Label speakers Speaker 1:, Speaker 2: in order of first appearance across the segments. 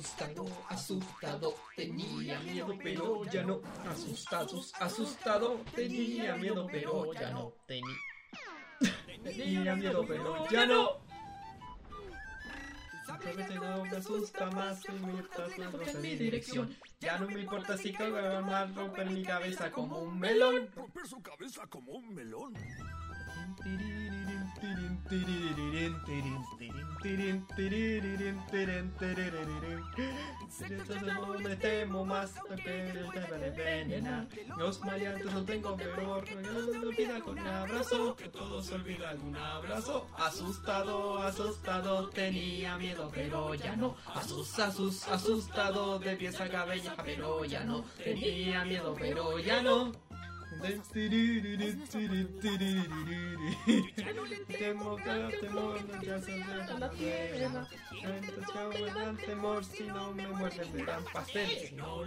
Speaker 1: Asustado, asustado, tenía miedo, pero ya no. Asustado, asustado, tenía miedo, pero ya no. Tenía, tenía miedo, pero ya no. Simplemente no me asusta más si me estás en mi dirección. Ya no me importa si caigo mal romper mi cabeza como un melón.
Speaker 2: Romper su cabeza como un melón.
Speaker 1: No me temo más, pero te van a envenenar. Los maleantes no tengo peor, olvida con un abrazo, que todo se olvida un abrazo. Asustado, asustado, tenía miedo, pero ya no. Asus, asus, asustado, de pies a cabeza, pero ya no. Tenía miedo, pero ya no. Temo que temor no ya se la tierra. temor si no me muerden pastel. Si no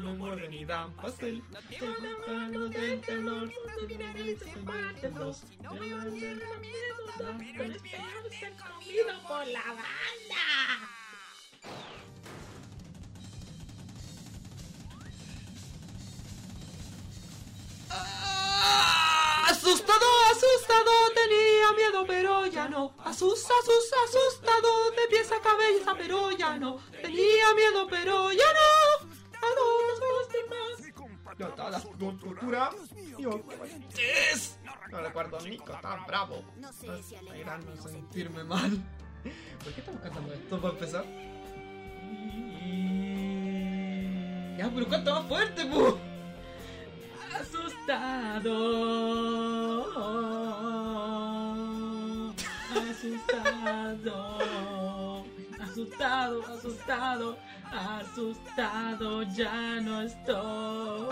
Speaker 1: ni dan pastel. Del temor.
Speaker 3: por la banda.
Speaker 1: Asustado, asustado, tenía miedo, pero ya no. Asus, asus, asustado, de pies a cabeza, pero ya no. Tenía miedo, pero ya no. A los. No, toda la cultura. Yo, es. No recuerdo a Nico, tan bravo. Estás alegrando sentirme mal. ¿Por qué estamos cantando esto para empezar? Ya, pero canta más fuerte, pu. Asustado. Asustado. Asustado, asustado. Asustado, ya no estoy.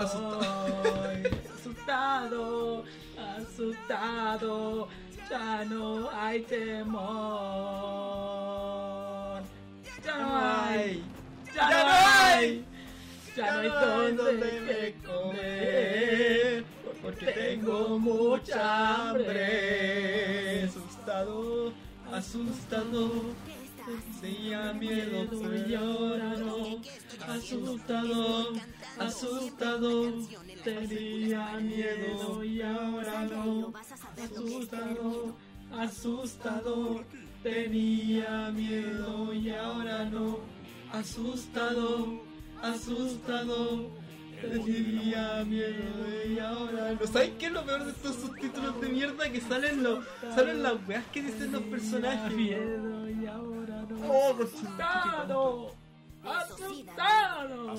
Speaker 1: Asustado. Asustado. Ya no hay temor. Ya no hay. Ya no hay. Ya no hay donde comer, porque tengo mucha hambre. Asustado, asustado, tenía miedo, pero ahora no. Asustado, asustado, tenía miedo y ahora no. Asustado, asustado, tenía miedo y ahora no. Asustado asustado. Tenía miedo y ahora no. ¿Sabes qué es lo peor de estos subtítulos de mierda? Que salen, los, salen las weas que dicen los personajes.
Speaker 3: Miedo y ahora no.
Speaker 1: Oh,
Speaker 3: asustado. Asustado.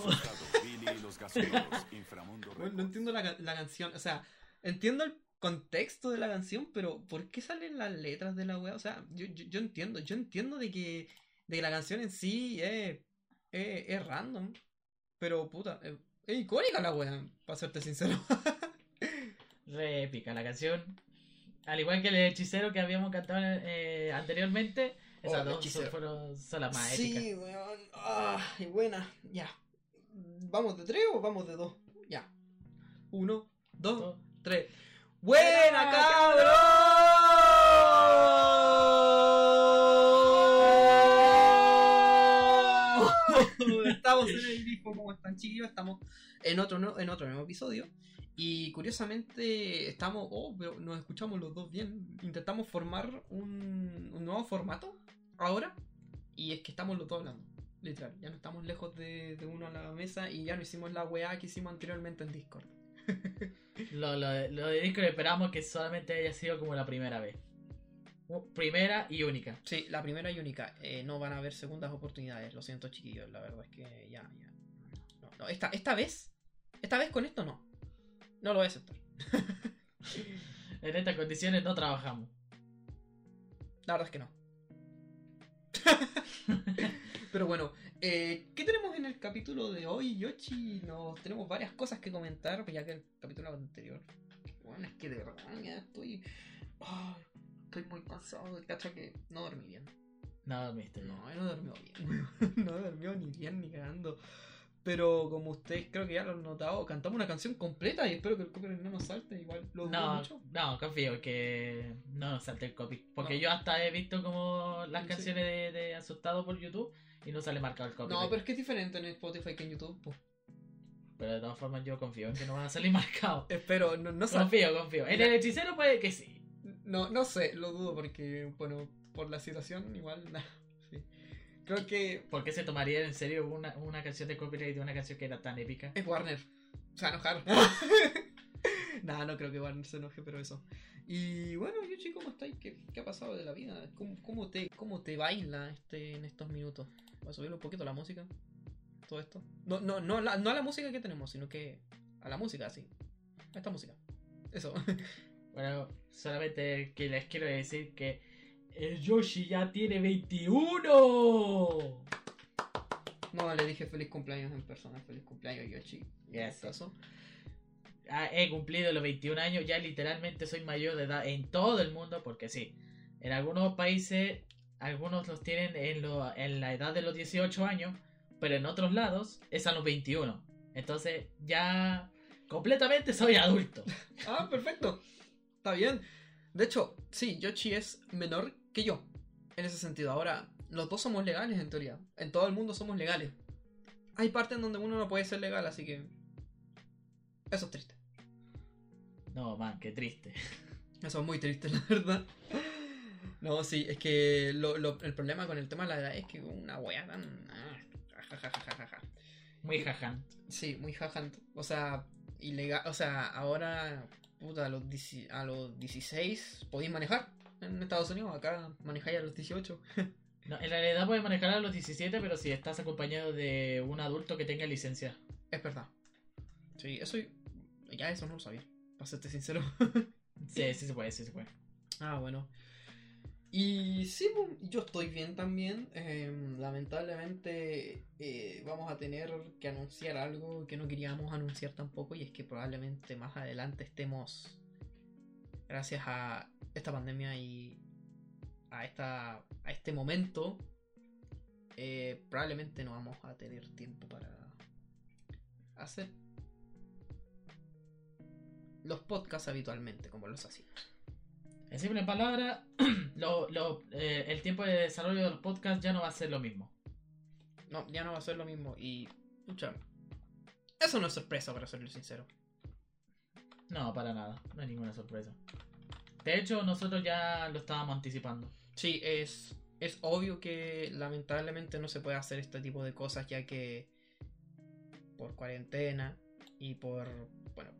Speaker 1: Bueno, no entiendo la, la canción. O sea, entiendo el contexto de la canción, pero ¿por qué salen las letras de la wea? O sea, yo, yo, yo entiendo, yo entiendo de que, de que la canción en sí es, es, es random. Pero puta, es, es icónica la wea, para serte sincero.
Speaker 3: Re épica la canción. Al igual que el hechicero que habíamos cantado eh, anteriormente, esas
Speaker 1: Oh, el
Speaker 3: dos
Speaker 1: hechicero.
Speaker 3: fueron son las más épicas.
Speaker 1: Sí, weón. Ah, y buena. Ya. ¿Vamos de tres o vamos de dos? Ya. Uno, dos,
Speaker 3: Dos.
Speaker 1: tres. ¡Buena, cabrón! Estamos en el grifo, ¿cómo están chiquillos? Estamos en otro, en otro nuevo episodio. Y curiosamente estamos, oh, pero nos escuchamos los dos bien. Intentamos formar un, nuevo formato ahora. Y es que estamos los dos hablando. Literal, ya no estamos lejos de, uno a la mesa y ya no hicimos la weá que hicimos anteriormente en Discord.
Speaker 3: Lo de Discord esperamos que solamente haya sido como la primera vez. Primera y única.
Speaker 1: Sí, la primera y única. Eh, no van a haber segundas oportunidades, lo siento chiquillos, la verdad es que ya, ya. No, no, esta, esta vez, esta vez con esto no. No lo voy a aceptar.
Speaker 3: En estas condiciones no trabajamos.
Speaker 1: La verdad es que no. Pero bueno, eh, ¿qué tenemos en el capítulo de hoy, Yoshi? Nos tenemos varias cosas que comentar, pues ya que el capítulo anterior. Bueno, es que de verdad ya estoy. ay, estoy muy cansado. Cacha que no dormí bien.
Speaker 3: No dormiste.
Speaker 1: No, no dormió bien. no dormió ni bien ni cagando. Pero como ustedes creo que ya lo han notado, cantamos una canción completa y espero que el copyright no nos salte. Igual lo
Speaker 3: No,
Speaker 1: mucho.
Speaker 3: no, confío que no nos salte el copy. Porque
Speaker 1: No.
Speaker 3: yo hasta he visto como las
Speaker 1: Sí.
Speaker 3: canciones de, de Asustado por YouTube y no sale marcado el copy.
Speaker 1: No, pero es que es diferente en Spotify que en YouTube. po.
Speaker 3: Pero de todas formas yo confío en que no van a salir marcados.
Speaker 1: Espero, no, no.
Speaker 3: Confío, confío. En el hechicero puede que sí.
Speaker 1: No, no sé, lo dudo porque, bueno, por la situación igual, nah, sí. Creo que
Speaker 3: ¿Por qué se tomaría en serio una, una canción de copyright de una canción que era tan épica?
Speaker 1: es Warner. Se va a enojar. nah, no creo que Warner se enoje, pero eso. Y bueno, Yuchi, ¿cómo estáis? ¿Qué, qué ha pasado de la vida? ¿Cómo, cómo te, cómo te baila este, en estos minutos? Voy a subir un poquito la música. Todo esto. No, no, no, la- no a la música que tenemos, sino que a la música, sí. A esta música. Eso.
Speaker 3: Bueno, solamente que les quiero decir que el Yoshi ya tiene 21.
Speaker 1: No, le dije feliz cumpleaños en persona. Feliz cumpleaños, Yoshi.
Speaker 3: Yes. Ah, He cumplido los 21 años, ya literalmente soy mayor de edad en todo el mundo, porque sí, en algunos países, algunos los tienen en, lo- en la edad de los 18 años, pero en otros lados es a los 21. Entonces ya completamente soy adulto.
Speaker 1: Ah, perfecto. Está bien. De hecho, sí, Yoshi es menor que yo. En ese sentido. Ahora, los dos somos legales en teoría. En todo el mundo somos legales. Hay partes en donde uno no puede ser legal, así que. Eso es triste.
Speaker 3: No, man, qué triste.
Speaker 1: Eso es muy triste, la verdad. No, sí, es que lo- lo- el problema con el tema de la edad es que una wea tan. ah.
Speaker 3: Muy jaján.
Speaker 1: Sí, muy jajant. O sea, ilegal. O sea, ahora, puta, a los, 10 a los 16 podéis manejar en Estados Unidos. Acá manejáis a los 18.
Speaker 3: No, en realidad puedes manejar a los 17, pero si estás acompañado de un adulto que tenga licencia.
Speaker 1: Es verdad. Sí, eso. Ya eso no lo sabía. Para serte sincero.
Speaker 3: Sí, sí se puede, sí se puede.
Speaker 1: ah, bueno. Y sí, pues, yo estoy bien también. Eh, lamentablemente eh, vamos a tener que anunciar algo que no queríamos anunciar tampoco. Y es que probablemente más adelante estemos, gracias a esta pandemia y a, esta, a este momento, eh, probablemente no vamos a tener tiempo para hacer los podcasts habitualmente, como los hacíamos.
Speaker 3: En simples palabras, lo- lo- eh, el tiempo de desarrollo de los podcasts ya no va a ser lo mismo.
Speaker 1: No, ya no va a ser lo mismo. Y, escucha, eso no es sorpresa, para serle sincero.
Speaker 3: No, para nada, no hay ninguna sorpresa. De hecho, nosotros ya lo estábamos anticipando.
Speaker 1: Sí, es, es obvio que lamentablemente no se puede hacer este tipo de cosas, ya que por cuarentena y por, bueno,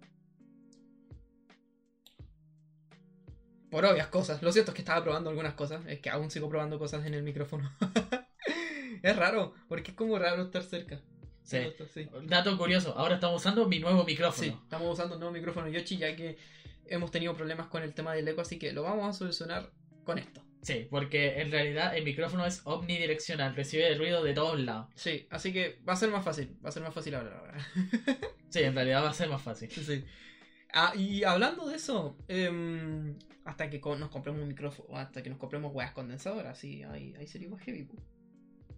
Speaker 1: por obvias cosas. Lo cierto es que estaba probando algunas cosas, es que aún sigo probando cosas en el micrófono. es raro, porque es como raro estar cerca.
Speaker 3: Sí.
Speaker 1: sí.
Speaker 3: Dato curioso, ahora estamos usando mi nuevo
Speaker 1: Sí,
Speaker 3: micrófono.
Speaker 1: estamos usando un nuevo micrófono Yoshi ya que hemos tenido problemas con el tema del eco, así que lo vamos a solucionar con esto.
Speaker 3: Sí, porque en realidad el micrófono es omnidireccional, recibe el ruido de todos lados.
Speaker 1: Sí, así que va a ser más fácil, va a ser más fácil hablar ahora.
Speaker 3: Sí, en realidad va a ser más fácil.
Speaker 1: sí. Ah, y hablando de eso, em, hasta que nos compremos un micrófono, hasta que nos compremos weas condensadoras, sí, ahí, ahí sería más heavy.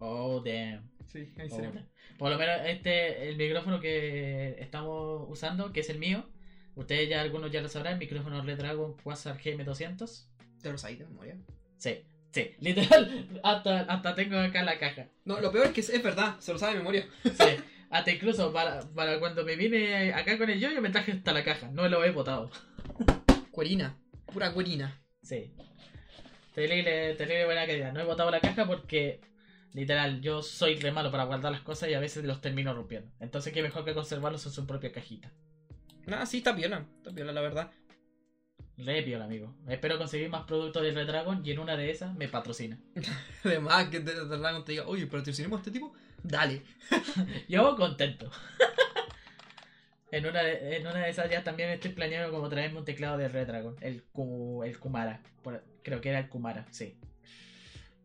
Speaker 3: Oh, damn.
Speaker 1: Sí, ahí
Speaker 3: Oh,
Speaker 1: sería.
Speaker 3: Por lo menos este, el micrófono que estamos usando, que es el mío, ustedes ya algunos ya lo sabrán, el micrófono Red Dragon Quasar GM200.
Speaker 1: ¿Te lo sabes de memoria?
Speaker 3: Sí, sí, literal, hasta, hasta tengo acá la caja.
Speaker 1: No, lo peor es que es, es verdad, se lo sabe de memoria.
Speaker 3: Sí, hasta incluso para, para cuando me vine acá con el yo, yo me traje hasta la caja, no lo he botado.
Speaker 1: Cuerina, pura cuerina.
Speaker 3: Sí. Terrible, terrible buena calidad. No he botado la caja porque, literal, yo soy re malo para guardar las cosas y a veces los termino rompiendo. Entonces, qué mejor que conservarlos en su propia cajita.
Speaker 1: Nada, sí, está piola, está piola la verdad.
Speaker 3: Re piola, amigo. Espero conseguir más productos de Red Dragon y en una de esas me patrocina.
Speaker 1: Además, que de, de Dragon te diga, oye, pero a este tipo, dale.
Speaker 3: Yo contento. en, una de, en una de esas ya también estoy planeando como traerme un teclado de Red Dragon. El, el Kumara. Por- creo que era el Kumara, sí.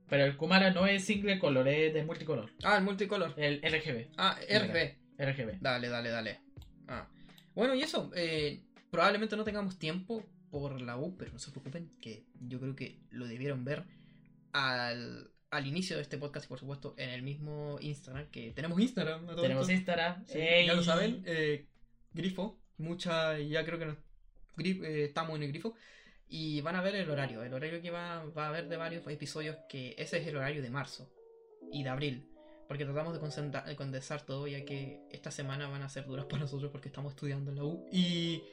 Speaker 3: Pero el Kumara no es single color, es de multicolor.
Speaker 1: Ah, el multicolor.
Speaker 3: El RGB.
Speaker 1: Ah, RB.
Speaker 3: RGB.
Speaker 1: Dale, dale, dale. Ah. Bueno, y eso, eh, probablemente no tengamos tiempo por la U, pero no se preocupen, que yo creo que lo debieron ver al, al inicio de este podcast y por supuesto en el mismo Instagram, que tenemos Instagram. todo
Speaker 3: Tenemos. Instagram.
Speaker 1: Sí, ya lo saben, eh, Grifo, mucha, ya creo que Gri- eh, estamos en el Grifo. Y van a ver el horario, el horario que va, va a haber de varios episodios, que ese es el horario de marzo y de abril. Porque tratamos de, condensar todo, ya que esta semana van a ser duras para nosotros porque estamos estudiando en la U. Y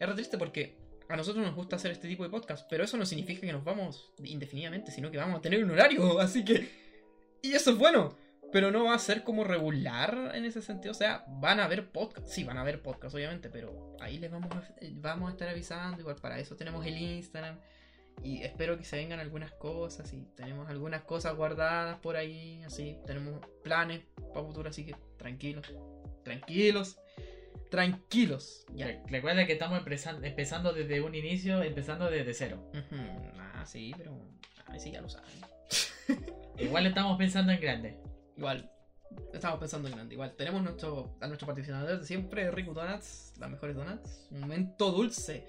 Speaker 1: es re triste porque a nosotros nos gusta hacer este tipo de podcast, pero eso no significa que nos vamos indefinidamente, sino que vamos a tener un horario, así que... Y eso es bueno, pero no va a ser como regular en ese sentido, o sea, van a haber podcasts, sí, van a haber podcasts, obviamente, pero ahí les vamos a, vamos a estar avisando, igual para eso tenemos el Instagram, y espero que se vengan algunas cosas, y tenemos algunas cosas guardadas por ahí, así, tenemos planes para futuro, así que tranquilos, tranquilos, tranquilos, ya.
Speaker 3: Re- Recuerda que estamos empezando, desde un inicio, empezando desde cero.
Speaker 1: Ah, sí, pero. Ay, sí, ya lo saben.
Speaker 3: Igual estamos pensando en grande.
Speaker 1: Igual, estamos pensando en grande. Igual, tenemos nuestro, a nuestro patrocinador de siempre, Rico Donuts, las mejores donuts. Un momento dulce.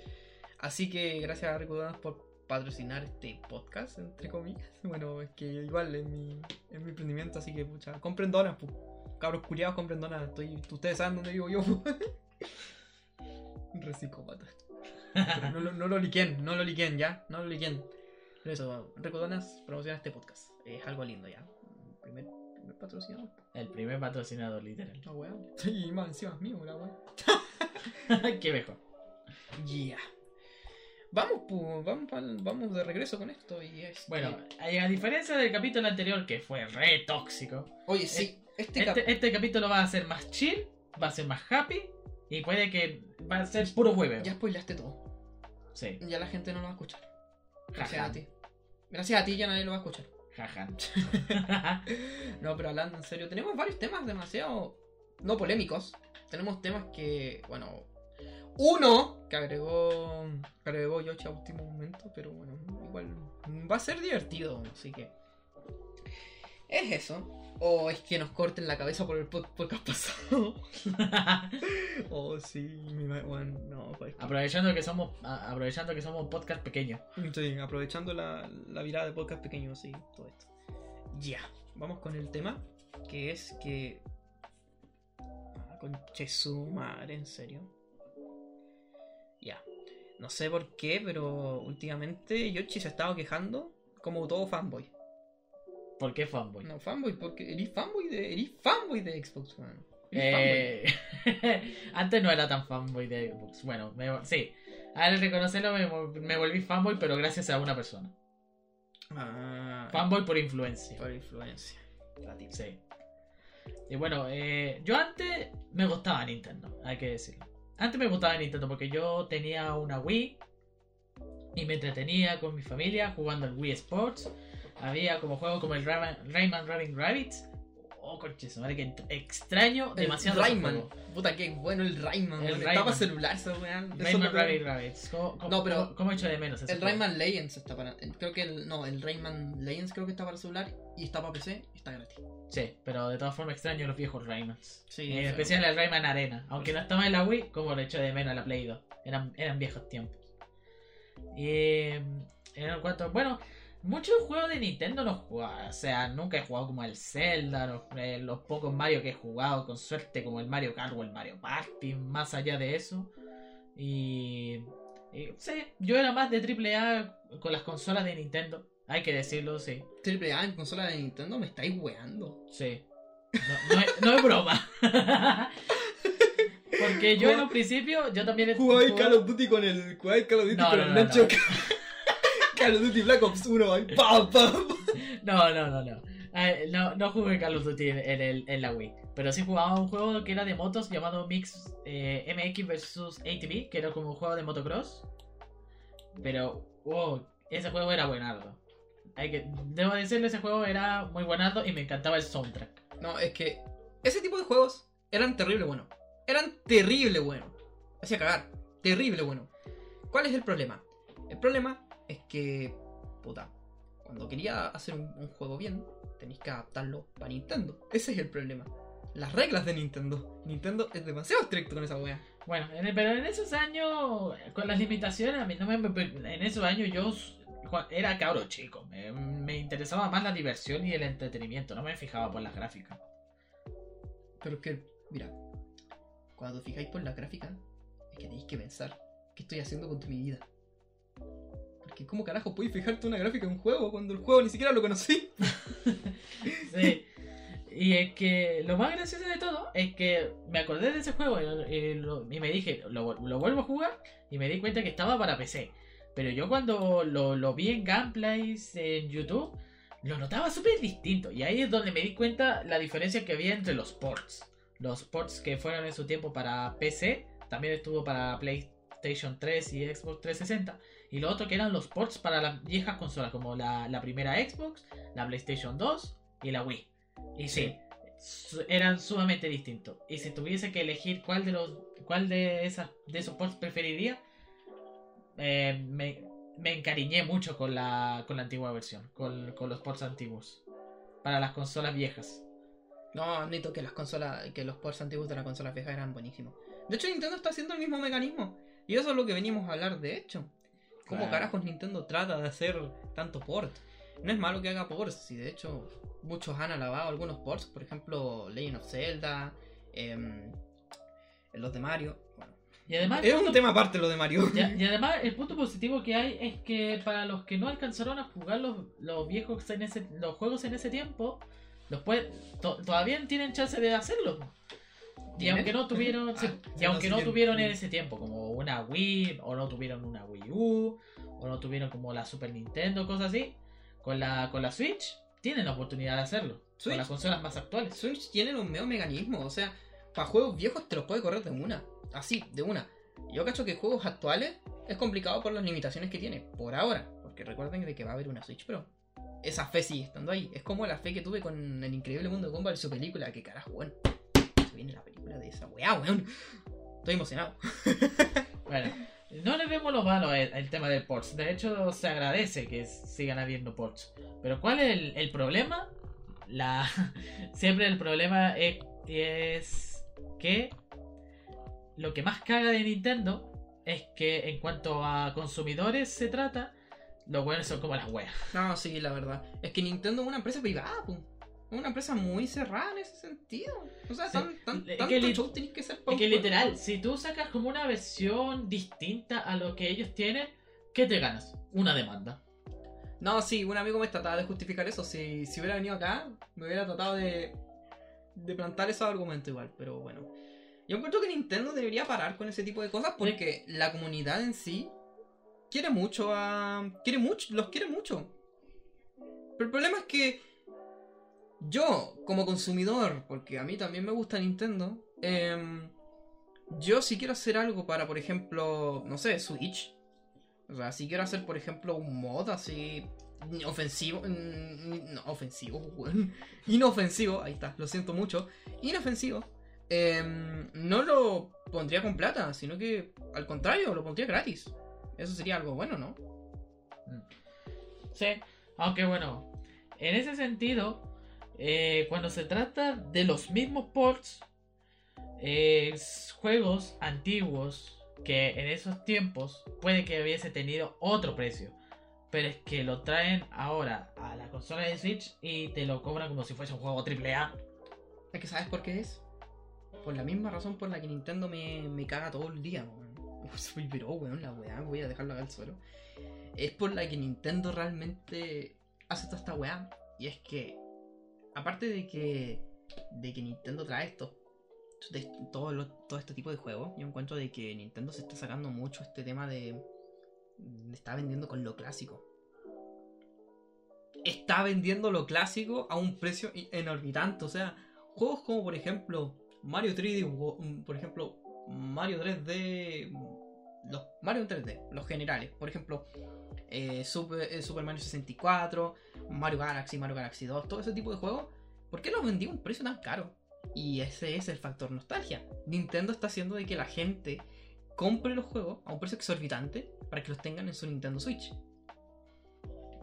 Speaker 1: Así que gracias a Rico Donuts por patrocinar este podcast, entre comillas. Bueno, es que igual es mi, es mi emprendimiento, así que pucha, compren donuts, pu. Cabros curiados, compren donuts. Estoy, ustedes saben dónde vivo yo. Re psicópata. No, lo- no lo liquen, no lo liquen ya, no lo liquen. Pero eso, Rico Donuts promociona este podcast. Es algo lindo ya. Primer, primer patrocinador.
Speaker 3: El primer patrocinador, literal.
Speaker 1: La weá. Y más encima es mío, la weá.
Speaker 3: Qué mejor.
Speaker 1: Ya. Vamos, pu, vamos, vamos de regreso con esto. Y es
Speaker 3: Bueno, a diferencia del capítulo anterior, que fue re tóxico,
Speaker 1: Oye, sí, este, cap-
Speaker 3: este, este capítulo va a ser más chill, va a ser más happy y puede que va a ser puro hueveo.
Speaker 1: ya spoilaste todo.
Speaker 3: Sí,
Speaker 1: Ya la gente no lo va a escuchar. Gracias a ti. Gracias a ti ya nadie lo va a escuchar.
Speaker 3: jaja.
Speaker 1: No, pero hablando en serio, tenemos varios temas demasiado no polémicos. Tenemos temas que, bueno, uno que agregó que agregó Yoshi a último momento, pero bueno, igual va a ser divertido, así que es eso. O es que nos corten la cabeza por el pod- podcast pasado. oh, sí, mi bueno, no, pues que-
Speaker 3: aprovechando que somos a- aprovechando que somos podcast pequeño.
Speaker 1: Sí, aprovechando la, la virada de podcast pequeño, sí, todo esto. Ya, vamos con el tema, que es que... Ah, conche su madre, en serio. Ya, no sé por qué, pero últimamente Yoshi se ha estado quejando como todo fanboy.
Speaker 3: ¿Por qué fanboy?
Speaker 1: No, fanboy, porque eres fanboy de, eres fanboy de Xbox,
Speaker 3: Eh, Antes no era tan fanboy de Xbox. Bueno, me- sí. Al reconocerlo me, me volví fanboy, pero gracias a una persona.
Speaker 1: fanboy. Ah,
Speaker 3: Fanboy por influencia.
Speaker 1: por influencia.
Speaker 3: Sí. Y bueno, eh, yo antes me gustaba Nintendo, hay que decirlo. Antes me gustaba Nintendo porque yo tenía una Wii y me entretenía con mi familia jugando al Wii Sports. Había como juegos como el Rayman, Rayman Rabbids Rabbits. Oh, conches, madre, que extraño demasiado
Speaker 1: Rayman. Puta, qué bueno el Rayman.
Speaker 3: El
Speaker 1: weón.
Speaker 3: Rayman.
Speaker 1: Está para celular esa. Eso
Speaker 3: Rayman
Speaker 1: lo-
Speaker 3: Rabbids Rabbits. ¿Cómo, cómo,
Speaker 1: No, pero-
Speaker 3: cómo- cómo echo de menos ese
Speaker 1: El
Speaker 3: juego?
Speaker 1: Rayman Legends está para. Creo que el. No, el Rayman Legends creo que está para celular y está para PC y está gratis.
Speaker 3: Sí, pero de todas formas extraño los viejos Raymans.
Speaker 1: Sí,
Speaker 3: en especial el Rayman Arena. Aunque no estaba en la Wii, como lo echo de menos en la Play 2. Eran, eran viejos tiempos. Y eh, en cuanto. Bueno, muchos juegos de Nintendo no he jugado. O sea, nunca he jugado como el Zelda, los, eh, los pocos Mario que he jugado, con suerte, como el Mario Kart o el Mario Party. Más allá de eso. Y. y sí, yo era más de AAA con las consolas de Nintendo. Hay que decirlo, sí.
Speaker 1: Triple A en consola de Nintendo me estáis weando.
Speaker 3: Sí. No, no es, no es broma. Porque yo en un principio, yo también...
Speaker 1: Jugáis
Speaker 3: jugaba-
Speaker 1: Call of Duty con el. Jugáis Call of Duty
Speaker 3: No,
Speaker 1: con
Speaker 3: no,
Speaker 1: el Nacho. Call of Duty Black Ops 1 ahí. ¡Pam, pam!
Speaker 3: No, no, no, no. Eh, no, no jugué Call of Duty en, en el, en la Wii. Pero sí jugaba un juego que era de motos llamado Mix eh, MX vs ATV, que era como un juego de motocross. Pero, wow, ese juego era buenardo. Hay que, debo decirle, ese juego era muy buenardo y me encantaba el soundtrack.
Speaker 1: No, es que. Ese tipo de juegos eran terrible buenos. Eran terrible buenos. Hacía cagar. Terrible bueno. ¿Cuál es el problema? El problema es que. Puta. Cuando quería hacer un, un juego bien, tenéis que adaptarlo para Nintendo. Ese es el problema. Las reglas de Nintendo. Nintendo es demasiado estricto con esa wea.
Speaker 3: Bueno, en el- pero en esos años, con las limitaciones, a mí no me, en esos años yo era cabro chico. Me, me interesaba más la diversión y el entretenimiento. No me fijaba por las gráficas.
Speaker 1: Pero es que, mira, cuando fijáis por la gráfica, es que tenéis que pensar, ¿qué estoy haciendo con mi vida? Porque ¿cómo carajo podéis fijarte una gráfica en un juego cuando el juego ni siquiera lo conocí?
Speaker 3: Sí. Y es que lo más gracioso de todo es que me acordé de ese juego y, me dije, lo, lo vuelvo a jugar y me di cuenta que estaba para PC. Pero yo cuando lo, lo vi en gameplays en YouTube, lo notaba súper distinto. Y ahí es donde me di cuenta la diferencia que había entre los ports. Los ports que fueron en su tiempo para PC, también estuvo para PlayStation 3 y Xbox 360. Y lo otro que eran los ports para las viejas consolas, como la, la primera Xbox, la PlayStation 2 y la Wii. Y sí, eran sumamente distintos. Y si tuviese que elegir cuál de los cuál de esas de esos ports preferiría, eh, me, me encariñé mucho con la, con la antigua versión, con, con los ports antiguos. Para las consolas viejas.
Speaker 1: No, admito que las consolas, que los ports antiguos de la consola vieja eran buenísimos. De hecho, Nintendo está haciendo el mismo mecanismo. Y eso es lo que venimos a hablar de hecho. ¿Cómo
Speaker 3: Claro.
Speaker 1: carajos Nintendo trata de hacer tanto port? No es malo que haga ports, y de hecho muchos han alabado algunos ports, por ejemplo Legend of Zelda, em, los de Mario. Bueno,
Speaker 3: Y además,
Speaker 1: es un tema aparte lo de Mario.
Speaker 3: y, y además el punto positivo que hay es que para los que no alcanzaron a jugar los, los viejos en ese, los juegos en ese tiempo, los puede- to- todavía tienen chance de hacerlo. Y
Speaker 1: ¿Tienen?
Speaker 3: aunque no tuvieron,
Speaker 1: Ah,
Speaker 3: y aunque
Speaker 1: no,
Speaker 3: tuvieron
Speaker 1: tienen.
Speaker 3: en ese tiempo como una Wii, o no tuvieron una Wii U, o no tuvieron como la Super Nintendo, cosas así, con la, con la Switch, tienen la oportunidad de hacerlo.
Speaker 1: Switch.
Speaker 3: Con las consolas más actuales.
Speaker 1: Switch tiene los medio mecanismos, o sea, para juegos viejos te los puede correr de una, así, de una. Yo cacho que juegos actuales es complicado por las limitaciones que tiene, por ahora, porque recuerden de que va a haber una Switch Pro. Esa fe sigue estando ahí, es como la fe que tuve con el increíble mundo de Gumball y su película, que carajo, weón. Viene la película de esa weá, weón. Estoy emocionado.
Speaker 3: Bueno, no le vemos lo malo al, tema del ports. De hecho, se agradece que sigan habiendo ports. Pero ¿cuál es el, el problema? La Siempre el problema es, es que lo que más caga de Nintendo es que en cuanto a consumidores se trata, los buenos son como las weas.
Speaker 1: No, sí, la verdad. Es que Nintendo es una empresa privada, po. Es una empresa muy cerrada en ese sentido. O sea,
Speaker 3: Sí.
Speaker 1: tan, tan,
Speaker 3: que
Speaker 1: tanto
Speaker 3: li-
Speaker 1: show tenés que ser
Speaker 3: Es que literal, si tú sacas como una versión distinta a lo que ellos tienen, ¿qué te ganas? Una demanda.
Speaker 1: No, sí, un amigo me trataba de justificar eso. Si, si hubiera venido acá, me hubiera tratado de, de plantar esos argumentos igual, pero bueno. Yo encuentro que Nintendo debería parar con ese tipo de cosas porque la comunidad en sí quiere mucho a. quiere mucho, los quiere mucho. Pero el problema es que yo, como consumidor, porque a mí también me gusta Nintendo, em, yo si quiero hacer algo para, por ejemplo, no sé, Switch. O sea, si quiero hacer, por ejemplo, un mod así ofensivo, mm, no, ofensivo, inofensivo, ahí está, lo siento mucho, inofensivo, em, no lo pondría con plata, sino que al contrario, lo pondría gratis. Eso sería algo bueno, ¿no?
Speaker 3: Sí, aunque bueno, en ese sentido, eh, cuando se trata de los mismos ports, eh, juegos antiguos que en esos tiempos puede que hubiese tenido otro precio, pero es que lo traen ahora a la consola de Switch y te lo cobran como si fuese un juego AAA.
Speaker 1: Es que ¿sabes por qué es? Por la misma razón por la que Nintendo me, me caga todo el día, weón. Soy pero, weón, la weá, voy a dejarlo acá al suelo. Es por la que Nintendo realmente hace toda esta weá. Y es que, aparte de que, de que Nintendo trae esto, de todo, todo este tipo de juegos, yo encuentro de que Nintendo se está sacando mucho este tema de, está vendiendo con lo clásico. Está vendiendo lo clásico a un precio enormitante. O sea, juegos como por ejemplo Mario 3D, Wo- mm, por ejemplo Mario 3D, mm, los Mario en 3D, los generales, por ejemplo eh, Super, eh, Super Mario 64, Mario Galaxy, Mario Galaxy 2, todo ese tipo de juegos, ¿por qué los vendía a un precio tan caro? Y ese es el factor nostalgia. Nintendo está haciendo de que la gente compre los juegos a un precio exorbitante para que los tengan en su Nintendo Switch.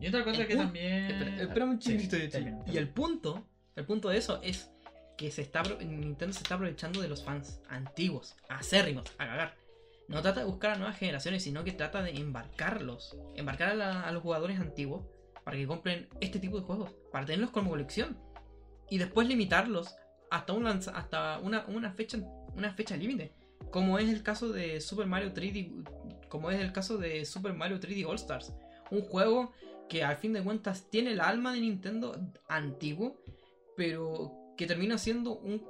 Speaker 3: Y otra cosa
Speaker 1: El
Speaker 3: que también...
Speaker 1: Espera, espera un
Speaker 3: Sí,
Speaker 1: de
Speaker 3: termina,
Speaker 1: Y el punto, el punto de eso es que se está Nintendo se está aprovechando de los fans antiguos, acérrimos, a cagar. No trata de buscar a nuevas generaciones, sino que trata de embarcarlos, embarcar a, los jugadores antiguos para que compren este tipo de juegos, para tenerlos como colección. Y después limitarlos hasta un lanza- hasta una, una fecha una fecha límite, como es el caso de Super Mario 3D, como es el caso de Super Mario 3D All Stars, un juego que al fin de cuentas tiene el alma de Nintendo antiguo, pero que termina siendo un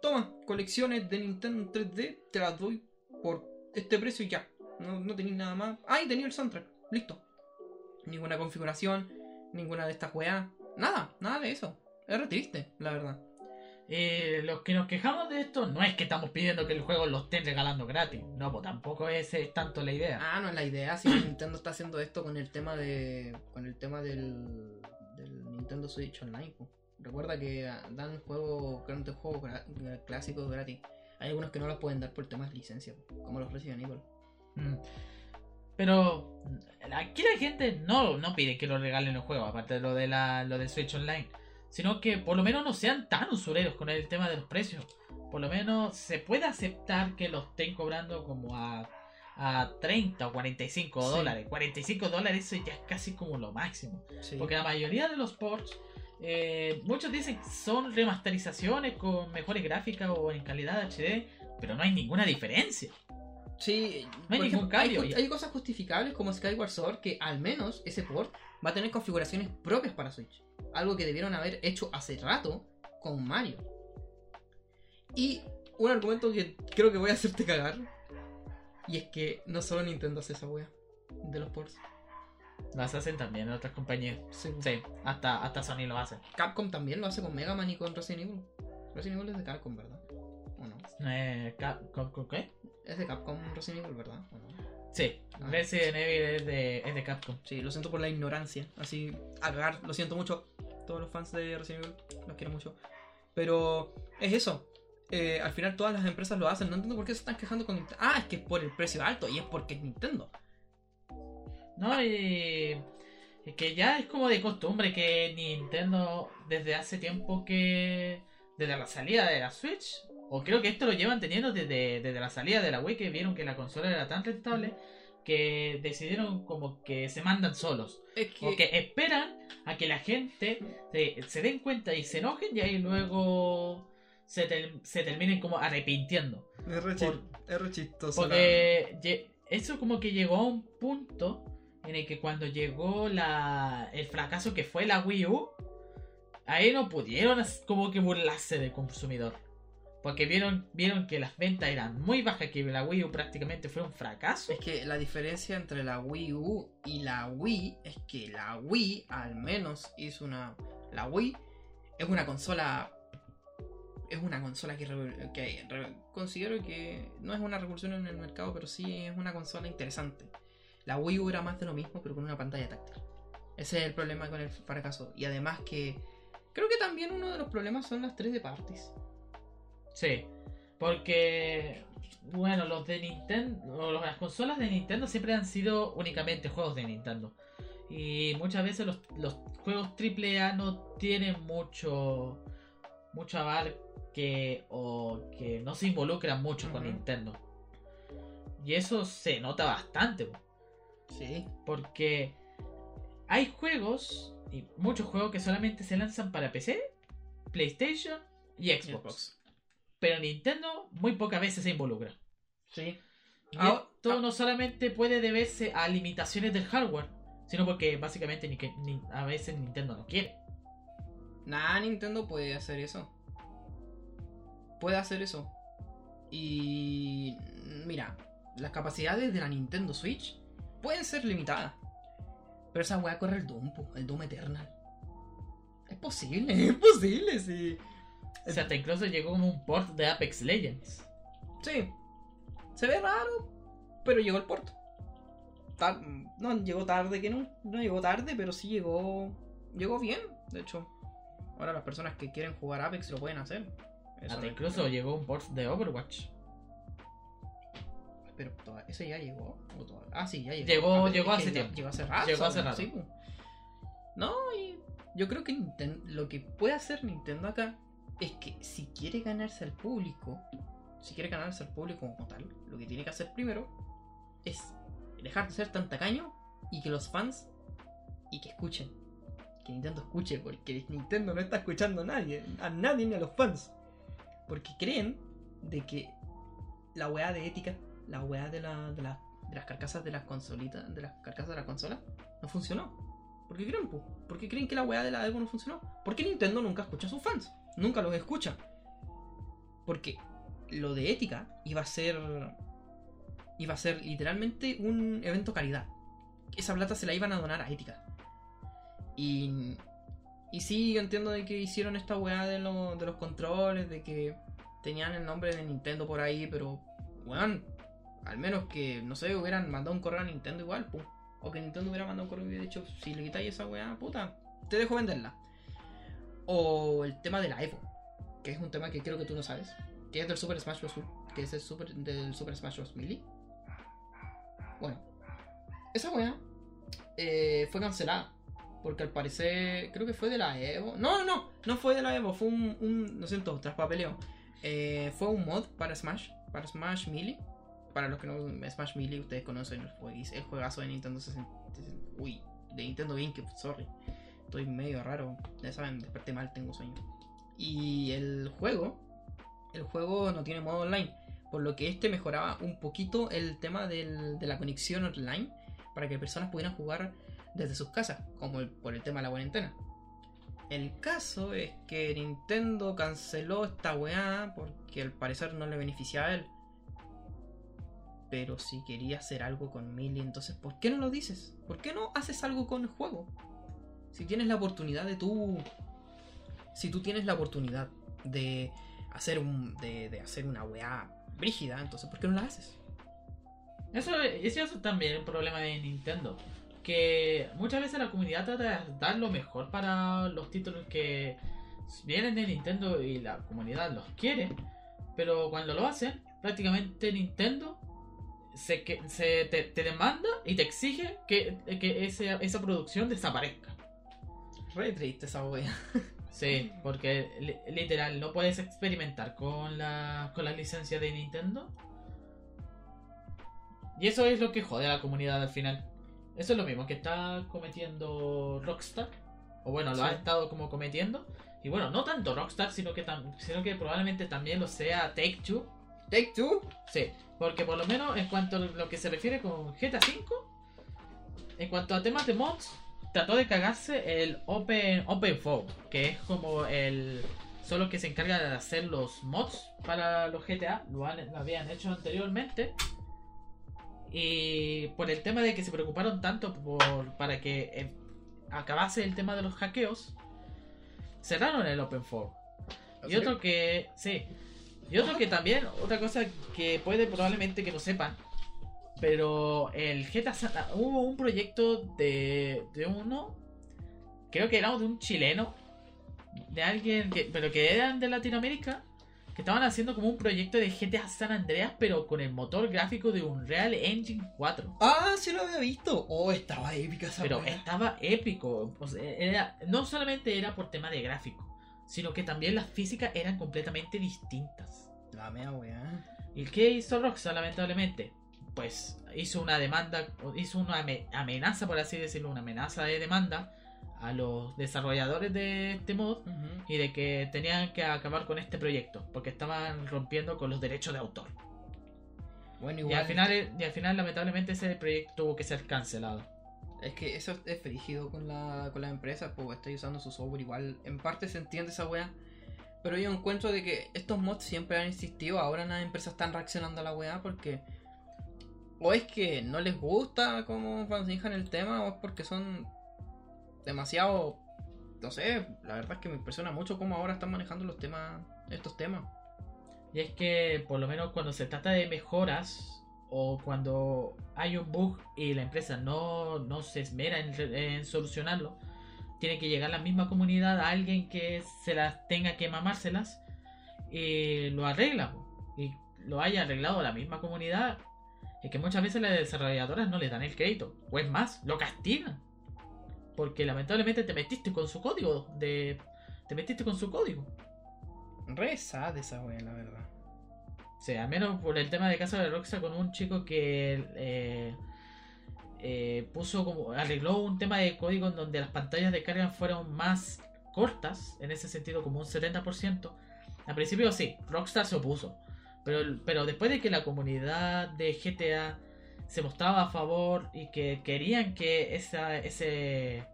Speaker 1: toma, colecciones de Nintendo 3D, te las doy por este precio y ya. No, no tenéis nada más. Ah, y tenía el soundtrack. Listo. Ninguna configuración, ninguna de estas weas. Nada, nada de eso. Es re triste, la verdad.
Speaker 3: Eh, los que nos quejamos de esto no es que estamos pidiendo que el juego lo estén regalando gratis. No, pues tampoco esa es tanto la idea.
Speaker 1: Ah, no es la idea. Si Nintendo está haciendo esto con el tema de. con el tema del. del Nintendo Switch Online. Recuerda que ah, dan juegos, grandes juegos clásicos gratis. Hay algunos que no los pueden dar por temas de licencia, como los Resident Evil.
Speaker 3: Mm. Pero mm, aquí la gente no, no pide que lo regalen los juegos, aparte de lo de la, lo del Switch Online. Sino que por lo menos no sean tan usureros con el tema de los precios. Por lo menos se puede aceptar que lo estén cobrando como a, a 30 o 45
Speaker 1: Sí.
Speaker 3: dólares. 45 dólares eso ya es casi como lo máximo.
Speaker 1: Sí.
Speaker 3: Porque la mayoría de los ports, eh, muchos dicen que son remasterizaciones con mejores gráficas o en calidad HD, pero no hay ninguna diferencia.
Speaker 1: Sí,
Speaker 3: No hay ningún
Speaker 1: ejemplo, hay
Speaker 3: cambio.
Speaker 1: ju- Hay, cosas justificables como Skyward Sword que al menos ese port va a tener configuraciones propias para Switch. Algo que debieron haber hecho hace rato con Mario. Y un argumento que creo que voy a hacerte cagar. Y es que no solo Nintendo hace esa wea de los ports.
Speaker 3: Las hacen también en otras compañías.
Speaker 1: Sí.
Speaker 3: Sí, hasta, hasta Sony lo hace.
Speaker 1: Capcom también lo hace con Mega Man y con Resident Evil. Resident Evil es de Capcom, ¿verdad? ¿O no?
Speaker 3: Eh, Cap- Cap- ¿con ¿Qué?
Speaker 1: Es de Capcom Resident Evil, ¿verdad? ¿O no?
Speaker 3: Sí,
Speaker 1: Ah.
Speaker 3: Resident Evil es de, es de Capcom.
Speaker 1: Sí, lo siento por la ignorancia. Así, a cagar, lo siento mucho. Todos los fans de Resident Evil, los quiero mucho. Pero es eso. Eh, al final todas las empresas lo hacen. No entiendo por qué se están quejando con Nintendo. Ah, es que es por el precio alto y es porque es Nintendo.
Speaker 3: No, y. Es que ya es como de costumbre que Nintendo, desde hace tiempo que. Desde la salida de la Switch, o creo que esto lo llevan teniendo desde, desde la salida de la Wii, que vieron que la consola era tan rentable, que decidieron como que se mandan solos.
Speaker 1: Es que.
Speaker 3: O que esperan a que la gente se, se den cuenta y se enojen y ahí luego se, ter- se terminen como arrepintiendo.
Speaker 1: Es re,
Speaker 3: por-
Speaker 1: es re chistoso.
Speaker 3: Porque eso como que llegó a un punto en el que cuando llegó la el fracaso que fue la Wii U, ahí no pudieron como que burlarse del consumidor. Porque vieron, vieron que las ventas eran muy bajas, que la Wii U prácticamente fue un fracaso.
Speaker 1: Es que la diferencia entre la Wii U y la Wii es que la Wii al menos hizo una... La Wii es una consola... Es una consola que, que considero que no es una revolución en el mercado, pero sí es una consola interesante. La Wii U era más de lo mismo, pero con una pantalla táctil. Ese es el problema con el fracaso. Y además que... Creo que también uno de los problemas son las 3D parties.
Speaker 3: Sí, porque bueno, los de Nintendo, las consolas de Nintendo siempre han sido únicamente juegos de Nintendo. Y muchas veces los, los juegos AAA no tienen mucho mucho abarque o que no se involucran mucho con. Nintendo. Y eso se nota bastante,
Speaker 1: Sí.
Speaker 3: porque hay juegos y muchos juegos que solamente se lanzan para PC, PlayStation y Xbox. Pero Nintendo muy pocas veces se involucra.
Speaker 1: Sí.
Speaker 3: Y
Speaker 1: Ah,
Speaker 3: esto
Speaker 1: ah.
Speaker 3: no solamente puede deberse a limitaciones del hardware, sino porque básicamente ni que, ni- a veces Nintendo no quiere.
Speaker 1: Nada, Nintendo puede hacer eso. Puede hacer eso. Y mira, las capacidades de la Nintendo Switch pueden ser limitadas. Pero esa weá corre el Doom, po, el Doom Eternal. Es posible, es posible, sí.
Speaker 3: O sea, hasta incluso llegó como un port de Apex Legends.
Speaker 1: Sí. Se ve raro, pero llegó el port. No llegó tarde, que no, no llegó tarde, pero sí llegó. Llegó bien, de hecho. Ahora las personas que quieren jugar Apex lo pueden hacer. Eso
Speaker 3: Hasta
Speaker 1: no-
Speaker 3: incluso llegó un port de Overwatch.
Speaker 1: Pero ese ya llegó. ¿O toda- Ah, sí, ya llegó.
Speaker 3: Llegó-
Speaker 1: Ah,
Speaker 3: llegó hace tiempo.
Speaker 1: Llegó hace rato.
Speaker 3: Llegó hace rato.
Speaker 1: Sí. No, y yo creo que lo que puede hacer Nintendo acá es que si quiere ganarse al público, si quiere ganarse al público como tal, lo que tiene que hacer primero es dejar de ser tan tacaño y que los fans y que escuchen. Que Nintendo escuche, porque Nintendo no está escuchando a nadie, a nadie ni a los fans. Porque creen de que la weá de ética, la weá de, la, de, la- de las carcasas de las consolitas, de las carcasas de la consola, no funcionó. ¿Por qué creen, po? ¿Por qué creen que la weá de la Evo no funcionó? Porque Nintendo nunca escucha a sus fans. Nunca los escucha. Porque lo de ética iba a ser. Iba a ser literalmente un evento caridad. Esa plata se la iban a donar a ética. Y. Y sí, yo entiendo de que hicieron esta weá de, de los controles, de que tenían el nombre de Nintendo por ahí, pero. Weón, al menos que, no sé, hubieran mandado un correo a Nintendo igual, pu. O que Nintendo hubiera mandado un correo y hubiera dicho, si le quitáis esa weá, puta, te dejo venderla. O el tema de la Evo, que es un tema que creo que tú no sabes, que es del Super Smash Bros. Que es el super, del Super Smash Bros. Melee. Bueno, esa weá eh, fue cancelada. Porque al parecer, creo que fue de la Evo. No, no, no, no fue de la Evo, fue un, lo siento, traspapeleo. Eh, fue un mod para Smash, para Smash Melee. Para los que no Smash Melee, ustedes conocen el, el juegazo de Nintendo 60. Uy, de Nintendo GameCube, sorry. Estoy medio raro, ya saben, desperté mal, tengo sueño. Y el juego, el juego no tiene modo online, por lo que este mejoraba un poquito el tema del- de la conexión online para que personas pudieran jugar desde sus casas, como el- por el tema de la cuarentena. El caso es que Nintendo canceló esta weá porque al parecer no le beneficiaba a él. Pero si quería hacer algo con Melee, entonces ¿por qué no lo dices? ¿Por qué no haces algo con el juego? Si tienes la oportunidad de tú. Si tú tienes la oportunidad de hacer un. de, de hacer una weá brígida, entonces ¿por qué no la haces?
Speaker 3: Eso, eso es también un problema de Nintendo. Que muchas veces la comunidad trata de dar lo mejor para los títulos que vienen de Nintendo y la comunidad los quiere. Pero cuando lo hacen, prácticamente Nintendo se, que, se te, te demanda y te exige que, que ese- esa producción desaparezca.
Speaker 1: Re triste esa weá.
Speaker 3: Sí, porque li- literal no puedes experimentar con la con las licencias de Nintendo. Y eso es lo que jode a la comunidad al final. Eso es lo mismo que está cometiendo Rockstar. O bueno, lo ha estado como cometiendo. Y bueno, no tanto Rockstar, sino que, tam- sino que probablemente también lo sea Take Two.
Speaker 1: Take Two.
Speaker 3: Sí, porque por lo menos en cuanto a lo que se refiere con GTA V, en cuanto a temas de mods, trató de cagarse el Open Open que es como el solo que se encarga de hacer los mods para los GTA, lo, han- lo habían hecho anteriormente. Y por el tema de que se preocuparon tanto por para que eh, acabase el tema de los hackeos, cerraron el Open y otro que. Sí. Y otro que también, otra cosa que puede probablemente que no sepan. Pero el GTA San- hubo un proyecto de, de uno. Creo que era de un chileno. De alguien que. Pero que eran de Latinoamérica. Que estaban haciendo como un proyecto de GTA San Andreas. Pero con el motor gráfico de Unreal Engine 4.
Speaker 1: Ah, sí lo había visto. Oh, estaba épica esa
Speaker 3: Pero estaba épico. O sea, era, no solamente era por tema de gráfico. Sino que también las físicas eran completamente distintas.
Speaker 1: La mea weá.
Speaker 3: ¿Y qué hizo Rockstar lamentablemente? Pues hizo una demanda, hizo una ame- amenaza, por así decirlo, una amenaza de demanda a los desarrolladores de este mod y de que tenían que acabar con este proyecto porque estaban rompiendo con los derechos de autor.
Speaker 1: Bueno,
Speaker 3: Y al final, y al final lamentablemente ese proyecto tuvo que ser cancelado.
Speaker 1: Es que eso es frígido con la, con la empresa, pues estoy usando su software igual. En parte se entiende esa weá. Pero yo encuentro de que estos mods siempre han existido. Ahora las empresas están reaccionando a la weá porque. O es que no les gusta cómo manejan el tema, o es porque son demasiado. No sé, la verdad es que me impresiona mucho cómo ahora están manejando los temas. Estos temas.
Speaker 3: Y es que por lo menos cuando se trata de mejoras o cuando hay un bug y la empresa no, no se esmera en, solucionarlo, tiene que llegar la misma comunidad a alguien que se las tenga que mamárselas y lo arregla. Y lo haya arreglado la misma comunidad. Es que muchas veces las desarrolladoras no le dan el crédito. O es más, lo castigan. Porque lamentablemente te metiste con su código. De, te metiste con su código.
Speaker 1: Re sad esa weá, la verdad.
Speaker 3: Al menos por el tema de Casa de Rockstar con un chico que eh, eh, puso como arregló un tema de código en donde las pantallas de carga fueron más cortas, en ese sentido como un 70%. Al principio sí, Rockstar se opuso, pero, pero después de que la comunidad de GTA se mostraba a favor y que querían que esa, ese,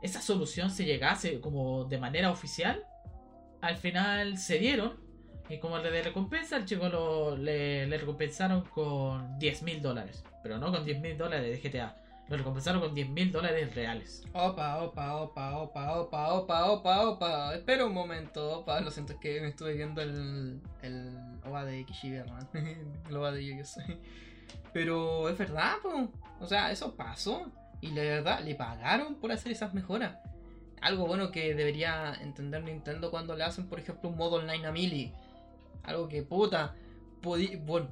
Speaker 3: esa solución se llegase como de manera oficial, al final se dieron y como de recompensa, el chico lo, le, le recompensaron con 10 mil dólares. Pero no con 10 mil dólares de GTA. Lo recompensaron con 10 mil dólares reales.
Speaker 1: Opa, opa, opa, opa, opa, opa, opa, opa. Espera un momento, opa. Lo siento, es que me estuve viendo el, el OVA de Kishibe, man. el OVA de Yu-Gi-Oh! Pero es verdad, po. O sea, eso pasó. Y la verdad, le pagaron por hacer esas mejoras. Algo bueno que debería entender Nintendo cuando le hacen, por ejemplo, un modo online a Mili. Algo que puta. Podí, bueno,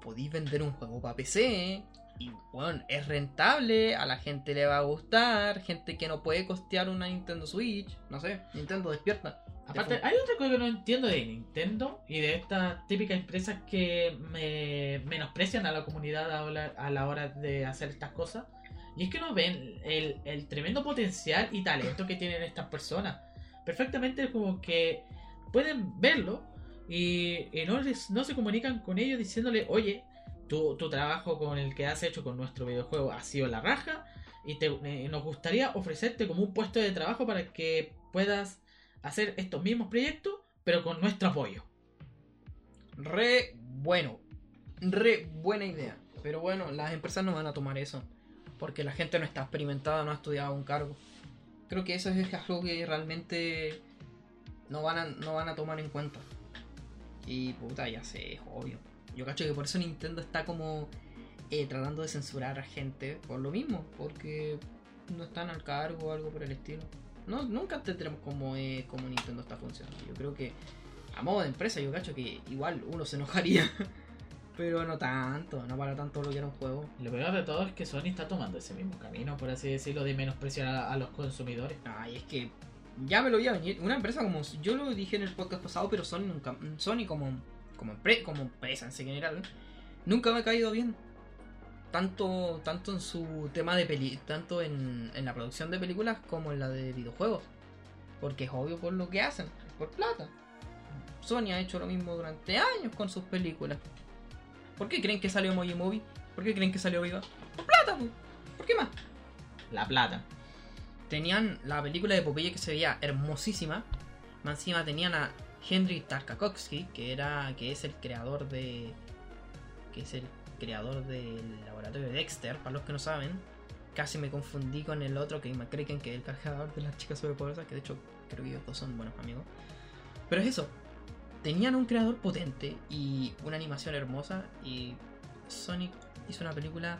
Speaker 1: podí vender un juego para PC. Y bueno, es rentable, a la gente le va a gustar, gente que no puede costear una Nintendo Switch, no sé, Nintendo despierta.
Speaker 3: Aparte, hay otra cosa que no entiendo de Nintendo y de estas típicas empresas que me menosprecian a la comunidad a la, a la hora de hacer estas cosas. Y es que no ven el, el tremendo potencial y talento que tienen estas personas. Perfectamente como que pueden verlo y no, les- no se comunican con ellos diciéndole, oye, tu, tu trabajo con el que has hecho con nuestro videojuego ha sido la raja y te, eh, nos gustaría ofrecerte como un puesto de trabajo para que puedas hacer estos mismos proyectos, pero con nuestro apoyo.
Speaker 1: Re bueno, re buena idea. Pero bueno, las empresas no van a tomar eso. Porque la gente no está experimentada, no ha estudiado un cargo. Creo que eso es algo que realmente no van a, no van a tomar en cuenta. Y puta, ya sé, es obvio. Yo cacho que por eso Nintendo está como eh, tratando de censurar a gente por lo mismo. Porque no están al cargo o algo por el estilo. No, nunca tendremos como, eh, como Nintendo está funcionando. Yo creo que a modo de empresa, yo cacho que igual uno se enojaría. Pero no tanto, no para tanto lo que era un juego.
Speaker 3: Lo peor de todo es que Sony está tomando ese mismo camino, por así decirlo, de menospreciar a, a los consumidores.
Speaker 1: Ay, es que ya me lo iba a venir. Una empresa como. Yo lo dije en el podcast pasado, pero Sony nunca. Sony como, como, empre- como empresa en general. Nunca me ha caído bien. Tanto, tanto en su tema de peli. Tanto en, en la producción de películas como en la de videojuegos. Porque es obvio por lo que hacen. es Por plata. Sony ha hecho lo mismo durante años con sus películas. ¿Por qué creen que salió Emoji Movie? ¿Por qué creen que salió Viva? Por plata. ¿Por qué más?
Speaker 3: La plata.
Speaker 1: Tenían la película de Popeye que se veía hermosísima. Más encima tenían a Henry Tarkovsky, que era que es el creador de que es el creador del laboratorio de Dexter, para los que no saben. Casi me confundí con el otro que me creen que es el creador de las chicas superpoderosas, que de hecho creo que ellos dos son buenos amigos. Pero es eso. Tenían un creador potente y una animación hermosa y Sonic hizo una película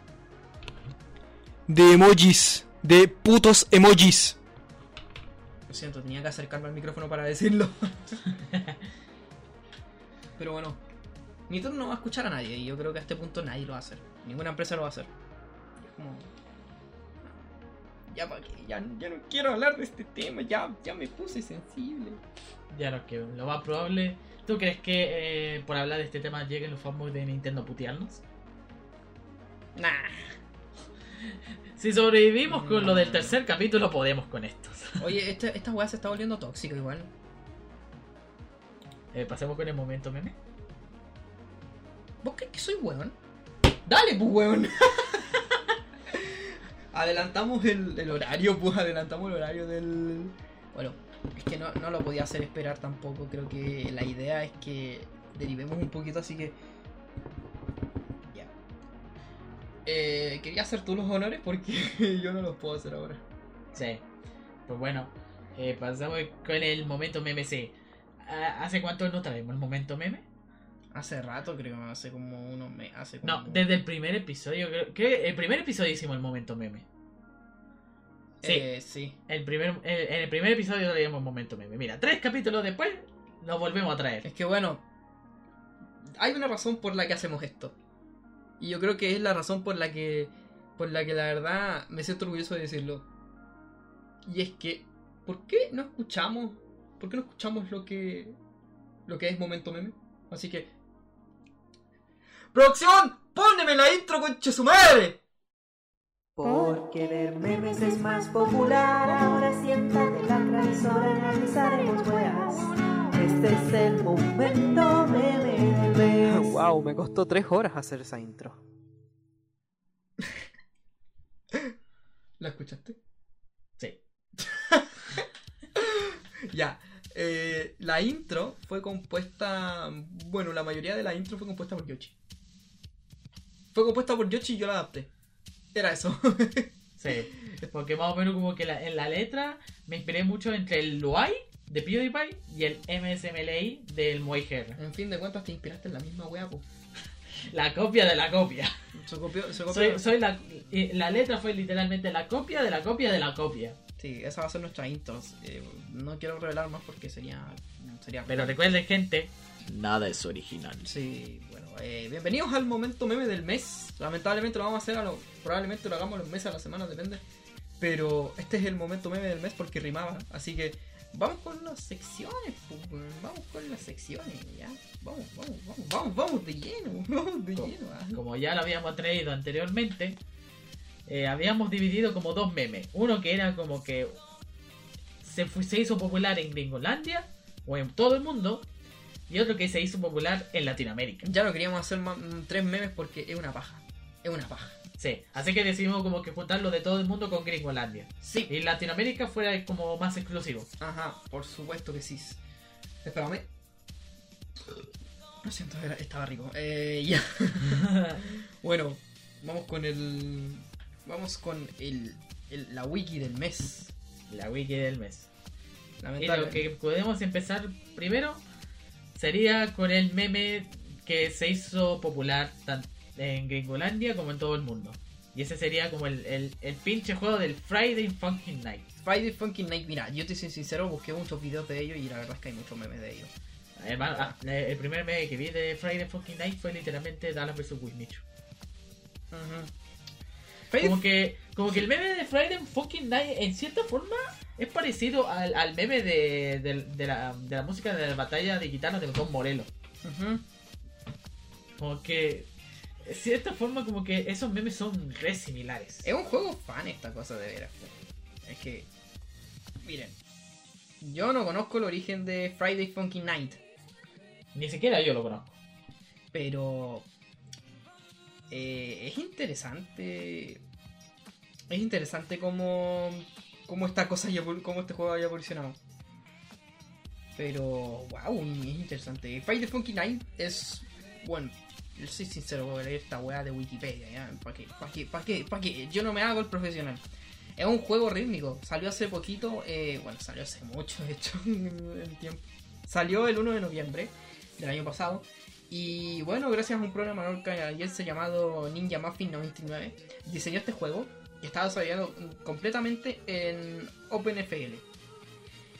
Speaker 4: De emojis. De putos emojis.
Speaker 1: Lo siento, tenía que acercarme al micrófono para decirlo. Pero bueno, Nintendo no va a escuchar a nadie y yo creo que a este punto nadie lo va a hacer. Ninguna empresa lo va a hacer. Es como... Ya, pa' qué, ya, ya no quiero hablar de este tema, ya, ya me puse sensible.
Speaker 3: Ya lo que lo más probable. ¿Tú crees que eh, por hablar de este tema lleguen los fanboys de Nintendo a putearnos?
Speaker 1: Nah.
Speaker 3: Si sobrevivimos con lo del tercer capítulo, podemos con estos.
Speaker 1: Oye, este- esta weá se está volviendo tóxica igual.
Speaker 3: Eh, pasemos con el momento meme.
Speaker 1: ¿Vos crees que soy weón? Dale, pues weón. adelantamos el, el horario, pues adelantamos el horario del... Bueno, es que no, no lo podía hacer esperar tampoco. Creo que la idea es que derivemos un poquito, así que... Eh, quería hacer tú los honores porque yo no los puedo hacer ahora.
Speaker 3: Sí. Pues bueno, eh, pasamos con el momento meme. Sí. Ah, ¿Hace cuánto no traemos el momento meme?
Speaker 1: Hace rato creo, hace como unos meses.
Speaker 3: No, desde el primer episodio. Creo que el primer episodio hicimos el momento meme. Sí.
Speaker 1: Eh, sí.
Speaker 3: El primer, el- en el primer episodio traíamos el momento meme. Mira, tres capítulos después lo volvemos a traer.
Speaker 1: Es que bueno, hay una razón por la que hacemos esto. Y yo creo que es la razón por la que por la que la verdad me siento orgulloso de decirlo. Y es que ¿por qué no escuchamos? ¿Por qué no escuchamos lo que lo que es momento meme? Así que ¡Producción! ¡Póneme la intro, conche su madre!
Speaker 5: Porque ver memes es más popular. Ahora siéntate la tradición, analizaremos weas. Este es el momento mes.
Speaker 6: Wow, me costó tres horas hacer esa intro.
Speaker 1: ¿La escuchaste?
Speaker 3: Sí.
Speaker 1: Ya. eh, la intro fue compuesta. Bueno, la mayoría de la intro fue compuesta por Yoshi. Fue compuesta por Yoshi y yo la adapté. Era eso.
Speaker 3: Sí. Porque más o menos como que la- en la letra me inspiré mucho entre el Luai de PewDiePie y el MSMLI del Moiher.
Speaker 1: en fin de cuentas, te inspiraste en la misma wea, po.
Speaker 3: La copia de la copia.
Speaker 1: Se copió. Se copió.
Speaker 3: Soy, soy la, y la letra fue literalmente la copia de la copia de la copia.
Speaker 1: Sí, esa va a ser nuestra intro. Eh, no quiero revelar más porque sería. Sería.
Speaker 3: Pero recuerden, gente, nada es original.
Speaker 1: Sí, bueno, eh, bienvenidos al momento meme del mes. Lamentablemente lo vamos a hacer a lo. Probablemente lo hagamos los meses a la semana, depende. Pero este es el momento meme del mes porque rimaba. Así que vamos con las secciones, pues, vamos con las secciones, ya. Vamos, vamos, vamos, vamos, vamos de lleno, vamos de lleno. ah.
Speaker 3: Como ya lo habíamos traído anteriormente, eh, habíamos dividido como dos memes. Uno que era como que se, fu- se hizo popular en Gringolandia o en todo el mundo. Y otro que se hizo popular en Latinoamérica.
Speaker 1: Ya no queríamos hacer mm, tres memes porque es una paja. Es una paja.
Speaker 3: Sí, así que decidimos como que juntarlo de todo el mundo con Gringolandia.
Speaker 1: Sí.
Speaker 3: Y Latinoamérica fuera como más exclusivo.
Speaker 1: Ajá, por supuesto que sí. Espérame. Lo siento, era- estaba rico. Eh, ya. Bueno, vamos con el. Vamos con el, el- la wiki del mes.
Speaker 3: La wiki del mes. Y lo que podemos empezar primero sería con el meme que se hizo popular tanto en Gringolandia como en todo el mundo. Y ese sería como el, el, el pinche juego del Friday Funkin' Night.
Speaker 1: Friday Funkin' Night, mira, yo te soy sincero, busqué muchos videos de ellos y la verdad es que hay muchos memes de ellos.
Speaker 3: Hermano, ah, eh, el primer meme que vi de Friday Funkin' Night fue literalmente Dallas vs. Wismichu. Como que, como que el meme de Friday Fucking Night en cierta forma es parecido al, al meme de, de- de la, de la música de la batalla de guitarra de Don Morelos. Como que, en cierta forma, como que esos memes son re similares.
Speaker 1: Es un juego fan esta cosa de veras. Es que, miren, yo no conozco el origen de Friday Funkin' Night.
Speaker 3: Ni siquiera yo lo conozco.
Speaker 1: Pero eh, es interesante. Es interesante cómo, cómo esta cosa evol- cómo este juego haya evolucionado. Pero, wow, es interesante. The Funky Night es. Bueno, yo soy sincero, voy a leer esta weá de Wikipedia, ¿ya? ¿Para qué? ¿Para qué? ¿Para qué? ¿Para qué? Yo no me hago el profesional. Es un juego rítmico. Salió hace poquito, eh, bueno, salió hace mucho, de hecho, en tiempo. Salió el 1 de noviembre del año pasado. Y bueno, gracias a un programador canadiense llamado Ninja Muffin 99, diseñó este juego que está desarrollado completamente en OpenFL.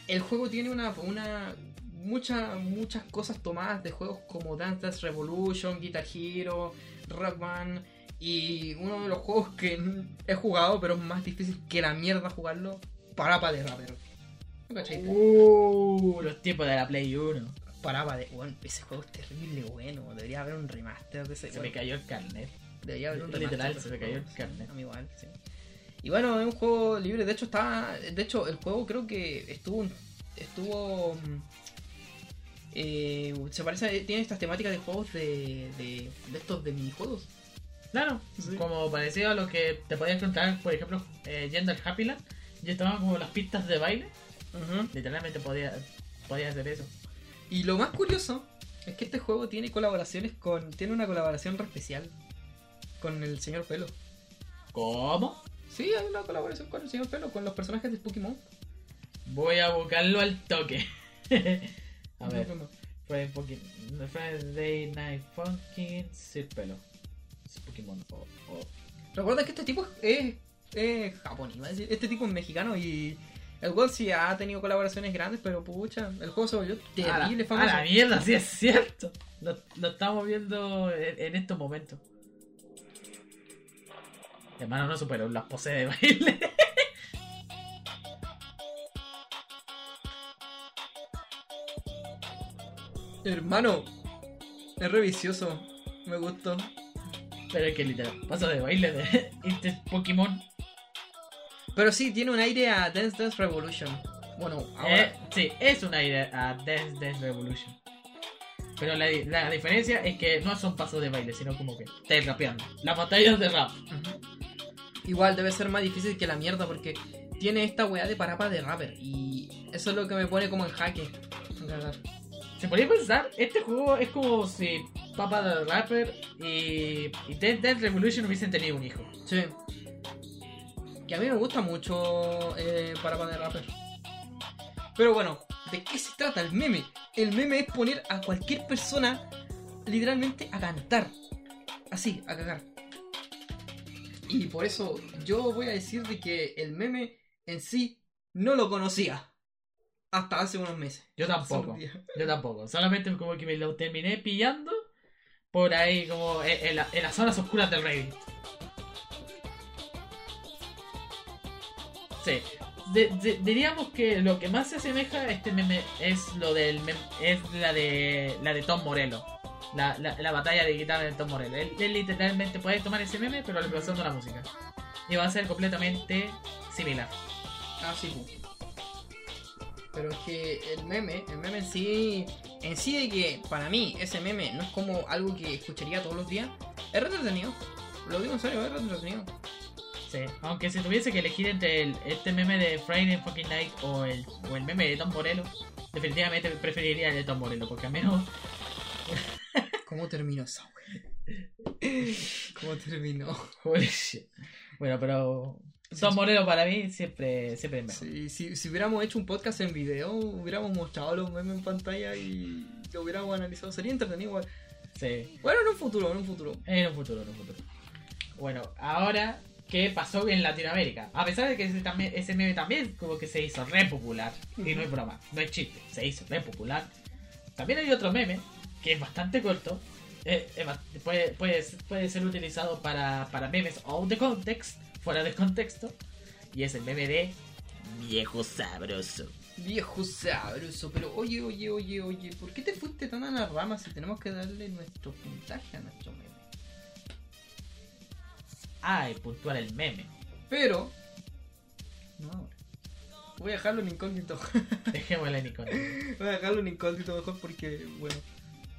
Speaker 1: El juego tiene una, una muchas muchas cosas tomadas de juegos como Dance Dance Revolution, Guitar Hero, Rock Band y uno de los juegos que he jugado pero es más difícil que la mierda jugarlo, Parapa de Rapper.
Speaker 3: Uh, los tiempos de la Play 1.
Speaker 1: Parapa de... Bueno, ese juego es terrible bueno, debería haber un remaster de ese
Speaker 3: Se me cayó el carnet.
Speaker 1: Debería haber un
Speaker 3: Literal,
Speaker 1: remaster de
Speaker 3: se me cayó el carnet.
Speaker 1: sí, a mí igual, sí. Y bueno, es un juego libre. De hecho, está. De hecho, el juego creo que estuvo. Estuvo. Eh, se parece. Tiene estas temáticas de juegos de. de, de estos de minijuegos.
Speaker 3: Claro,
Speaker 1: Sí.
Speaker 3: como parecido a lo que te podías encontrar, por ejemplo, eh, yendo al Happy Land. Y estaban como las pistas de baile. Literalmente podía, podía hacer eso.
Speaker 1: Y lo más curioso es que este juego tiene colaboraciones con. Tiene una colaboración re especial con el señor Pelo.
Speaker 3: ¿Cómo?
Speaker 1: Sí, hay una colaboración con el señor Pelo, con los personajes de Pokémon.
Speaker 3: Voy a buscarlo al toque. a ver, fue Pokémon. Friday Night Funkin' Sir Pelo. Es Pokémon. Oh, oh.
Speaker 1: Recuerda que este tipo es, es japonés. Este tipo es mexicano y el juego sí ha tenido colaboraciones grandes, pero pucha, el juego se volvió
Speaker 3: A la,
Speaker 1: terrible
Speaker 3: a la mierda, sí es cierto. Lo, lo estamos viendo en, en estos momentos. Hermano, no superó las poses de baile.
Speaker 1: Hermano, es re vicioso. Me gustó.
Speaker 3: Pero es que literal, paso de baile de este Pokémon.
Speaker 1: Pero sí, tiene un aire a Dance Dance Revolution. Bueno, ahora.
Speaker 3: Eh, sí, es una idea a Dance Dance Revolution. Pero la, la diferencia es que no son pasos de baile, sino como que te rapeando. Las batallas de rap.
Speaker 1: Igual debe ser más difícil que la mierda porque tiene esta weá de parapa de rapper. Y eso es lo que me pone como en jaque.
Speaker 3: Se podría pensar, este juego es como si Papa de Rapper y, y Dance Dance Revolution hubiesen tenido un hijo.
Speaker 1: Sí. Que a mí me gusta mucho eh, parapa de rapper. Pero bueno, ¿de qué se trata el meme? El meme es poner a cualquier persona literalmente a cantar. Así, a cagar. Y por eso yo voy a decir de que el meme en sí no lo conocía. Hasta hace unos meses.
Speaker 3: Yo tampoco. Yo tampoco. Solamente como que me lo terminé pillando por ahí, como en, en la- en las zonas oscuras del Reddit. Sí. De- de- diríamos que lo que más se asemeja a este meme es lo del es la de la de Tom Morello. La, la, la batalla de guitarra de Tom Morello. Él, él literalmente puede tomar ese meme, pero le pasando la música. Y va a ser completamente similar.
Speaker 1: Ah, sí, pu. Pero es que el meme, el meme en sí, en sí de que para mí ese meme no es como algo que escucharía todos los días, es re entretenido. Lo digo en serio, es re entretenido.
Speaker 3: Sí, aunque si tuviese que elegir entre el, este meme de Friday Fucking Night o el, o el meme de Tom Morello, definitivamente preferiría el de Tom Morello, porque al menos
Speaker 1: ¿Cómo terminó esa? ¿Cómo terminó?
Speaker 3: Bueno, pero Tom Morello para mí siempre, siempre es mejor.
Speaker 1: Sí, si, si hubiéramos hecho un podcast en video, hubiéramos mostrado los memes en pantalla y lo hubiéramos analizado. Sería entretenido igual.
Speaker 3: Sí,
Speaker 1: Bueno, en un futuro, en un futuro.
Speaker 3: en un futuro, en un futuro. Bueno, ahora, ¿qué pasó en Latinoamérica? A pesar de que ese, también, ese meme también como que se hizo re popular, y no es broma, no es chiste, se hizo re popular. También hay otro meme que es bastante corto, eh, puede, puede, puede ser utilizado para, para memes out de context, fuera de contexto, y es el meme de viejo sabroso.
Speaker 1: Viejo sabroso, pero oye, oye, oye, oye, ¿por qué te fuiste tan a las ramas si tenemos que darle nuestro puntaje a nuestro meme?
Speaker 3: Ah, y puntuar el meme.
Speaker 1: Pero. No ahora. Voy a dejarlo en incógnito.
Speaker 3: Dejémosla en icono.
Speaker 1: Voy a dejarlo en incógnito mejor porque, bueno.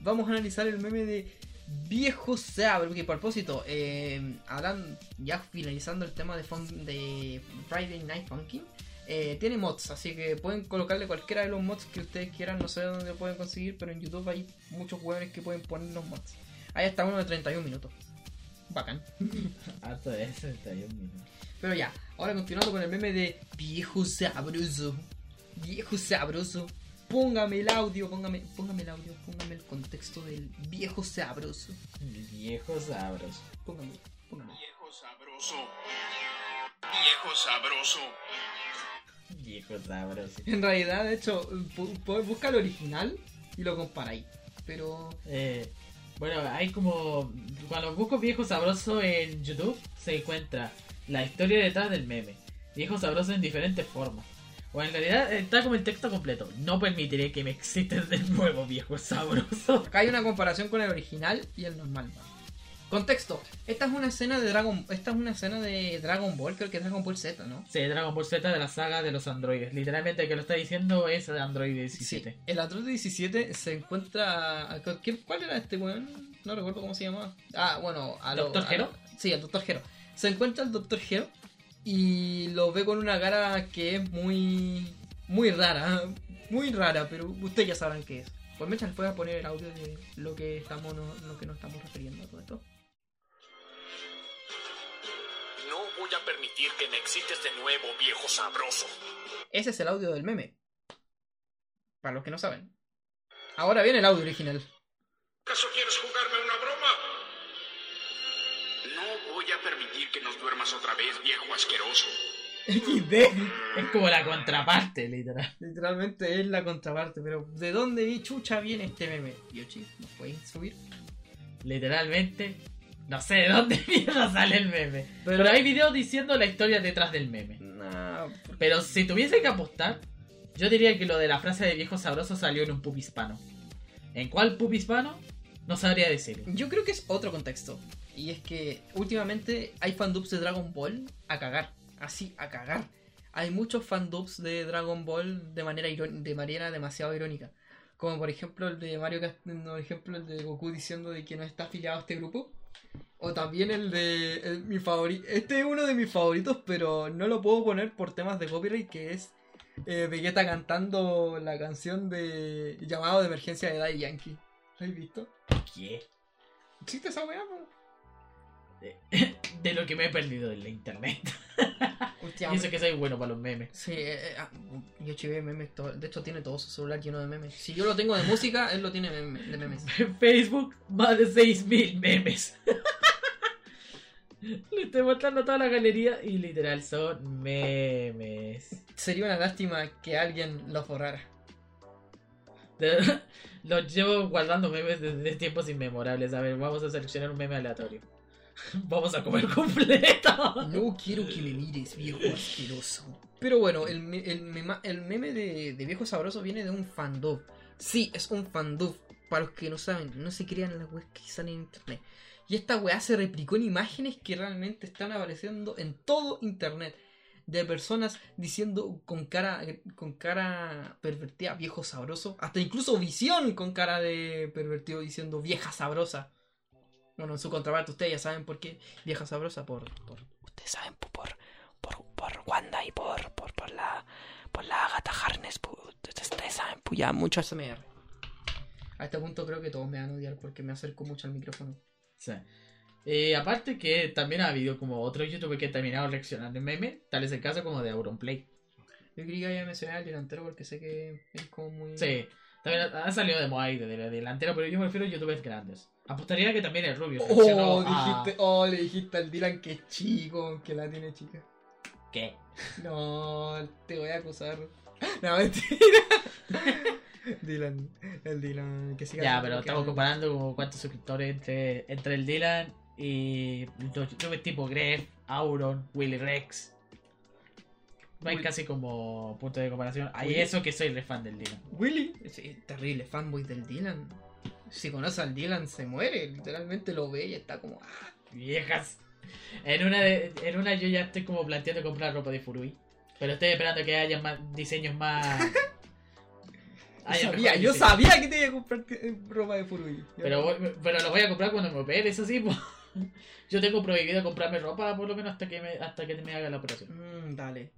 Speaker 1: Vamos a analizar el meme de Viejo Sabro. Porque, por propósito, eh, hablando, ya finalizando el tema de, fun- de Friday Night Funkin', eh, tiene mods. Así que pueden colocarle cualquiera de los mods que ustedes quieran. No sé dónde lo pueden conseguir, pero en YouTube hay muchos hueones que pueden poner los mods. Ahí está uno de 31 minutos. Bacán.
Speaker 3: Harto de 61 minutos.
Speaker 1: Pero ya, ahora continuando con el meme de viejo sabroso. Viejo sabroso. Póngame el audio, póngame, póngame el audio, póngame el contexto del viejo sabroso.
Speaker 3: El viejo sabroso.
Speaker 1: Póngame, póngame.
Speaker 7: Viejo sabroso. Viejo sabroso.
Speaker 3: Viejo sabroso.
Speaker 1: En realidad, de hecho, busca el original y lo comparáis. Pero
Speaker 3: Eh, bueno, hay como. Cuando busco viejo sabroso en YouTube, se encuentra la historia detrás del meme. Viejo sabroso en diferentes formas. O en realidad está como el texto completo. No permitiré que me existen de nuevo, viejo sabroso.
Speaker 1: acá hay una comparación con el original y el normal. Contexto, esta es una escena de Dragon, esta es una escena de Dragon Ball, creo que es Dragon Ball Z, ¿no?
Speaker 3: Sí, Dragon Ball Z de la saga de los androides. Literalmente el que lo está diciendo es de Android 17.
Speaker 1: Sí, el Android 17 se encuentra. ¿qué- ¿Cuál era este weón? No recuerdo cómo se llamaba. Ah, bueno, a lo-
Speaker 3: ¿Doctor Gero?
Speaker 1: sí, el Doctor Gero. Se encuentra el Doctor Gero y lo ve con una cara que es muy. muy rara. Muy rara, pero ustedes ya sabrán qué es. Pues Mecha, ¿les puedes poner el audio de lo que estamos no- lo que nos estamos refiriendo a todo esto?
Speaker 7: No voy a permitir que me excites de nuevo, viejo sabroso.
Speaker 1: Ese es el audio del meme. Para los que no saben. Ahora viene el audio original.
Speaker 7: ¿Acaso quieres jugarme una broma? No voy a permitir que nos duermas otra vez, viejo asqueroso.
Speaker 1: XD.
Speaker 3: Es como la contraparte, literal.
Speaker 1: Literalmente es la contraparte, pero ¿de dónde vi chucha viene este meme? Yoshi, ¿nos puedes subir?
Speaker 3: Literalmente, no sé de dónde mierda sale el meme.
Speaker 1: Pero-
Speaker 3: Pero, hay videos diciendo la historia detrás del meme.
Speaker 1: Nah, ¿por qué?
Speaker 3: Pero si tuviese que apostar, yo diría que lo de la frase de viejo sabroso salió en un pub hispano. ¿En cuál pub hispano? No sabría decir.
Speaker 1: Yo creo que es otro contexto. Y es que últimamente hay fandubs de Dragon Ball a cagar. Así, a cagar. Hay muchos fandubs de Dragon Ball de manera, irón- de manera demasiado irónica. Como por ejemplo el de Mario Cast- no, por ejemplo el de Goku diciendo de que no está afiliado a este grupo. O también el de el- mi favorito. Este es uno de mis favoritos, pero no lo puedo poner por temas de copyright, que es eh, Vegeta cantando la canción de llamado de emergencia de Daddy Yankee. ¿Lo has visto?
Speaker 3: ¿Qué?
Speaker 1: ¿Existe esa weá?
Speaker 3: De lo que me he perdido en la internet. Y eso que soy bueno para los memes.
Speaker 1: Sí, eh, eh, ah, Yoshi ve memes. todo- de hecho, tiene todo su celular lleno de memes. Si yo lo tengo de música, él lo tiene meme- de memes.
Speaker 3: En Facebook, más de 6.000 memes. Le estoy mostrando toda la galería y literal son memes.
Speaker 1: Sería una lástima que alguien los borrara.
Speaker 3: Los llevo guardando memes desde tiempos inmemorables. A ver, vamos a seleccionar un meme aleatorio. Vamos a comer completo.
Speaker 1: No quiero que me mires, viejo asqueroso. Pero bueno, el, el, mema- el meme de, de viejo sabroso viene de un fandub. Sí, es un fandub. Para los que no saben, no se crean las weas que salen en internet. Y esta weá se replicó en imágenes que realmente están apareciendo en todo internet. De personas diciendo con cara, con cara pervertida, viejo sabroso. Hasta incluso visión con cara de pervertido diciendo vieja sabrosa. Bueno, en su contraparte ustedes ya saben por qué vieja sabrosa. Por, por
Speaker 4: Ustedes saben po- por, por, por Wanda y por, por, por la por la Agatha Harness. Ustedes saben, pues ya mucho
Speaker 1: ASMR. A este punto creo que todos me van a odiar porque me acerco mucho al micrófono.
Speaker 3: Sí. Eh, aparte que también ha habido como otros youtubers que han terminado reaccionando en memes. Tal es el caso como de Auronplay.
Speaker 1: Yo quería ya mencionar al delantero porque sé que es como muy...
Speaker 3: Sí. También ha ha salido de moda ahí de, de delantero, pero yo me refiero a youtubers grandes. Apostaría que también el Rubio
Speaker 1: Oh,
Speaker 3: a-
Speaker 1: dijiste, oh, le dijiste al Dylan que es chico, que la tiene chica.
Speaker 3: ¿Qué?
Speaker 1: No, te voy a acusar. No, mentira. Dylan, el Dylan, que siga.
Speaker 3: Ya, pero estamos comparando como cuántos suscriptores entre, entre el Dylan y los youtubers tipo Gref, Auron, Willy Rex. No hay
Speaker 1: Will-
Speaker 3: casi como punto de comparación. Hay
Speaker 1: Willy-
Speaker 3: eso que soy re fan del Dylan.
Speaker 1: Willy, terrible fanboy del Dylan. Si conoce al Dylan se muere, literalmente lo ve y está como... ah.
Speaker 3: Viejas. En una, de, en una yo ya estoy como planteando comprar ropa de Furui. Pero estoy esperando que haya más diseños más.
Speaker 1: Yo sabía, yo sabía que te iba a comprar eh, ropa de Furui.
Speaker 3: Pero, voy- pero lo voy a comprar cuando me opere, eso sí. po. Yo tengo prohibido comprarme ropa por lo menos hasta que me, hasta que me haga la operación.
Speaker 1: Mm, dale.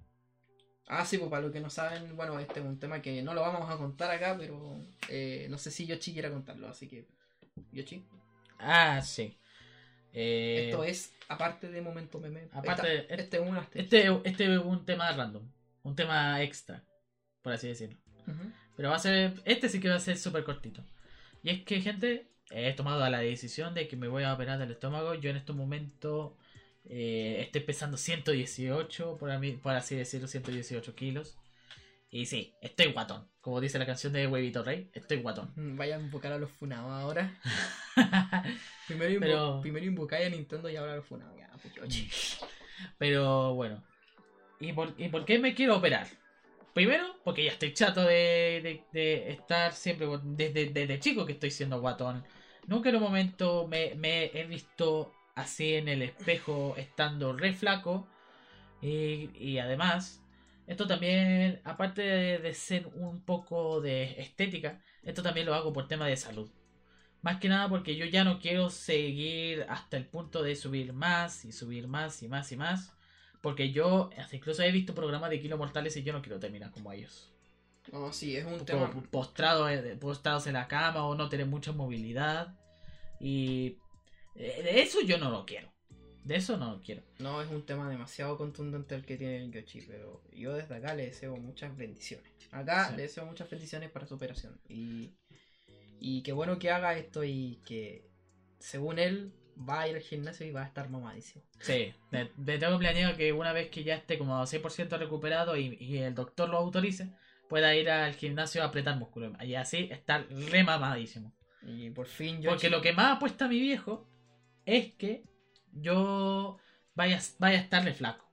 Speaker 1: Ah, sí, pues para los que no saben, bueno, este es un tema que no lo vamos a contar acá, pero eh, no sé si Yoshi quiera contarlo, así que... Yoshi,
Speaker 3: Ah, sí. Eh,
Speaker 1: esto es aparte de Momento Meme.
Speaker 3: aparte-
Speaker 1: Esta- este es un asterisco.
Speaker 3: este, este es un tema random. Un tema extra, por así decirlo. Pero va a ser. Este sí que va a ser súper cortito. Y es que, gente, he tomado la decisión de que me voy a operar del estómago. Yo en este momento eh, estoy pesando 118, por, mí- por así decirlo, 118 kilos. Y sí, estoy guatón. Como dice la canción de Huevito Rey, estoy guatón.
Speaker 1: Mm, Vaya a invocar a los funados ahora. Primero, invo-
Speaker 3: Pero-
Speaker 1: primero invocáis a Nintendo y ahora a los funados. Ya, pues.
Speaker 3: Pero bueno. ¿Y por, ¿Y por qué me quiero operar? Primero, porque ya estoy chato de, de- de estar siempre, desde, desde chico que estoy siendo guatón. Nunca en un momento me, me he visto así en el espejo estando re flaco. Y, y además, esto también, aparte de, de ser un poco de estética, esto también lo hago por tema de salud. Más que nada porque yo ya no quiero seguir hasta el punto de subir más y subir más y más y más. Porque yo hasta incluso he visto programas de Kilo Mortales y yo no quiero terminar como ellos.
Speaker 1: No, sí, es un tema.
Speaker 3: Como postrados, eh, postrados en la cama o no tener mucha movilidad. Y de eso yo no lo quiero. De eso no lo quiero.
Speaker 1: No, es un tema demasiado contundente el que tiene Yoshi, pero yo desde acá le deseo muchas bendiciones. Acá
Speaker 3: Sí.
Speaker 1: le deseo muchas bendiciones para su operación. Y, y qué bueno que haga esto y que, según él, va a ir al gimnasio y va a estar mamadísimo.
Speaker 3: Sí, me, tengo planeado que una vez que ya esté como 100% recuperado y, y el doctor lo autorice, pueda ir al gimnasio a apretar músculo. Y así estar remamadísimo.
Speaker 1: Y por fin Yoshi...
Speaker 3: Porque lo que más apuesta mi viejo es que yo vaya, vaya a estarle flaco.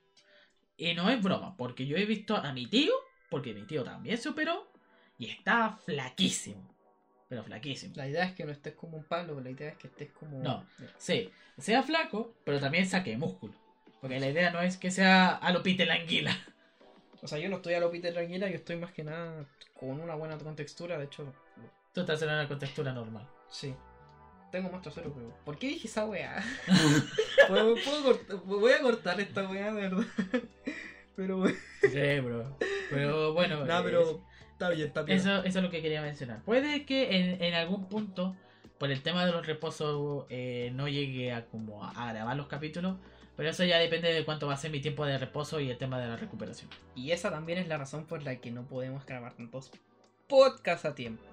Speaker 3: Y no es broma, porque yo he visto a mi tío, porque mi tío también se operó, y está flaquísimo. pero flaquísimo.
Speaker 1: La idea es que no estés como un palo, la idea es que estés como.
Speaker 3: No. Sí, sea flaco, pero también saque músculo. Porque la idea no es que sea a lo Peter Languila.
Speaker 1: O sea, yo no estoy a lo Peter tranquila, yo estoy más que nada con una buena contextura, de hecho.
Speaker 3: Tú estás en una contextura normal.
Speaker 1: Sí. Tengo más trasero, pero. ¿Por qué dije esa weá? ¿Puedo- puedo cort- Voy a cortar esta weá, de verdad. Pero bueno.
Speaker 3: Sí, bro. Pero bueno,
Speaker 1: Nada,
Speaker 3: es-
Speaker 1: pero. Está bien, está bien.
Speaker 3: eso, eso es lo que quería mencionar. Puede que en, en algún punto, por el tema de los reposos, eh, no llegue a como a grabar los capítulos. Pero eso ya depende de cuánto va a ser mi tiempo de reposo y el tema de la recuperación.
Speaker 1: Y esa también es la razón por la que no podemos grabar tantos podcasts a tiempo.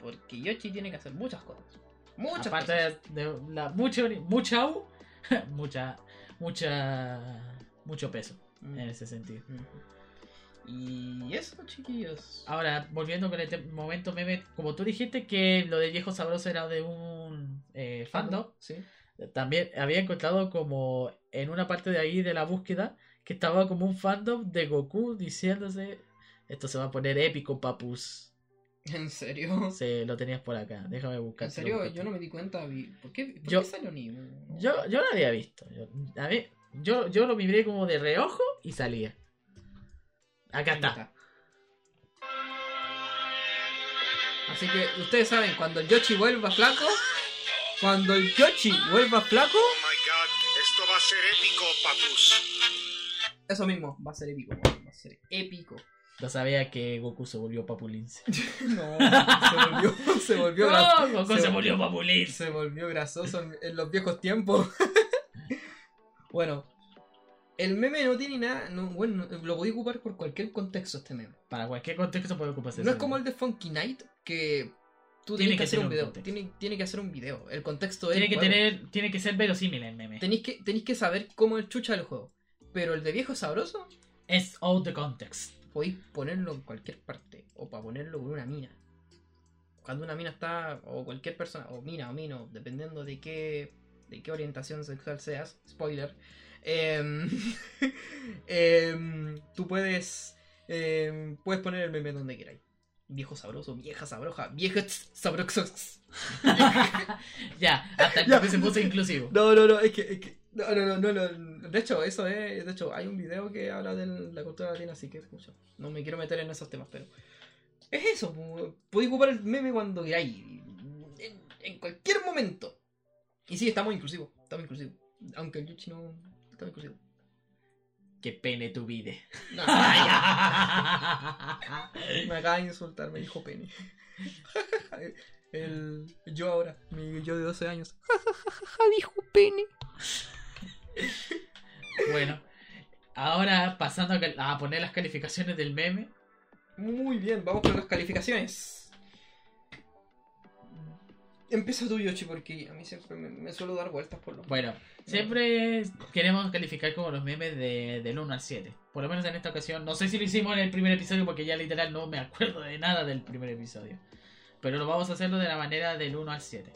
Speaker 1: Porque Yoshi tiene que hacer muchas cosas. Muchas
Speaker 3: Aparte
Speaker 1: cosas.
Speaker 3: de, la mucha U, mucha, mucha, mucho peso
Speaker 1: Mm.
Speaker 3: en ese sentido.
Speaker 1: Y eso, chiquillos.
Speaker 3: Ahora, volviendo con el momento meme, como tú dijiste que lo de viejo sabroso era de un eh, fandom,
Speaker 1: Sí.
Speaker 3: también había encontrado como en una parte de ahí de la búsqueda que estaba como un fandom de Goku diciéndose esto se va a poner épico, papus.
Speaker 1: ¿En serio?
Speaker 3: Se lo tenías por acá, déjame buscar.
Speaker 1: En serio, yo no me di cuenta. vi- ¿Por qué, por
Speaker 3: Yo-
Speaker 1: qué salió ni uno?
Speaker 3: Yo, yo lo había visto. Yo, a mí, yo, yo lo miré como de reojo y salía. Acá está.
Speaker 1: Así que ustedes saben, cuando el Yoshi vuelva flaco, cuando el Yoshi vuelva flaco,
Speaker 7: Oh my god, esto va a ser épico, papus.
Speaker 1: eso mismo, va a ser épico, va a ser épico.
Speaker 3: No sabía que Goku se volvió papulince.
Speaker 1: No, se volvió, se volvió,
Speaker 3: No, Goku
Speaker 1: se
Speaker 3: se,
Speaker 1: vol-
Speaker 3: volvió papulince.
Speaker 1: se volvió grasoso en, en los viejos tiempos. bueno, el meme no tiene nada, no, bueno, lo podía ocupar por cualquier contexto este meme.
Speaker 3: Para cualquier contexto puede ocuparse.
Speaker 1: No es como el de Funky Night que tú
Speaker 3: Tiene
Speaker 1: tienes que, hacer un
Speaker 3: un
Speaker 1: video. Tiene, tiene que hacer un video. El contexto
Speaker 3: tiene
Speaker 1: es
Speaker 3: que
Speaker 1: juego.
Speaker 3: tener, tiene que ser verosímil el meme.
Speaker 1: Tenéis que, tenéis que saber cómo el chucha del juego. Pero el de viejo sabroso,
Speaker 3: Es out the context.
Speaker 1: Podéis ponerlo en cualquier parte. O para ponerlo con una mina. Cuando una mina está, o cualquier persona, o mina o mino, dependiendo de qué, de qué orientación sexual seas, spoiler, em, em, tú puedes, em, puedes poner el meme donde queráis. Viejo sabroso, vieja sabroja, vieja sabrosos.
Speaker 3: ya, hasta que se puso inclusivo.
Speaker 1: No, no, no, es que, es que- no, no, no, no, no, de hecho, eso es, de hecho, hay un video que habla de la cultura latina, así que, pucha, no me quiero meter en esos temas, pero es eso, podéis ocupar el meme cuando queráis, en, en cualquier momento. Y sí, estamos inclusivos, estamos inclusivos, aunque el Yuchi no, estamos inclusivos.
Speaker 3: Que pene tu vida.
Speaker 1: No, me acaba de insultar, me dijo pene. El, yo ahora, mi yo de 12 años.
Speaker 4: dijo pene.
Speaker 3: Bueno, ahora pasando a, poner las calificaciones del meme.
Speaker 1: Muy bien, vamos con las calificaciones. Empieza tú, Yoshi, porque a mí siempre me, me suelo dar vueltas por los.
Speaker 3: Bueno, siempre queremos calificar como los memes de, del 1 al 7. Por lo menos en esta ocasión. No sé si lo hicimos en el primer episodio porque ya literal no me acuerdo de nada del primer episodio. Pero lo vamos a hacerlo de la manera del 1 al 7.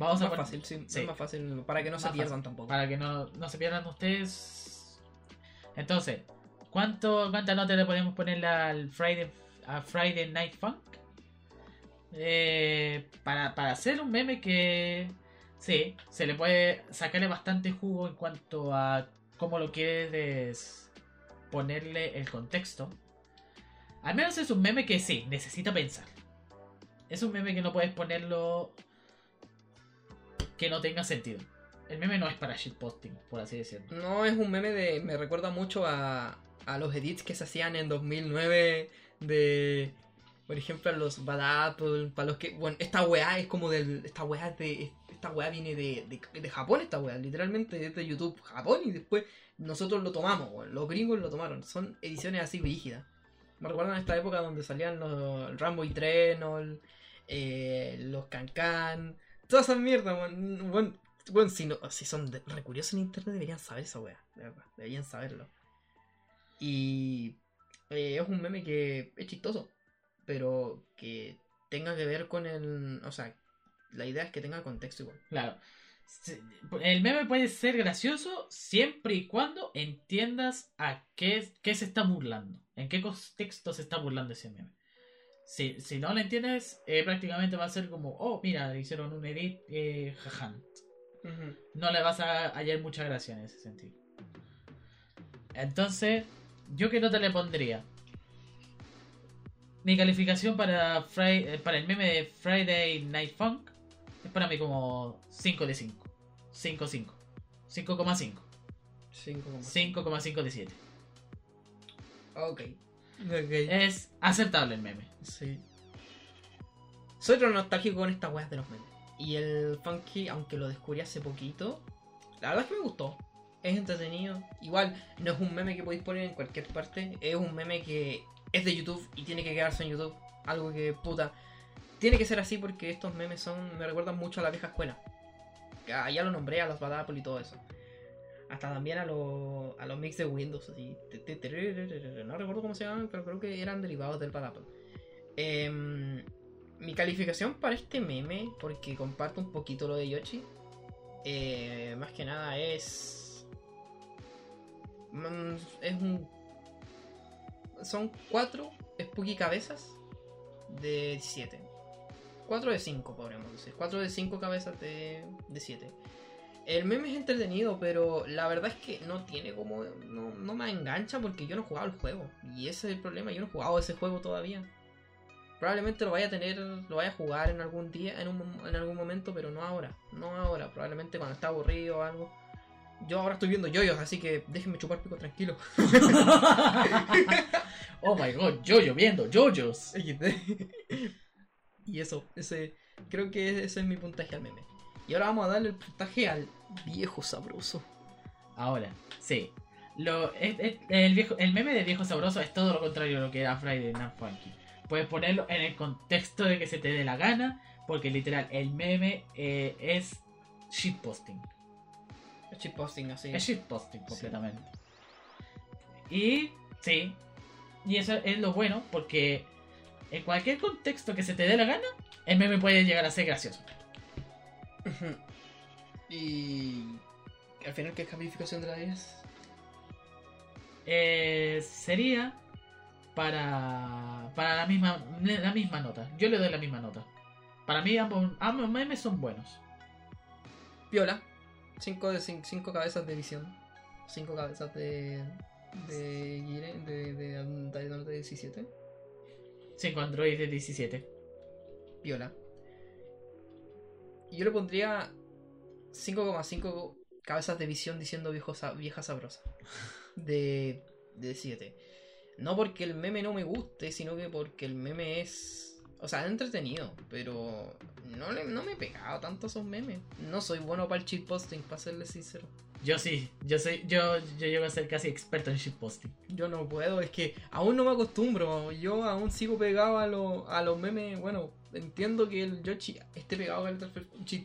Speaker 3: Vamos
Speaker 1: es
Speaker 3: a
Speaker 1: más fácil, sí,
Speaker 3: sí.
Speaker 1: Es más fácil para que no se pierdan
Speaker 3: fácil,
Speaker 1: tampoco.
Speaker 3: Para que no, no se pierdan ustedes. Entonces, ¿cuánto, ¿cuánta nota le podemos poner al Friday, a Friday Night Funk? Eh, para, para hacer un meme que sí, se le puede sacarle bastante jugo en cuanto a cómo lo quieres ponerle el contexto. Al menos es un meme que sí, necesita pensar. Es un meme que no puedes ponerlo que no tenga sentido. El meme no es para shitposting, por así decirlo.
Speaker 1: No es un meme de. Me recuerda mucho a, a los edits que se hacían en 2009 de. Por ejemplo, a los Bad Apple, para los que. Bueno, esta weá es como del. Esta weá es de. Esta weá viene de, de, Japón, esta weá. Literalmente es de YouTube Japón y después nosotros lo tomamos. Los gringos lo tomaron. Son ediciones así rígidas. Me recuerdan a esta época donde salían los Rambo y Trenol, eh, los Cancan, todas esas mierdas, weón. Weón, si, no, si son de- re curiosos en internet deberían saber esa weá. de verdad, Deberían saberlo. Y eh, es un meme que es chistoso, pero que tenga que ver con el... O sea, la idea es que tenga contexto igual.
Speaker 3: Claro. El meme puede ser gracioso siempre y cuando entiendas a qué, qué se está burlando. En qué contexto se está burlando ese meme. Si, si no lo entiendes, eh, prácticamente va a ser como, oh, mira, hicieron un edit, eh, jajan.
Speaker 1: Ujú.
Speaker 3: No le vas a hallar mucha gracia en ese sentido. Entonces, ¿yo qué nota le pondría? Mi calificación para, eh, para el meme de Friday Night Funk es para mí como 5 de 5. 5, 5. 5,5.
Speaker 1: Cinco como-
Speaker 3: 5,5 de 7.
Speaker 1: Ok.
Speaker 3: Es aceptable el meme.
Speaker 1: Sí. Soy otro nostálgico con estas weas de los memes. Y el Funky, aunque lo descubrí hace poquito, la verdad es que me gustó. Es entretenido. Igual, no es un meme que podéis poner en cualquier parte. Es un meme que es de YouTube y tiene que quedarse en YouTube. Algo que, puta, tiene que ser así porque estos memes son me recuerdan mucho a la vieja escuela. Ya, ya lo nombré, a los Bad Apple y todo eso. Hasta también a los, a los mix de Windows, así. No recuerdo cómo se llaman, pero creo que eran derivados del Bad Apple. Em, mi calificación para este meme, porque comparto un poquito lo de Yoshi, eh, más que nada es. mm, Es un. Son cuatro Spooky cabezas de 7. 4 de 5, podríamos decir. 4 de 5 cabezas de, de 7. El meme es entretenido, pero la verdad es que no tiene como. No, no me engancha porque yo no he jugado el juego. Y ese es el problema, yo no he jugado ese juego todavía. Probablemente lo vaya a tener, lo vaya a jugar en algún día, en, un, en algún momento, pero no ahora. No ahora, probablemente cuando está aburrido o algo. Yo ahora estoy viendo yoyos, así que déjenme chupar pico tranquilo.
Speaker 3: oh my god, yo viendo, yoyos.
Speaker 1: y eso, ese creo que ese es mi puntaje al meme. Y ahora vamos a darle el puntaje al viejo sabroso.
Speaker 3: Ahora, sí. Lo, es- es- el, viejo, el meme de viejo sabroso es todo lo contrario a lo que era Friday Night Funky. Puedes ponerlo en el contexto de que se te dé la gana, porque literal, el meme eh, es shitposting.
Speaker 1: El shitposting así.
Speaker 3: Es shitposting completamente. Y sí, y eso es lo bueno, porque en cualquier contexto que se te dé la gana, el meme puede llegar a ser gracioso.
Speaker 1: Y al final, ¿qué calificación de la 10?
Speaker 3: Eh, sería para para la misma la misma nota. Yo le doy la misma nota. Para mí ambos, ambos memes son buenos.
Speaker 1: Viola. 5 de 5 cabezas de visión. 5 cabezas de. de. Gire- de. de. de, de, de 17.
Speaker 3: 5 Android de 17.
Speaker 1: Viola. Yo le pondría 5,5 cabezas de visión diciendo viejo vieja sabrosa. De, de 7. No porque el meme no me guste, sino que porque el meme es. O sea, es entretenido, pero no, le- no me he pegado tanto a esos memes. No soy bueno para el cheat posting, para serles sincero.
Speaker 3: Yo sí, yo soy yo yo llego a ser casi experto en shitposting.
Speaker 1: Yo no puedo, es que aún no me acostumbro. Yo aún sigo pegado a, lo- a los memes. Bueno, entiendo que el Yoshi esté pegado al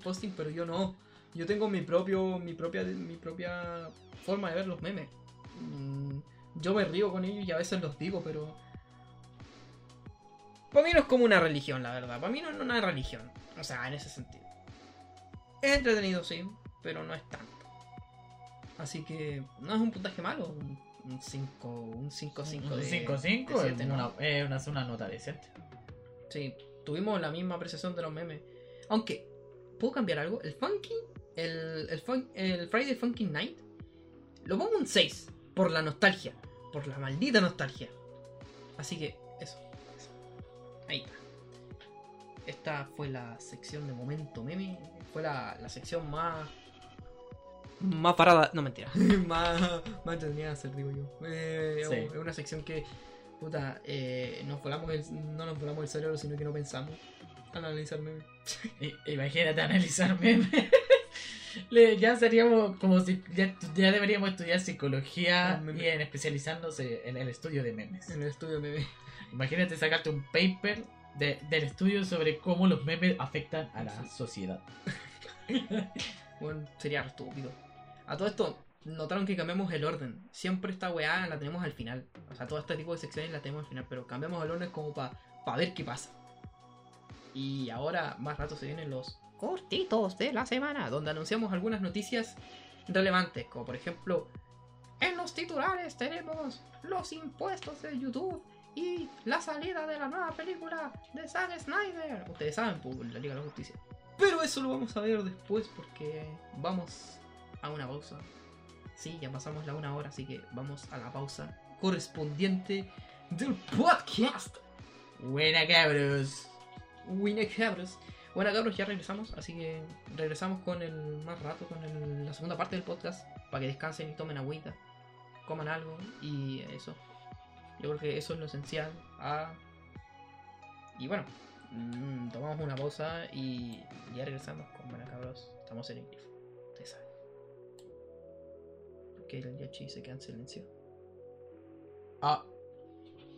Speaker 1: posting, pero yo no. Yo tengo mi propio, mi propia, mi propia forma de ver los memes. Mm, Yo me río con ellos y a veces los digo, pero para mí no es como una religión, la verdad. Para mí no es una religión. O sea, en ese sentido. Es entretenido, sí, pero no es tanto. Así que no es un puntaje malo. Un 5, un 5-5
Speaker 3: Un
Speaker 1: de
Speaker 3: 5-5
Speaker 1: de
Speaker 3: es
Speaker 1: siete, ¿no?
Speaker 3: una, una, es una nota decente.
Speaker 1: Sí, tuvimos la misma apreciación de los memes. Aunque, ¿puedo cambiar algo? El Funky, el, el, fun- el Friday Funky Night, lo pongo un 6 por la nostalgia. Por la maldita nostalgia. Así que, eso. eso. Ahí está. Esta fue la sección de momento meme. Fue la, la sección más. Más parada. No, mentira. más, más entretenida de hacer, digo yo. Eh,
Speaker 3: Sí.
Speaker 1: Es una sección que. Puta, eh, nos volamos el, no nos volamos el cerebro, sino que no pensamos al analizar memes.
Speaker 3: Imagínate analizar memes. Ya seríamos como si ya, ya deberíamos estudiar psicología
Speaker 1: meme.
Speaker 3: y en especializarnos en el estudio de memes.
Speaker 1: En el estudio de memes.
Speaker 3: Imagínate sacarte un paper de- del estudio sobre cómo los memes afectan a la sociedad.
Speaker 1: Bueno, sería estúpido. A todo esto, notaron que cambiamos el orden. Siempre esta weá la tenemos al final. O sea, todo este tipo de secciones la tenemos al final, pero cambiamos el orden como para ver qué pasa. Y ahora, más rato se vienen los cortitos de la semana, donde anunciamos algunas noticias relevantes, como por ejemplo, en los titulares tenemos los impuestos de YouTube y la salida de la nueva película de Zack Snyder. Ustedes saben, por la Liga de la Justicia. Pero eso lo vamos a ver después porque vamos a una pausa. Sí, ya pasamos la una hora, así que vamos a la pausa correspondiente del podcast.
Speaker 3: Buena cabros.
Speaker 1: Buena cabros. Bueno cabros, ya regresamos, así que regresamos con el más rato, con el- la segunda parte del podcast, para que descansen y tomen agüita, coman algo y eso. Yo creo que eso es lo esencial. Ah, y bueno, mm, tomamos una pausa y ya regresamos con Buena cabros. Estamos en el el Yachi se queda en silencio.
Speaker 3: Ah,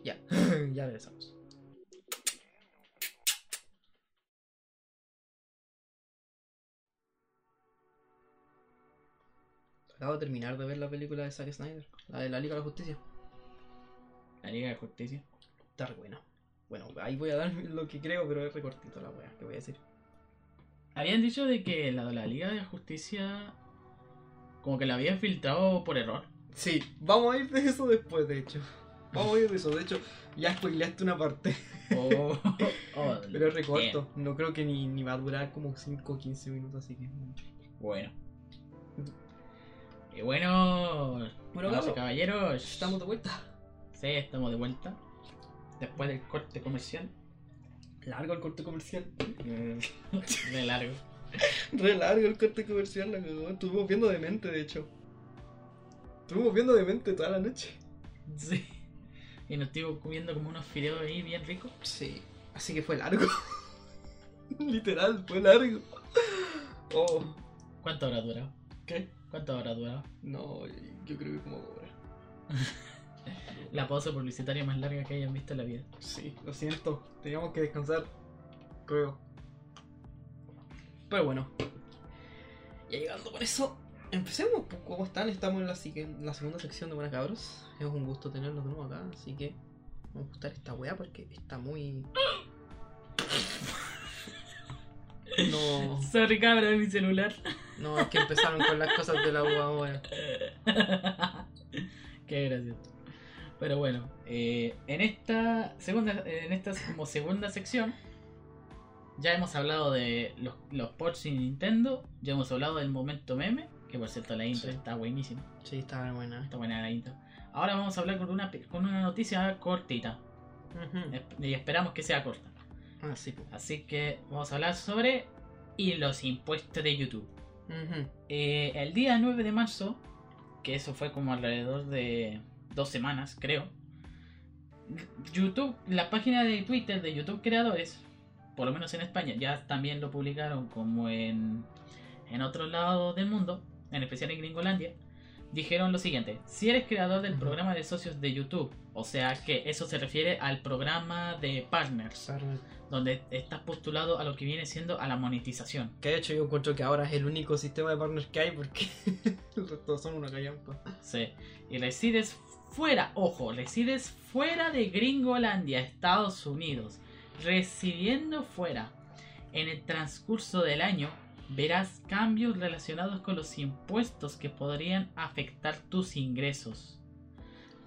Speaker 1: Ya, ya regresamos. Acabo de terminar de ver la película de Zack Snyder, la de la Liga de la Justicia.
Speaker 3: la Liga de Justicia.
Speaker 1: Está re buena. Bueno, ahí voy a dar lo que creo, pero es recortito la wea que voy a decir.
Speaker 3: Habían dicho de que la de la Liga de Justicia como que la habían filtrado por error.
Speaker 1: Sí, vamos a ir de eso después, de hecho. Vamos a ir de eso, de hecho, ya spoileaste una parte.
Speaker 3: Oh, oh,
Speaker 1: Pero es recorto, no creo que ni, ni va a durar como 5 o 15 minutos, así que.
Speaker 3: Bueno. Y bueno,
Speaker 1: Bueno, Carlos,
Speaker 3: caballeros,
Speaker 1: estamos de vuelta.
Speaker 3: Sí, estamos de vuelta. Después del corte comercial.
Speaker 1: Largo el corte comercial.
Speaker 3: De largo.
Speaker 1: Re largo el corte comercial, la cagó. Estuvimos viendo demente, de hecho. Estuvimos viendo demente toda la noche.
Speaker 3: Sí. Y nos estuvimos comiendo como unos fideos ahí bien ricos.
Speaker 1: Sí, así que fue largo. Literal, fue largo. Oh,
Speaker 3: ¿Cuánto habrá durado?
Speaker 1: ¿qué?
Speaker 3: ¿Cuánto habrá durado?
Speaker 1: No, yo creo que como ahora.
Speaker 3: La pausa publicitaria más larga que hayan visto en la vida.
Speaker 1: Sí, lo siento. Teníamos que descansar. Creo. Pero bueno. Ya llegando por eso. Empecemos. pues, ¿Cómo están? Estamos en la, en la segunda sección de Buenas Cabros. Es un gusto tenerlos de nuevo acá. Así que vamos a gustar esta weá porque está muy. No,
Speaker 3: Sorry cabra de mi celular.
Speaker 1: no, es que empezaron con las cosas de la U ahora.
Speaker 3: Qué gracioso. Pero bueno, eh, en esta segunda, en esta como segunda sección, ya hemos hablado de los, los ports sin Nintendo, ya hemos hablado del momento meme, que por cierto la intro
Speaker 1: Sí.
Speaker 3: está buenísima,
Speaker 1: Sí, está buena.
Speaker 3: está buena la intro. Ahora vamos a hablar con una, con una noticia cortita, y esperamos que sea corta.
Speaker 1: Ah, sí.
Speaker 3: Así que vamos a hablar sobre y los impuestos de YouTube. Eh, el día 9 de marzo, que eso fue como alrededor de dos semanas, creo. YouTube, la página de Twitter de YouTube Creadores, por lo menos en España, ya también lo publicaron como en, en otros lados del mundo, en especial en Gringolandia. Dijeron lo siguiente: si eres creador del programa de socios de YouTube, o sea que eso se refiere al programa de partners, donde estás postulado a lo que viene siendo a la monetización.
Speaker 1: Que de hecho yo encuentro que ahora es el único sistema de partners que hay porque el resto son una callampa.
Speaker 3: Sí. Y resides fuera, ojo, resides fuera de Gringolandia, Estados Unidos. Residiendo fuera. En el transcurso del año verás cambios relacionados con los impuestos que podrían afectar tus ingresos.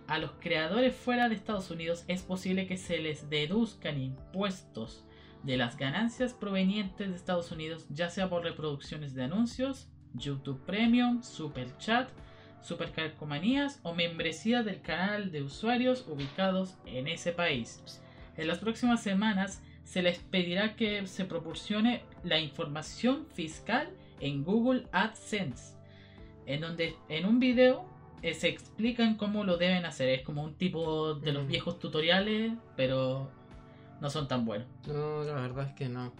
Speaker 3: A los creadores fuera de Estados Unidos es posible que se les deduzcan impuestos de las ganancias provenientes de Estados Unidos, ya sea por reproducciones de anuncios, YouTube Premium, Super Chat, Supercalcomanías o membresía del canal de usuarios ubicados en ese país. En las próximas semanas se les pedirá que se proporcione la información fiscal en Google AdSense, en donde en un video eh, se explican cómo lo deben hacer. Es como un tipo de los
Speaker 1: Mm.
Speaker 3: viejos tutoriales, pero no son tan buenos.
Speaker 1: No, la verdad es que no.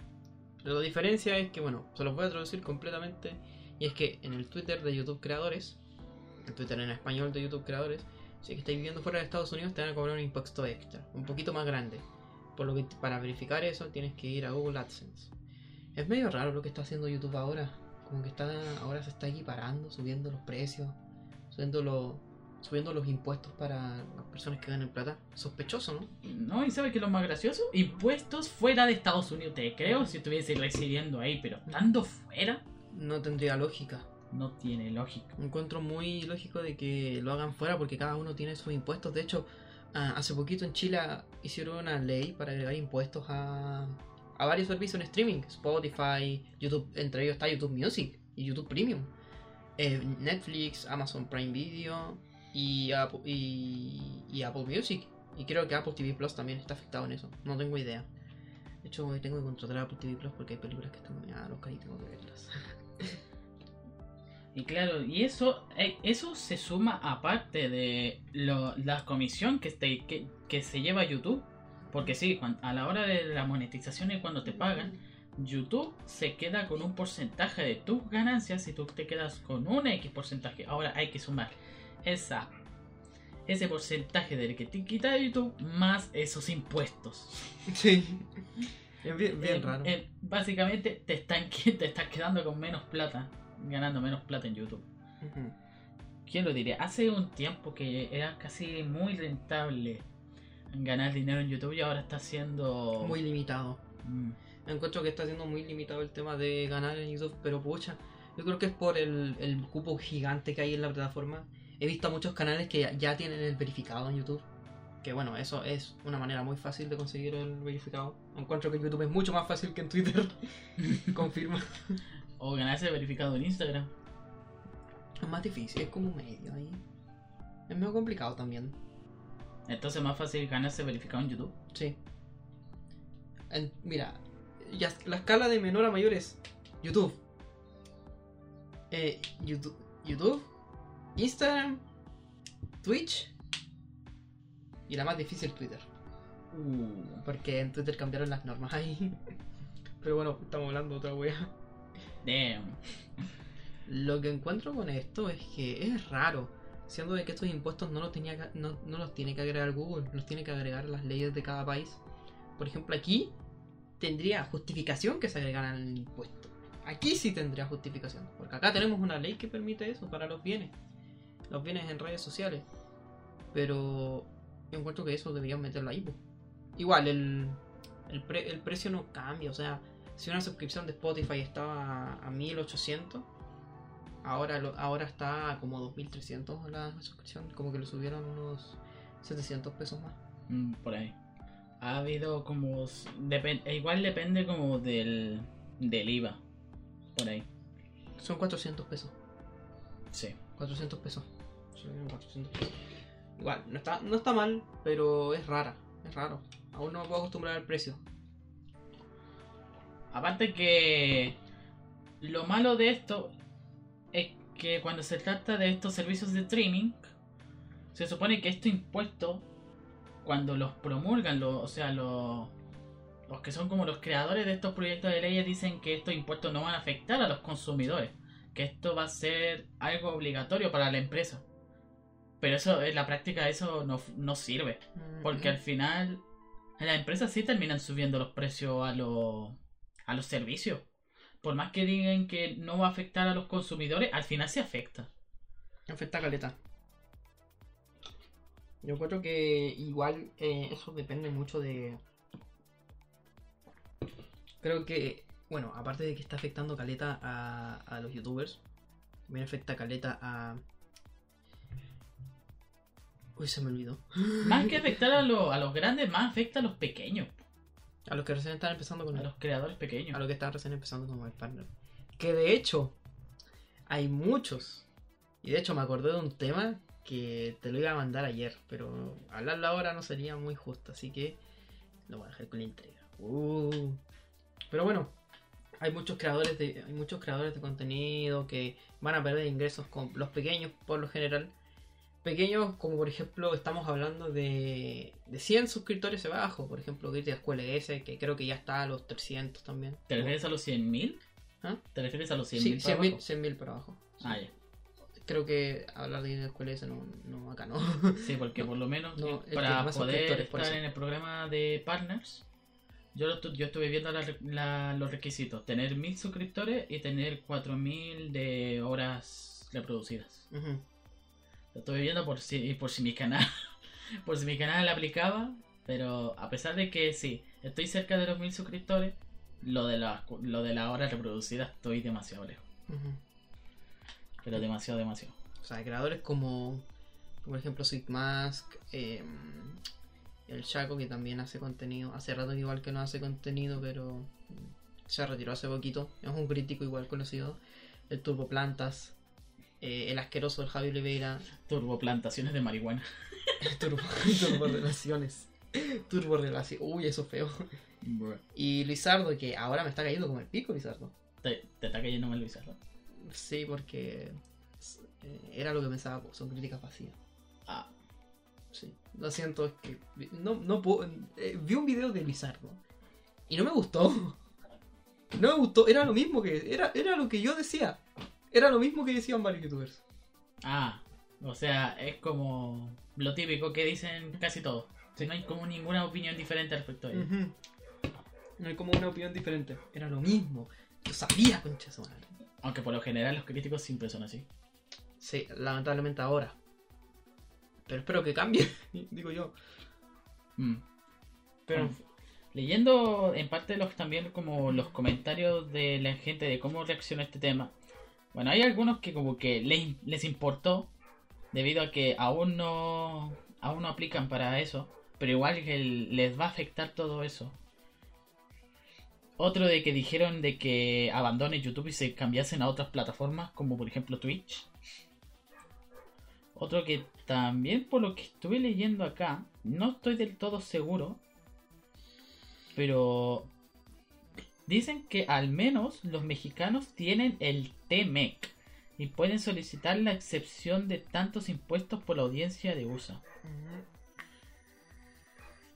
Speaker 1: La diferencia es que, bueno, se los voy a traducir completamente. Y es que en el Twitter de YouTube Creadores, el Twitter en español de YouTube Creadores, si estáis viviendo fuera de Estados Unidos, te van a cobrar un impuesto extra, un poquito más grande. Por lo que para verificar eso tienes que ir a Google AdSense. Es medio raro lo que está haciendo YouTube ahora. Como que está ahora se está equiparando, subiendo los precios, subiendo, los subiendo los impuestos para las personas que ganan plata. Sospechoso, ¿no?
Speaker 3: No, y ¿sabes qué es lo más gracioso? Impuestos fuera de Estados Unidos. Te creo si estuviese residiendo ahí, pero estando fuera,
Speaker 1: No tendría lógica.
Speaker 3: No tiene lógica.
Speaker 1: Encuentro muy lógico de que lo hagan fuera porque cada uno tiene sus impuestos. De hecho, Ah, hace poquito en Chile hicieron una ley para agregar impuestos a, a varios servicios en streaming. Spotify, YouTube, entre ellos está YouTube Music y YouTube Premium. Eh, Netflix, Amazon Prime Video y Apple, y, Apple Music. Y creo que Apple TV Plus también está afectado en eso. No tengo idea. De hecho, hoy tengo que contratar Apple TV Plus porque hay películas que están muy a y tengo que verlas.
Speaker 3: Y claro, y eso eh, eso se suma aparte de lo- la comisión que, te- que, que se lleva YouTube. Porque sí, a la hora de la monetización y cuando te pagan, YouTube se queda con un porcentaje de tus ganancias y tú te quedas con un X porcentaje. Ahora hay que sumar esa, ese porcentaje del que te quita YouTube más esos impuestos.
Speaker 1: Sí. Es bien, bien
Speaker 3: Eh,
Speaker 1: raro.
Speaker 3: eh, básicamente te están, te estás quedando con menos plata, ganando menos plata en YouTube. ¿Quién lo diría? Hace un tiempo que era casi muy rentable ganar dinero en YouTube y ahora está siendo...
Speaker 1: Muy limitado.
Speaker 3: Mm,
Speaker 1: Encuentro que está siendo muy limitado el tema de ganar en YouTube, pero pucha, yo creo que es por el, el cupo gigante que hay en la plataforma. He visto a muchos canales que ya, ya tienen el verificado en YouTube. Que bueno, eso es una manera muy fácil de conseguir el verificado. Encuentro que YouTube es mucho más fácil que en Twitter. Confirma.
Speaker 3: O ganarse verificado en Instagram.
Speaker 1: Es más difícil, es como un medio ahí. Es medio complicado también.
Speaker 3: Entonces es más fácil ganarse verificado en YouTube.
Speaker 1: Sí. En- mira, ya, la escala de menor a mayor es YouTube. Eh, YouTube, YouTube, Instagram, Twitch y la más difícil Twitter.
Speaker 3: Uh,
Speaker 1: Porque en Twitter cambiaron las normas ahí. Pero bueno, estamos hablando de otra wea.
Speaker 3: Damn.
Speaker 1: Lo que encuentro con esto es que es raro, siendo de que estos impuestos no los, tiene que agregar Google, los tiene que agregar las leyes de cada país. Por ejemplo, aquí tendría justificación que se agregaran el impuesto. Aquí sí tendría justificación, porque acá tenemos una ley que permite eso para los bienes, los bienes en redes sociales. Pero yo encuentro que eso deberían meterlo ahí. Igual, el, el, pre- el precio no cambia, o sea, si una suscripción de Spotify estaba a 1800, ahora, lo- ahora está como 2300 la suscripción, como que le subieron unos 700 pesos más.
Speaker 3: Mm, por ahí. Ha habido como... e igual depende como del, del IVA. Por ahí.
Speaker 1: Son 400 pesos.
Speaker 3: Sí.
Speaker 1: 400 pesos. Subieron 400 pesos. Igual, no está, no está mal, pero es rara. Es raro. Aún no me puedo acostumbrar al precio.
Speaker 3: Aparte que lo malo de esto es que cuando se trata de estos servicios de streaming, se supone que estos impuestos, cuando los promulgan, lo- o sea, los, los que son como los creadores de estos proyectos de leyes dicen que estos impuestos no van a afectar a los consumidores, que esto va a ser algo obligatorio para la empresa. Pero eso, en la práctica, eso no, no sirve. Porque al final las empresas sí terminan subiendo los precios a, los a los servicios. Por más que digan que no va a afectar a los consumidores, al final se afecta.
Speaker 1: Afecta a caleta. Yo creo que igual eh, eso depende mucho de. Creo que, bueno, aparte de que está afectando caleta a, a los youtubers, también afecta caleta a. Uy, se me olvidó.
Speaker 3: Más que afectar a, lo- a los grandes, más afecta a los pequeños,
Speaker 1: A los que recién están empezando con
Speaker 3: a
Speaker 1: el,
Speaker 3: los creadores pequeños.
Speaker 1: a los que están recién empezando con el partner. Que de hecho, hay muchos. Y de hecho me acordé de un tema que te lo iba a mandar ayer, pero hablarlo ahora no sería muy justo, así que lo voy a dejar con la intriga. Uh. Pero bueno, hay muchos creadores de hay muchos creadores de contenido que van a perder ingresos con los pequeños por lo general. Pequeños como por ejemplo estamos hablando de, de 100 suscriptores abajo, por ejemplo Grit de Escuela S, que creo que ya está a los 300 también.
Speaker 3: ¿Te refieres a los 100.000?
Speaker 1: ¿Ah?
Speaker 3: ¿Te refieres a los 100.000?
Speaker 1: Sí,
Speaker 3: para
Speaker 1: 100.000
Speaker 3: abajo?
Speaker 1: 100.000 para abajo. Sí.
Speaker 3: Ah, ya.
Speaker 1: Creo que hablar de Grit de Escuela S no, no acá no.
Speaker 3: Sí, porque por lo menos
Speaker 1: No,
Speaker 3: eh, para poder estar en el programa de partners, yo, lo yo estuve viendo la la- los requisitos: tener 1000 suscriptores y tener 4000 de horas reproducidas.
Speaker 1: Ujú.
Speaker 3: Lo estuve viendo por si, por si mi canal, por si mi canal aplicaba, pero a pesar de que sí, estoy cerca de los 1000 suscriptores, lo de la, lo de la hora reproducida estoy demasiado lejos. Pero demasiado, demasiado.
Speaker 1: O sea, creadores como Por ejemplo, Sweet Mask, eh, el Chaco que también hace contenido. Hace rato que igual que no hace contenido, pero se retiró hace poquito. Es un crítico igual conocido. El Turbo Plantas, eh, el asqueroso del Javi Oliveira,
Speaker 3: Turboplantaciones de marihuana.
Speaker 1: Turbo, turbo Relaciones. Turbo Relaciones. Uy, eso es feo. Y Lizardo, que ahora me está cayendo como el pico, Lizardo.
Speaker 3: Te, te está cayendo mal Luisardo.
Speaker 1: Sí, porque eh, era lo que pensaba, son críticas vacías.
Speaker 3: Ah,
Speaker 1: Sí, lo siento, es que no, no puedo. eh, vi un video de Lizardo y no me gustó. No me gustó, era lo mismo que. Era, era lo que yo decía. Era lo mismo que decían varios youtubers.
Speaker 3: ah, o sea, es como lo típico que dicen casi todos. No hay como ninguna opinión diferente respecto de ello.
Speaker 1: No hay como una opinión diferente. Era lo mismo. Yo sabía, concha su madre.
Speaker 3: Aunque por lo general los críticos siempre son así.
Speaker 1: Sí, lamentablemente ahora. Pero espero que cambie, digo yo.
Speaker 3: Mm.
Speaker 1: Pero
Speaker 3: Bueno, leyendo en parte los también como los comentarios de la gente de cómo reacciona a este tema. Bueno, hay algunos que como que les, les importó debido a que aún no aún no aplican para eso, pero igual que les va a afectar todo eso. Otro de que dijeron de que abandone YouTube y se cambiasen a otras plataformas como por ejemplo Twitch. Otro que también por lo que estuve leyendo acá, no estoy del todo seguro, pero dicen que al menos los mexicanos tienen el TMEC y pueden solicitar la excepción de tantos impuestos por la audiencia de USA.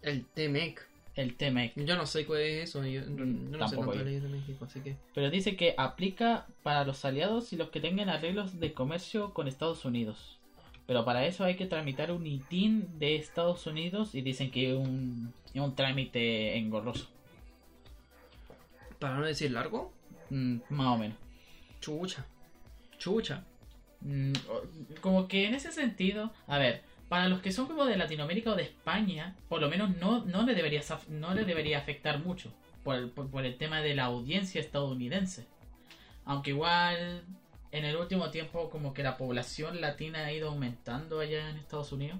Speaker 1: el TMEC.
Speaker 3: El TMEC.
Speaker 1: Yo no sé cuál es eso. Yo, yo no sé
Speaker 3: tampoco
Speaker 1: tanto
Speaker 3: yo.
Speaker 1: de leyes de México, así que.
Speaker 3: Pero dice que aplica para los aliados y los que tengan arreglos de comercio con Estados Unidos. Pero para eso hay que tramitar un ITIN de Estados Unidos y dicen que es un, es un trámite engorroso.
Speaker 1: Para no decir largo,
Speaker 3: Mm, más o menos.
Speaker 1: chucha. Chucha.
Speaker 3: Mm, como que en ese sentido, a ver, para los que son como de Latinoamérica o de España, por lo menos no, no, le, debería, no le debería afectar mucho por el, por, por el tema de la audiencia estadounidense. Aunque igual en el último tiempo como que la población latina ha ido aumentando allá en Estados Unidos.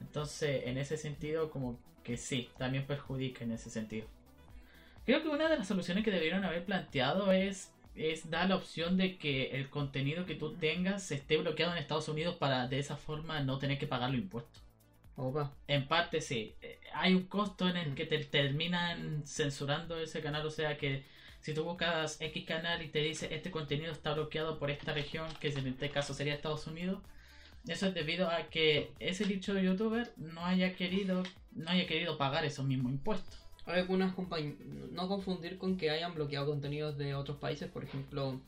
Speaker 3: Entonces, en ese sentido, como que sí, también perjudica en ese sentido. Creo que una de las soluciones que debieron haber planteado es, es dar la opción de que el contenido que tú tengas esté bloqueado en Estados Unidos para de esa forma no tener que pagar los impuestos.
Speaker 1: Opa.
Speaker 3: En parte sí, eh, hay un costo en el que te terminan censurando ese canal, o sea que si tú buscas X canal y te dice este contenido está bloqueado por esta región, que en este caso sería Estados Unidos, eso es debido a que ese dicho youtuber no haya querido, no haya querido pagar esos mismos impuestos.
Speaker 1: Algunas compañías. No confundir con que hayan bloqueado contenidos de otros países. Por ejemplo,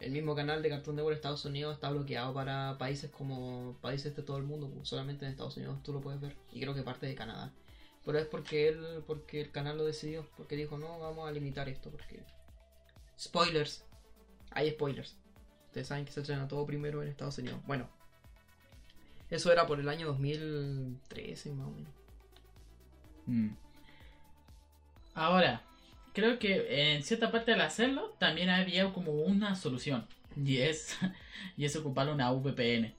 Speaker 1: el mismo canal de Cartoon Network Estados Unidos está bloqueado para países como países de todo el mundo. pues, Solamente en Estados Unidos tú lo puedes ver. Y creo que parte de Canadá. Pero es porque él, porque el canal lo decidió. Porque dijo, no, vamos a limitar esto. Porque. Spoilers. Hay spoilers. Ustedes saben que se estrena todo primero en Estados Unidos. Bueno. Eso era por el año 2013 más o menos.
Speaker 3: Mm. Ahora, creo que en cierta parte al hacerlo también había como una solución. Y es, y es ocupar una VPN.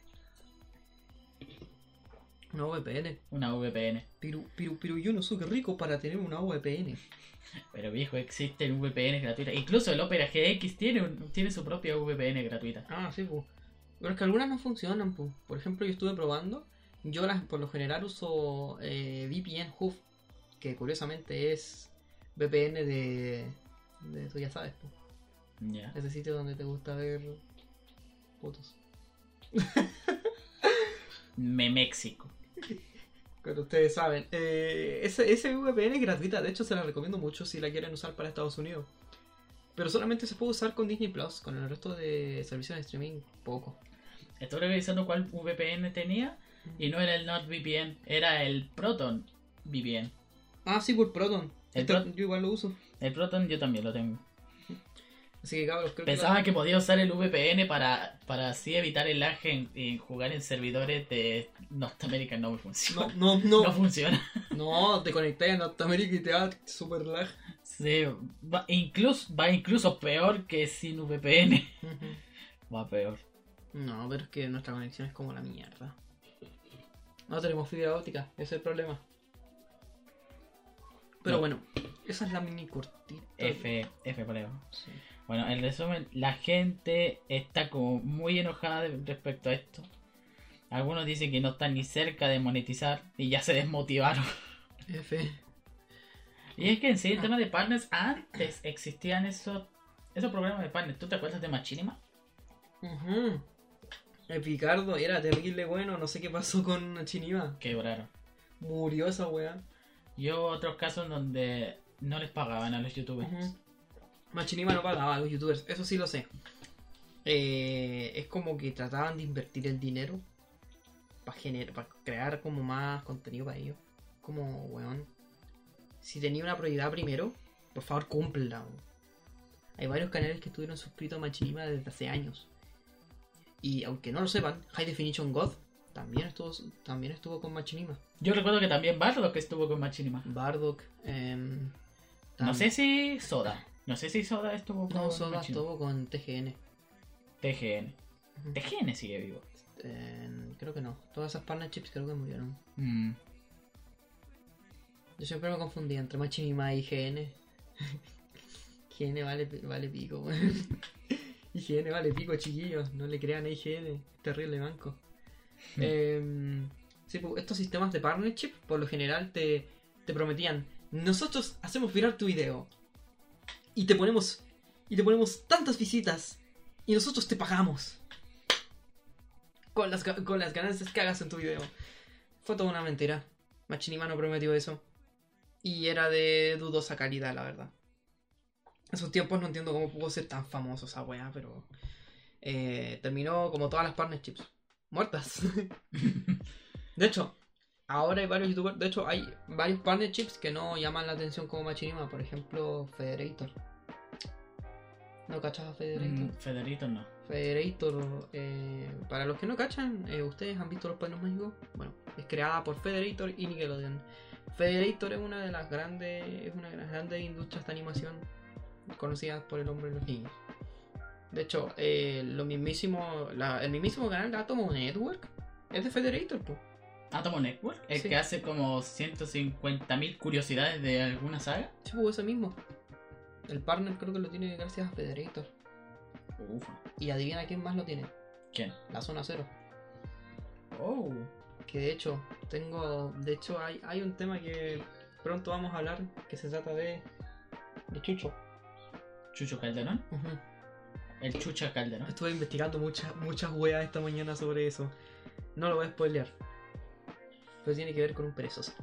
Speaker 1: Una VPN.
Speaker 3: Una VPN.
Speaker 1: Pero, pero, pero yo no soy rico para tener una VPN.
Speaker 3: Pero viejo, existen VPN gratuitas. Incluso el Opera GX tiene, un- tiene su propia VPN gratuita.
Speaker 1: Ah, sí, pues. Pero es que algunas no funcionan, pues. Por ejemplo, yo estuve probando. Yo las, por lo general uso eh, VPN Hoof, que curiosamente es VPN de, de tú ya sabes, pues.
Speaker 3: Ya.
Speaker 1: Ese sitio donde te gusta ver fotos.
Speaker 3: Me México.
Speaker 1: Pero ustedes saben, eh, ese, ese VPN es gratuita, de hecho se la recomiendo mucho si la quieren usar para Estados Unidos. Pero solamente se puede usar con Disney Plus, con el resto de servicios de streaming poco.
Speaker 3: Estoy revisando cuál VPN tenía. Y no era el NordVPN, era el Proton VPN.
Speaker 1: Ah, sí, por Proton.
Speaker 3: El
Speaker 1: Este-
Speaker 3: Pro-
Speaker 1: Yo igual lo uso.
Speaker 3: El Proton yo también lo tengo.
Speaker 1: Así que cabros, creo
Speaker 3: Pensaba
Speaker 1: que...
Speaker 3: que podía usar el VPN para, para así evitar el lag en, en jugar en servidores de Norteamérica. No me funciona.
Speaker 1: No, no,
Speaker 3: No,
Speaker 1: no.
Speaker 3: funciona.
Speaker 1: No, te conectas a Norteamérica y te da super lag.
Speaker 3: Sí, va incluso, va incluso peor que sin VPN. Va peor.
Speaker 1: No, pero es que nuestra conexión es como la mierda. No tenemos fibra óptica, ese es el problema. Pero
Speaker 3: No.
Speaker 1: bueno, esa es la mini cortita.
Speaker 3: F, F por.
Speaker 1: Sí.
Speaker 3: Bueno, en resumen, la gente está como muy enojada de- respecto a esto. Algunos dicen que no están ni cerca de monetizar y ya se desmotivaron.
Speaker 1: F.
Speaker 3: Y es que en sí el tema de partners, antes existían esos, esos programas de partners. ¿Tú te acuerdas de Machinima?
Speaker 1: Ujú. El Picardo era terrible bueno, no sé qué pasó con Chiniva.
Speaker 3: Quebraron.
Speaker 1: Murió esa weá.
Speaker 3: Y hubo otros casos donde no les pagaban a los youtubers.
Speaker 1: Machinima no pagaba a los youtubers, eso sí lo sé. Eh, es como que trataban de invertir el dinero para para crear como más contenido para ellos. Como, weón, si tenía una prioridad primero, por favor cúmplela. Hay varios canales que estuvieron suscritos a Machinima desde hace años. Y aunque no lo sepan, High Definition God también estuvo, también estuvo con Machinima.
Speaker 3: Yo recuerdo que también Bardock estuvo con Machinima.
Speaker 1: Bardock, em,
Speaker 3: No sé si Soda. No sé si Soda estuvo con
Speaker 1: No, Soda
Speaker 3: Machinima.
Speaker 1: estuvo con TGN.
Speaker 3: TGN. TGN sigue vivo.
Speaker 1: Eh, creo que no. Todas esas partnerships creo que murieron.
Speaker 3: Mm.
Speaker 1: Yo siempre me confundía entre Machinima y IGN. IGN vale, vale pico, weón. IGN vale pico, chiquillos. No le crean a IGN. Terrible banco. Em, sí, pues, estos sistemas de partnership, por lo general, te, te prometían. Nosotros hacemos viral tu video. Y te ponemos. Y te ponemos tantas visitas. Y nosotros te pagamos. Con las, con las ganancias que hagas en tu video. Fue toda una mentira. Machinima no prometió eso. Y era de dudosa calidad, la verdad. En sus tiempos no entiendo cómo pudo ser tan famoso esa weá, pero. eh, terminó como todas las partnerships. Muertas. de hecho, ahora hay varios youtubers. De hecho, hay varios partnerships que no llaman la atención como Machinima. Por ejemplo, Federator. ¿No cachas a Federator?
Speaker 3: Mm, Federito no.
Speaker 1: Federator, eh, para los que no cachan, eh, ¿ustedes han visto Los Padrinos Mágicos? Bueno, es creada por Federator y Nickelodeon. Federator es una de las grandes, es una de las grandes industrias de animación conocidas por el hombre de los niños. De hecho, eh, lo mismísimo, la- el mismísimo canal de Atomo Network es de Federator, pues.
Speaker 3: Atomo Network, el
Speaker 1: Sí.
Speaker 3: que hace como 150.000 curiosidades de alguna saga.
Speaker 1: Sí, pues ese mismo. El partner creo que lo tiene gracias a Federator.
Speaker 3: Ufa.
Speaker 1: Y adivina quién más lo tiene.
Speaker 3: ¿Quién?
Speaker 1: La zona cero.
Speaker 3: Oh.
Speaker 1: Que de hecho, tengo. De hecho, hay, hay un tema que pronto vamos a hablar que se trata de. de Chucho.
Speaker 3: Chucho Calderón. El Chucha Calderón.
Speaker 1: Estuve investigando muchas muchas weas esta mañana sobre eso. No lo voy a spoilear. Pero tiene que ver con un perezoso.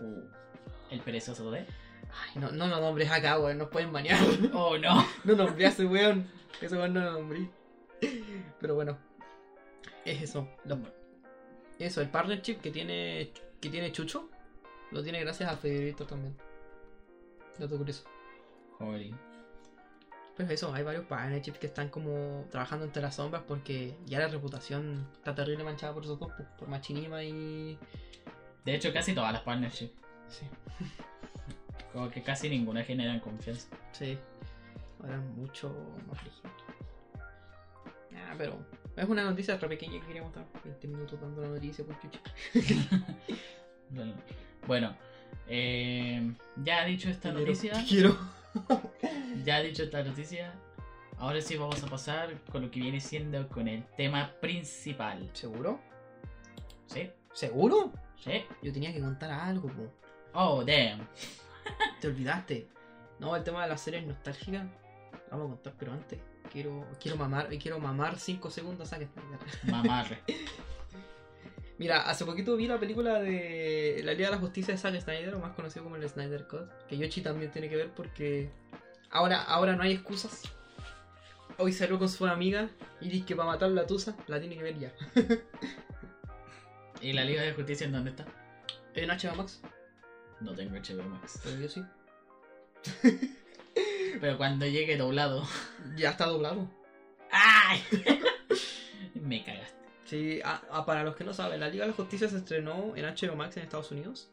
Speaker 3: Uh, el perezoso de.
Speaker 1: Ay, no, no lo nombres acá, weón, nos pueden banear.
Speaker 3: Oh no.
Speaker 1: no nombré a ese weón. Ese weón no lo nombré. Pero bueno. Es eso. Eso, el partnership que tiene. que tiene Chucho. Lo tiene gracias a Federico también. Dato curioso.
Speaker 3: Joder.
Speaker 1: Pues eso, hay varios partnerships que están como trabajando entre las sombras porque ya la reputación está terrible manchada por esos dos, pues, por Machinima y.
Speaker 3: De hecho, casi todas las partnerships.
Speaker 1: Sí.
Speaker 3: Como que casi ninguna generan confianza.
Speaker 1: Sí. Ahora es mucho más rígido. Ah, pero es una noticia otra pequeña que quería mostrar. 20 minutos dando la noticia por chucha.
Speaker 3: Bueno, Bueno, eh, ya dicho esta
Speaker 1: Quiero-
Speaker 3: noticia,
Speaker 1: Quiero.
Speaker 3: ya dicho esta noticia, ahora sí vamos a pasar con lo que viene siendo con el tema principal.
Speaker 1: ¿Seguro?
Speaker 3: ¿Sí?
Speaker 1: ¿Seguro?
Speaker 3: ¿Sí?
Speaker 1: Yo tenía que contar algo, po.
Speaker 3: Oh, damn.
Speaker 1: Te olvidaste. No, el tema de las series nostálgicas. Vamos a contar, pero antes. Quiero, quiero mamar, quiero mamar 5 segundos a Zack Snyder. Mira, hace poquito vi la película de la Liga de la Justicia de Zack Snyder, o más conocido como el Snyder Cut, que Yoshi también tiene que ver porque ahora, ahora no hay excusas. Hoy salió con su amiga y dice que para matar la tusa la tiene que ver ya.
Speaker 3: ¿Y la Liga de Justicia en dónde está?
Speaker 1: En HBO Max,
Speaker 3: No tengo HBO Max.
Speaker 1: pero yo sí.
Speaker 3: Pero cuando llegue doblado.
Speaker 1: Ya está doblado.
Speaker 3: ¡Ay! Me cagaste.
Speaker 1: Sí, para los que no saben, la Liga de la Justicia se estrenó en HBO Max en Estados Unidos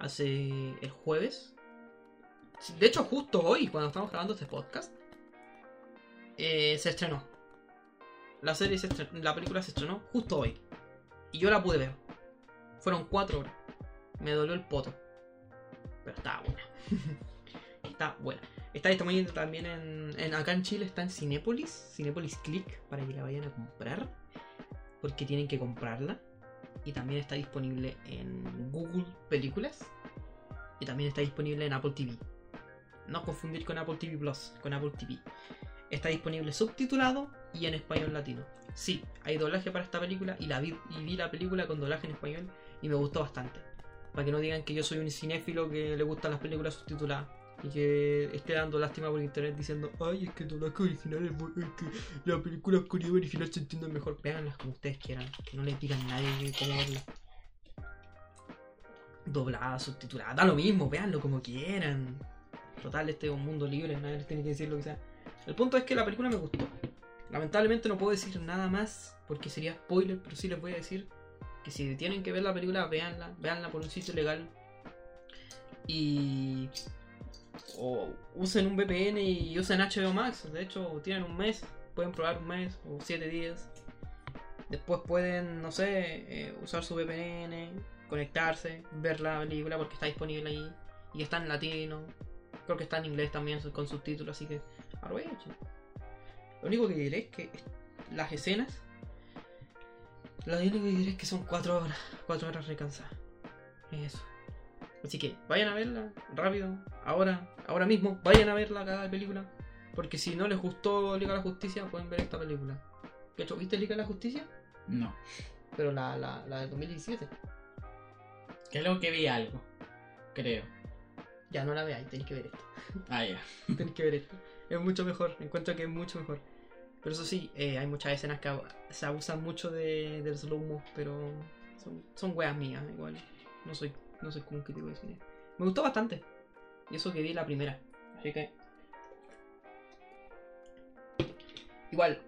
Speaker 1: hace el jueves. De hecho, justo hoy, cuando estamos grabando este podcast, eh, se estrenó. la serie se estren- la película se estrenó justo hoy. Y yo la pude ver. Fueron cuatro horas. Me dolió el poto. Pero estaba buena. está buena. Está disponible también en, en- Acá en Chile está en Cinépolis. Cinépolis Click. Para que la vayan a comprar. Porque tienen que comprarla. Y también está disponible en Google Películas. Y también está disponible en Apple TV. No confundir con Apple TV Plus, con Apple TV. Está disponible subtitulado y en español latino. Sí, hay doblaje para esta película y la vi, vi la película con doblaje en español y me gustó bastante. Para que no digan que yo soy un cinéfilo que le gustan las películas subtituladas y que esté dando lástima por internet diciendo, ay, es que doblaje original es, es que la película coreana original se entiende mejor. Véanlas como ustedes quieran, que no les digan a nadie cómo. Doblada, subtitulada, da lo mismo, véanlo como quieran. Total, este es un mundo libre, nadie les tiene que decir lo que sea. El punto es que la película me gustó. Lamentablemente no puedo decir nada más porque sería spoiler, pero sí les voy a decir que si tienen que ver la película, véanla, véanla por un sitio legal. Y. O usen un VPN y usen HBO Max. De hecho, tienen un mes, pueden probar un mes o siete días. Después pueden, no sé, eh, usar su VPN, conectarse, ver la película porque está disponible ahí. Y está en latino. Creo que está en inglés también con subtítulos, así que aprovechen. Lo único que diré es que las escenas. Lo único que diré es que son 4 horas. 4 horas recansadas. Es eso. Así que vayan a verla rápido. Ahora, ahora mismo, vayan a ver la cagada de película. Porque si no les gustó Liga de la Justicia, pueden ver esta película. ¿Qué hecho? ¿Viste Liga de la Justicia?
Speaker 3: No.
Speaker 1: Pero la, la, la de 2017.
Speaker 3: Creo que vi algo. Creo.
Speaker 1: Ya no la veáis, tenéis que ver esto.
Speaker 3: Ah, ya.
Speaker 1: Tenéis que ver esto. Es mucho mejor, encuentro que es mucho mejor. Pero eso sí, eh, hay muchas escenas que se abusan mucho de, del slow-mo, pero son, son weas mías, igual. No soy, no soy como un crítico de cine. Me gustó bastante. Y eso que vi la primera. Así que. Igual,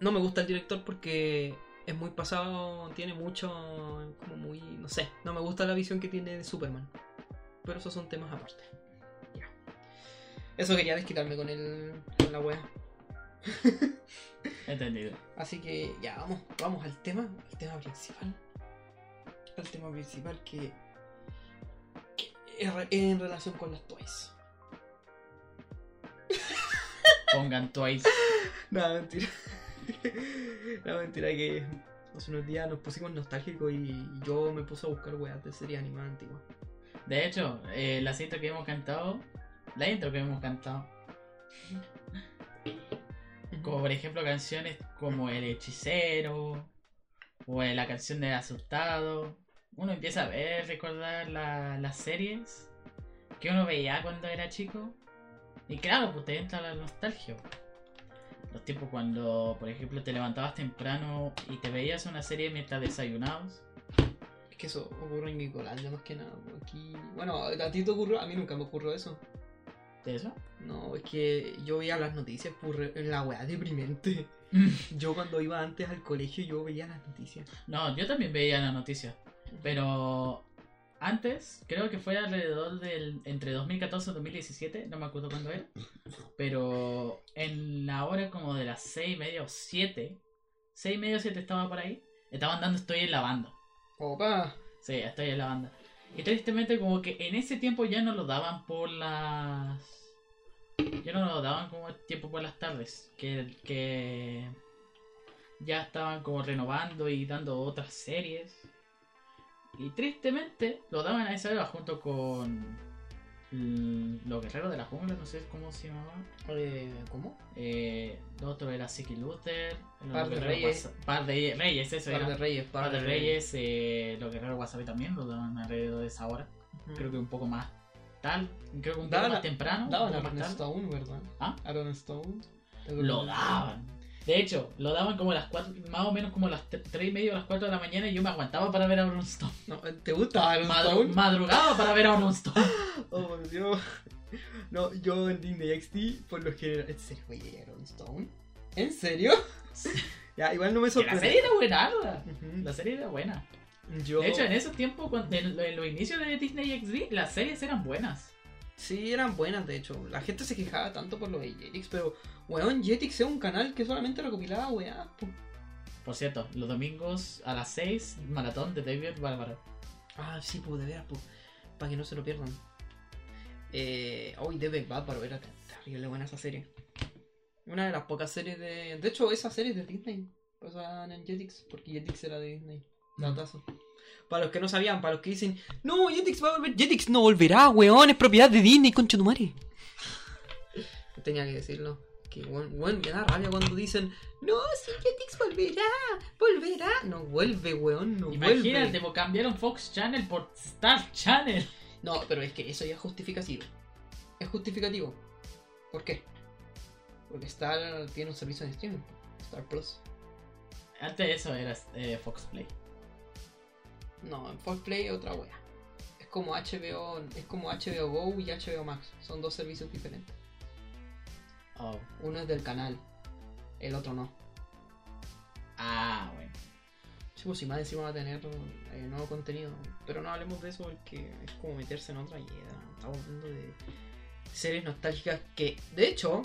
Speaker 1: no me gusta el director porque es muy pasado, tiene mucho. como muy. no sé, no me gusta la visión que tiene de Superman. Pero esos son temas aparte. Ya. Eso quería desquitarme con el. con la wea.
Speaker 3: Entendido.
Speaker 1: Así que ya, vamos, vamos al tema, al tema principal. Al tema principal que, que en relación con las toys.
Speaker 3: Pongan Twice.
Speaker 1: No, mentira. no, mentira que hace unos días nos pusimos nostálgicos y yo me puse a buscar weas de series animadas antiguas.
Speaker 3: De hecho, eh, las intro que hemos cantado. La intro que hemos cantado. Como por ejemplo canciones como El Hechicero. O la canción de Asustado. Uno empieza a ver, recordar la- las series que uno veía cuando era chico. Y claro, pues te entra la nostalgia. Los tiempos cuando, por ejemplo, te levantabas temprano y te veías una serie mientras desayunabas.
Speaker 1: Es que eso ocurre en Nicolandia más que nada. pues, Aquí... Bueno, a ti te ocurrió, a mí nunca me ocurrió eso.
Speaker 3: ¿De eso?
Speaker 1: No, es que yo veía las noticias por la weá deprimente. Yo cuando iba antes al colegio yo veía las noticias.
Speaker 3: No, yo también veía la noticia. Pero antes, creo que fue alrededor del. entre 2014 y 2017, no me acuerdo cuándo era. Pero en la hora como de las 6 y media o 7, 6 y media o 7 estaba por ahí, estaban dando Estoy en la banda.
Speaker 1: Opa.
Speaker 3: Sí, estoy en la banda. Y tristemente como que en ese tiempo ya no lo daban por las... Ya no lo daban como tiempo por las tardes. Que, que ya estaban como renovando y dando otras series. Y tristemente lo daban a esa hora junto con Los Guerreros de la Jungla, no sé cómo se llamaba.
Speaker 1: Eh, ¿Cómo?
Speaker 3: Eh, el otro era Siki Luther.
Speaker 1: Par de Reyes.
Speaker 3: Par de Reyes, eso
Speaker 1: Par
Speaker 3: era.
Speaker 1: de Reyes,
Speaker 3: Par de Reyes, eh, los guerreros Wasabi también lo daban alrededor de esa hora. Creo que un poco más tal, creo que un poco más
Speaker 1: a-
Speaker 3: temprano.
Speaker 1: Daban a. Stone, ¿verdad?
Speaker 3: ¿Ah?
Speaker 1: Aaron Stone.
Speaker 3: Lo daban. De hecho, lo daban como a las 4, más o menos como a las 3 y media o las 4 de la mañana y yo me aguantaba para ver a Stone.
Speaker 1: No, ¿Te gusta
Speaker 3: Madru-
Speaker 1: Stone?
Speaker 3: madrugaba para ver a Aaron Stone.
Speaker 1: Oh, por Dios. No, yo en Disney XD, por lo general. ¿En serio, güey, Aaron Stone? ¿En serio? ya, igual no me
Speaker 3: Que la
Speaker 1: sorprende.
Speaker 3: serie era buena.
Speaker 1: Ujú.
Speaker 3: La serie era buena.
Speaker 1: Yo.
Speaker 3: De hecho, en esos tiempos, cuando- en, en los inicios de Disney XD, las series eran buenas.
Speaker 1: Sí, eran buenas, de hecho. La gente se quejaba tanto por lo de Jetix, pero, weón, Jetix es un canal que solamente recopilaba weá. po.
Speaker 3: Por cierto, los domingos a las 6, maratón de David Bárbaro.
Speaker 1: Ah, sí, pues, de veras, pues. Para que no se lo pierdan. Eh, hoy David Bárbaro era ter- terrible buena esa serie. Una de las pocas series de. De hecho, esa serie es de Disney. Pasaban en Jetix, porque Jetix era de Disney. Datazo. Para los que no sabían, para los que dicen, no, Jetix va a volver. Jetix no volverá, weón, es propiedad de Disney, concha tu madre. Tenía que decirlo. Que weón, weón, me da rabia cuando dicen, no, si Jetix volverá, volverá. No vuelve, weón, no
Speaker 3: Imagínate,
Speaker 1: vuelve.
Speaker 3: pues, cambiaron Fox Channel por Star Channel.
Speaker 1: No, pero es que eso ya es justificativo. Es justificativo. ¿Por qué? Porque Star tiene un servicio de streaming. Star Plus.
Speaker 3: Antes eso era eh, Fox Play.
Speaker 1: No, en Fox Play otra wea. Es como HBO, es como HBO Go y HBO Max. Son dos servicios diferentes.
Speaker 3: Oh.
Speaker 1: Uno es del canal, el otro no.
Speaker 3: Ah, bueno.
Speaker 1: Sí, pues si más encima va a tener eh, nuevo contenido. Pero no hablemos de eso porque es como meterse en otra idea. Estamos hablando de series nostálgicas que, de hecho,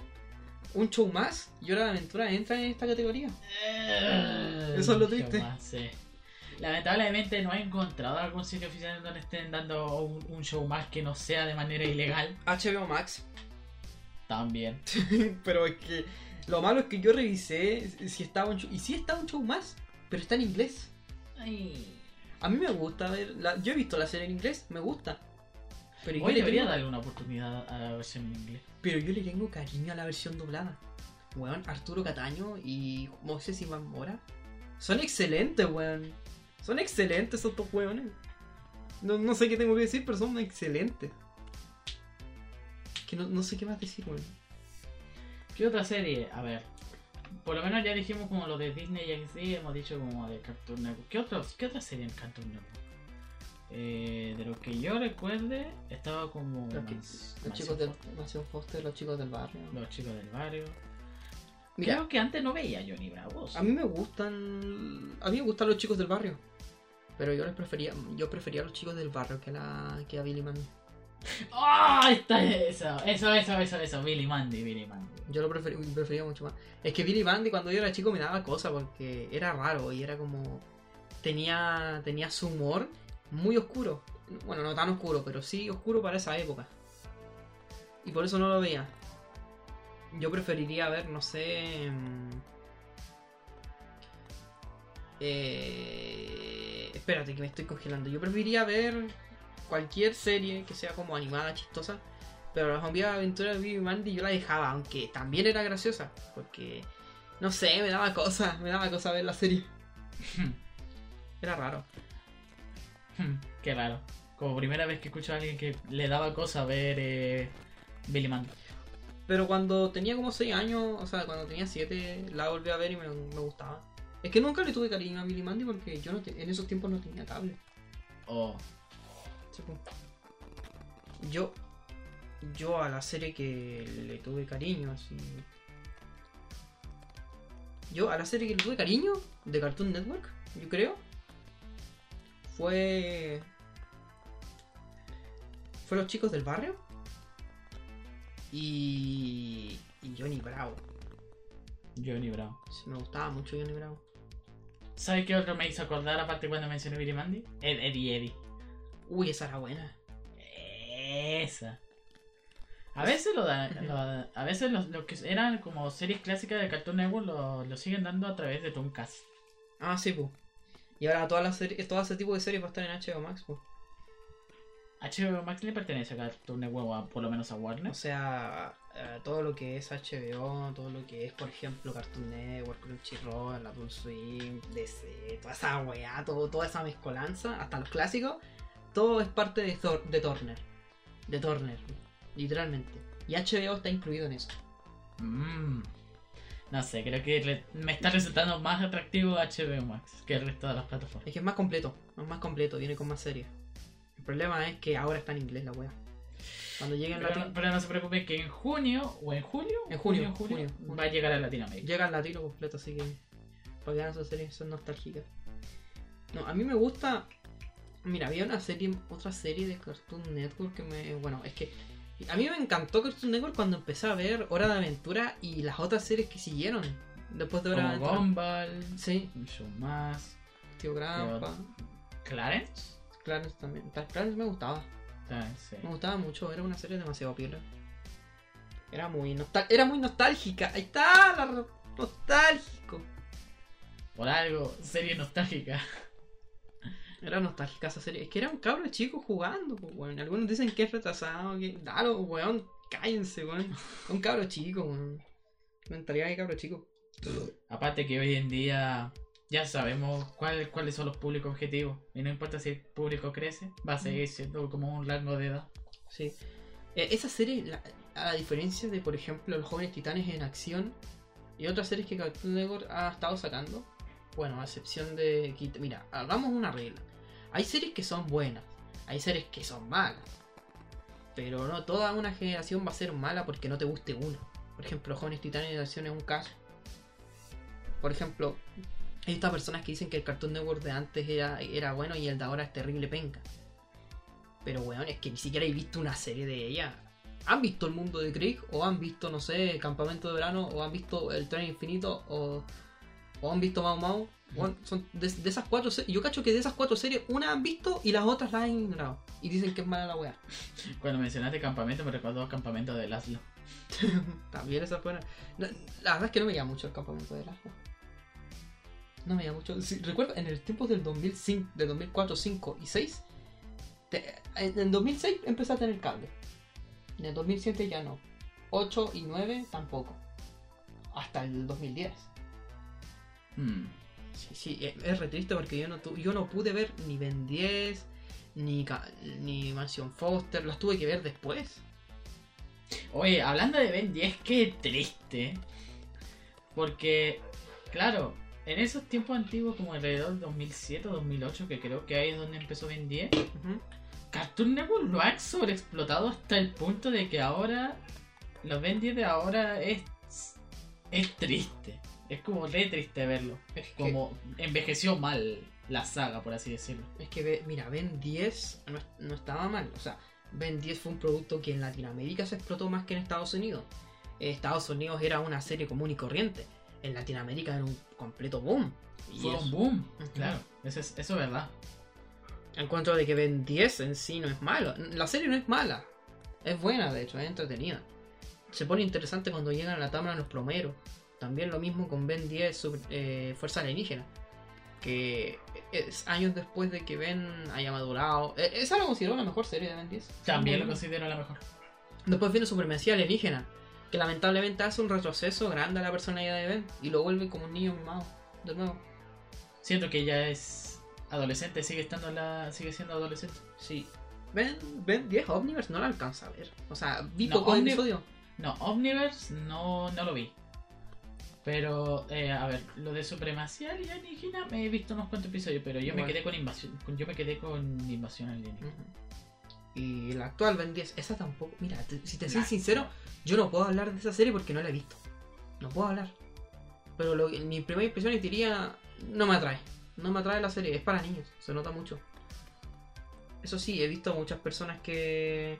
Speaker 1: un show más y Hora de Aventura entra en esta categoría. Eso es lo triste.
Speaker 3: Jamás, sí. Lamentablemente no he encontrado algún sitio oficial donde estén dando un, un show más que no sea de manera ilegal.
Speaker 1: HBO Max.
Speaker 3: También.
Speaker 1: pero es que lo malo es que yo revisé si estaba un show, y si estaba un show más, pero está en inglés.
Speaker 3: Ay.
Speaker 1: A mí me gusta ver, la- yo he visto la serie en inglés, me gusta. Pero yo,
Speaker 3: Hoy
Speaker 1: le
Speaker 3: debería
Speaker 1: tengo,
Speaker 3: darle una oportunidad a la versión en inglés.
Speaker 1: pero yo le tengo cariño a la versión doblada. Weón, Arturo Cataño y Moisés Iván Mora son excelentes, weón. Son excelentes esos dos weones. No, no sé qué tengo que decir, pero son excelentes. Que no, no sé qué más decir, weón.
Speaker 3: ¿Qué otra serie? A ver. Por lo menos ya dijimos como lo de Disney y XD, hemos dicho como de Cartoon Network. ¿Qué, otros, qué otra serie en Cartoon Network? Eh, de lo que yo recuerde, estaba como
Speaker 1: Los, que- chicos del
Speaker 3: Foster,
Speaker 1: los chicos del barrio.
Speaker 3: los chicos del barrio.
Speaker 1: Mira,
Speaker 3: Creo que antes no veía Johnny Bravo.
Speaker 1: A mí me gustan. A mí me gustan los chicos del barrio. Pero yo les prefería. Yo prefería a los chicos del barrio que a la. que a Billy Mandy.
Speaker 3: ¡Ah! está eso, eso, eso, eso, eso. Billy Mandy, Billy Mandy.
Speaker 1: Yo lo prefería, prefería mucho más. Es que Billy Mandy cuando yo era chico me daba cosa porque era raro y era como. tenía. tenía su humor muy oscuro. Bueno, no tan oscuro, pero sí oscuro para esa época. Y por eso no lo veía. Yo preferiría ver, no sé. mm, Eh, espérate, que me estoy congelando. Yo preferiría ver cualquier serie que sea como animada, chistosa. Pero las zombies aventuras de Bibi Mandy yo la dejaba, aunque también era graciosa. Porque, no sé, me daba cosa, me daba cosa ver la serie. Era raro.
Speaker 3: Qué raro. Como primera vez que escucho a alguien que le daba cosa ver eh, Billy Mandy.
Speaker 1: Pero cuando tenía como 6 años, o sea, cuando tenía 7, la volví a ver y me, me gustaba. Es que nunca le tuve cariño a Billy Mandy porque yo no te- en esos tiempos no tenía cable.
Speaker 3: Oh,
Speaker 1: Sí, po. Yo, yo a la serie que le tuve cariño, así. Yo a la serie que le tuve cariño de Cartoon Network, yo creo, fue. Fue Los Chicos del Barrio y. y Johnny Bravo.
Speaker 3: Johnny Bravo.
Speaker 1: Sí, me gustaba mucho Johnny Bravo.
Speaker 3: ¿Sabes qué otro me hizo acordar aparte cuando mencioné Billy Mandy? Ed, Eddie Eddie.
Speaker 1: Uy, esa era buena.
Speaker 3: Esa. A veces lo dan, lo- a veces los, lo que eran como series clásicas de Cartoon Network lo, lo siguen dando a través de Tooncast.
Speaker 1: Ah, sí, pues. Y ahora todas las series, todo ese tipo de series va a estar en HBO Max, pues.
Speaker 3: HBO Max le pertenece a Cartoon Network, por lo menos a Warner.
Speaker 1: O sea, todo lo que es HBO, todo lo que es, por ejemplo, Cartoon Network, Crunchyroll, Adult Swim, DC, toda esa weá, todo, toda esa mezcolanza, hasta los clásicos, todo es parte de, Thor- de Turner. De Turner, literalmente. Y HBO está incluido en eso.
Speaker 3: Mm. No sé, creo que me está resultando más atractivo HBO Max que el resto de las plataformas.
Speaker 1: Es que es más completo, es más completo, viene con más series. El problema es que ahora está en inglés la weá. Cuando llegue en
Speaker 3: Pero,
Speaker 1: latino,
Speaker 3: pero no se preocupen que en junio o en julio,
Speaker 1: En junio,
Speaker 3: en julio,
Speaker 1: junio.
Speaker 3: va a llegar a Latinoamérica.
Speaker 1: llega en latino completo, así que para que esas series son nostálgicas. No, a mí me gusta. Mira, había una serie, otra serie de Cartoon Network que me. Bueno, es que A mí me encantó Cartoon Network cuando empecé a ver Hora de Aventura y las otras series que siguieron después de Hora de Aventura.
Speaker 3: Gumball,
Speaker 1: Sí,
Speaker 3: mucho más.
Speaker 1: Tío Grampa,
Speaker 3: Clarence.
Speaker 1: Clarence también. Clarence me gustaba.
Speaker 3: Sí.
Speaker 1: Me gustaba mucho, era una serie demasiado piola. Era muy era muy nostálgica. Ahí está, la nostálgico.
Speaker 3: Por algo, serie nostálgica.
Speaker 1: Era nostálgica esa serie. Es que era un cabro chico jugando, pues, weón. Algunos dicen que es retrasado, que. Dalo, weón, cállense, weón. Un cabro chico, weón. Mentalidad de cabro chico.
Speaker 3: Aparte que hoy en día ya sabemos cuál- cuáles son los públicos objetivos. Y no importa si el público crece, va a seguir siendo como un rango de edad.
Speaker 1: Sí. Eh, esa serie, la- a diferencia de, por ejemplo, Los Jóvenes Titanes en Acción y otras series que Cartoon Network ha estado sacando, bueno, a excepción de. Mira, hagamos una regla. Hay series que son buenas, hay series que son malas. Pero no toda una generación va a ser mala porque no te guste una. Por ejemplo, Jóvenes Titanes en Acción es un caso. Por ejemplo, hay estas personas que dicen que el Cartoon Network de antes era, era bueno y el de ahora es terrible penca. Pero weón, es que ni siquiera he visto una serie de ella. ¿Han visto el mundo de Krieg? ¿O han visto, no sé, Campamento de Verano? ¿O han visto El Tren Infinito? ¿O, o han visto Mau Mau? Weón, son de, de esas cuatro series. Yo cacho que de esas cuatro series, una han visto y las otras las han ignorado. Y dicen que es mala la weá.
Speaker 3: Cuando mencionaste campamento, me recordó campamento de Laszlo.
Speaker 1: También esa buena. No, la verdad es que no me llama mucho el Campamento de Verano. No me llama mucho. Sí, recuerdo, en el tiempo del 2005, de 2004, 5 y 6, te- en el 2006 empecé a tener cable. En el 2007 ya no. 8 y 9 tampoco. Hasta el 2010.
Speaker 3: Hmm.
Speaker 1: Sí, sí, es, es re triste porque yo no, tu- yo no pude ver ni Ben 10, ni, ni Mansion Foster, las tuve que ver después.
Speaker 3: Oye, hablando de Ben 10, qué triste. Porque, claro, en esos tiempos antiguos, como alrededor del 2007 o 2008, que creo que ahí es donde empezó Ben 10,
Speaker 1: Ujú.
Speaker 3: Cartoon Network lo ha sobreexplotado hasta el punto de que ahora los Ben 10 de ahora es, es triste. Es como re triste verlo.
Speaker 1: Es que-
Speaker 3: Como envejeció mal la saga, por así decirlo.
Speaker 1: Es que, mira, Ben 10 no, no estaba mal. O sea, Ben 10 fue un producto que en Latinoamérica se explotó más que en Estados Unidos. En Estados Unidos era una serie común y corriente. En Latinoamérica era un completo boom. Y
Speaker 3: Fue
Speaker 1: eso-
Speaker 3: un boom, claro. Eso es, eso es verdad.
Speaker 1: Encuentro de que Ben 10 en sí no es malo. La serie no es mala. Es buena, de hecho, es entretenida. Se pone interesante cuando llegan a la tabla los plomeros. También lo mismo con Ben 10 sobre, eh, Fuerza Alienígena. Que es años después de que Ben haya madurado. Eh, Esa lo considero la mejor serie de Ben 10.
Speaker 3: También lo considero la mejor.
Speaker 1: Después viene Supremacía Alienígena. Que lamentablemente hace un retroceso grande a la personalidad de Ben. Y lo vuelve como un niño mimado. De nuevo.
Speaker 3: Siento que ella es adolescente, sigue estando la, sigue siendo adolescente.
Speaker 1: Sí. Ben, ben 10 Omniverse no la alcanza a ver. O sea, vi
Speaker 3: No,
Speaker 1: pocos
Speaker 3: Omni-
Speaker 1: episodios.
Speaker 3: No, Omniverse no, no lo vi. Pero, eh, a ver, lo de supremacía alienígena me he visto unos cuantos episodios, pero yo me quedé con invasión, yo me quedé con invasión alienígena.
Speaker 1: Y la actual Ben 10, esa tampoco. Mira, si te soy sincero, yo no puedo hablar de esa serie porque no la he visto. No puedo hablar. Pero lo, mi primera impresión es diría, no me atrae. No me atrae la serie, es para niños, se nota mucho. Eso sí, he visto muchas personas que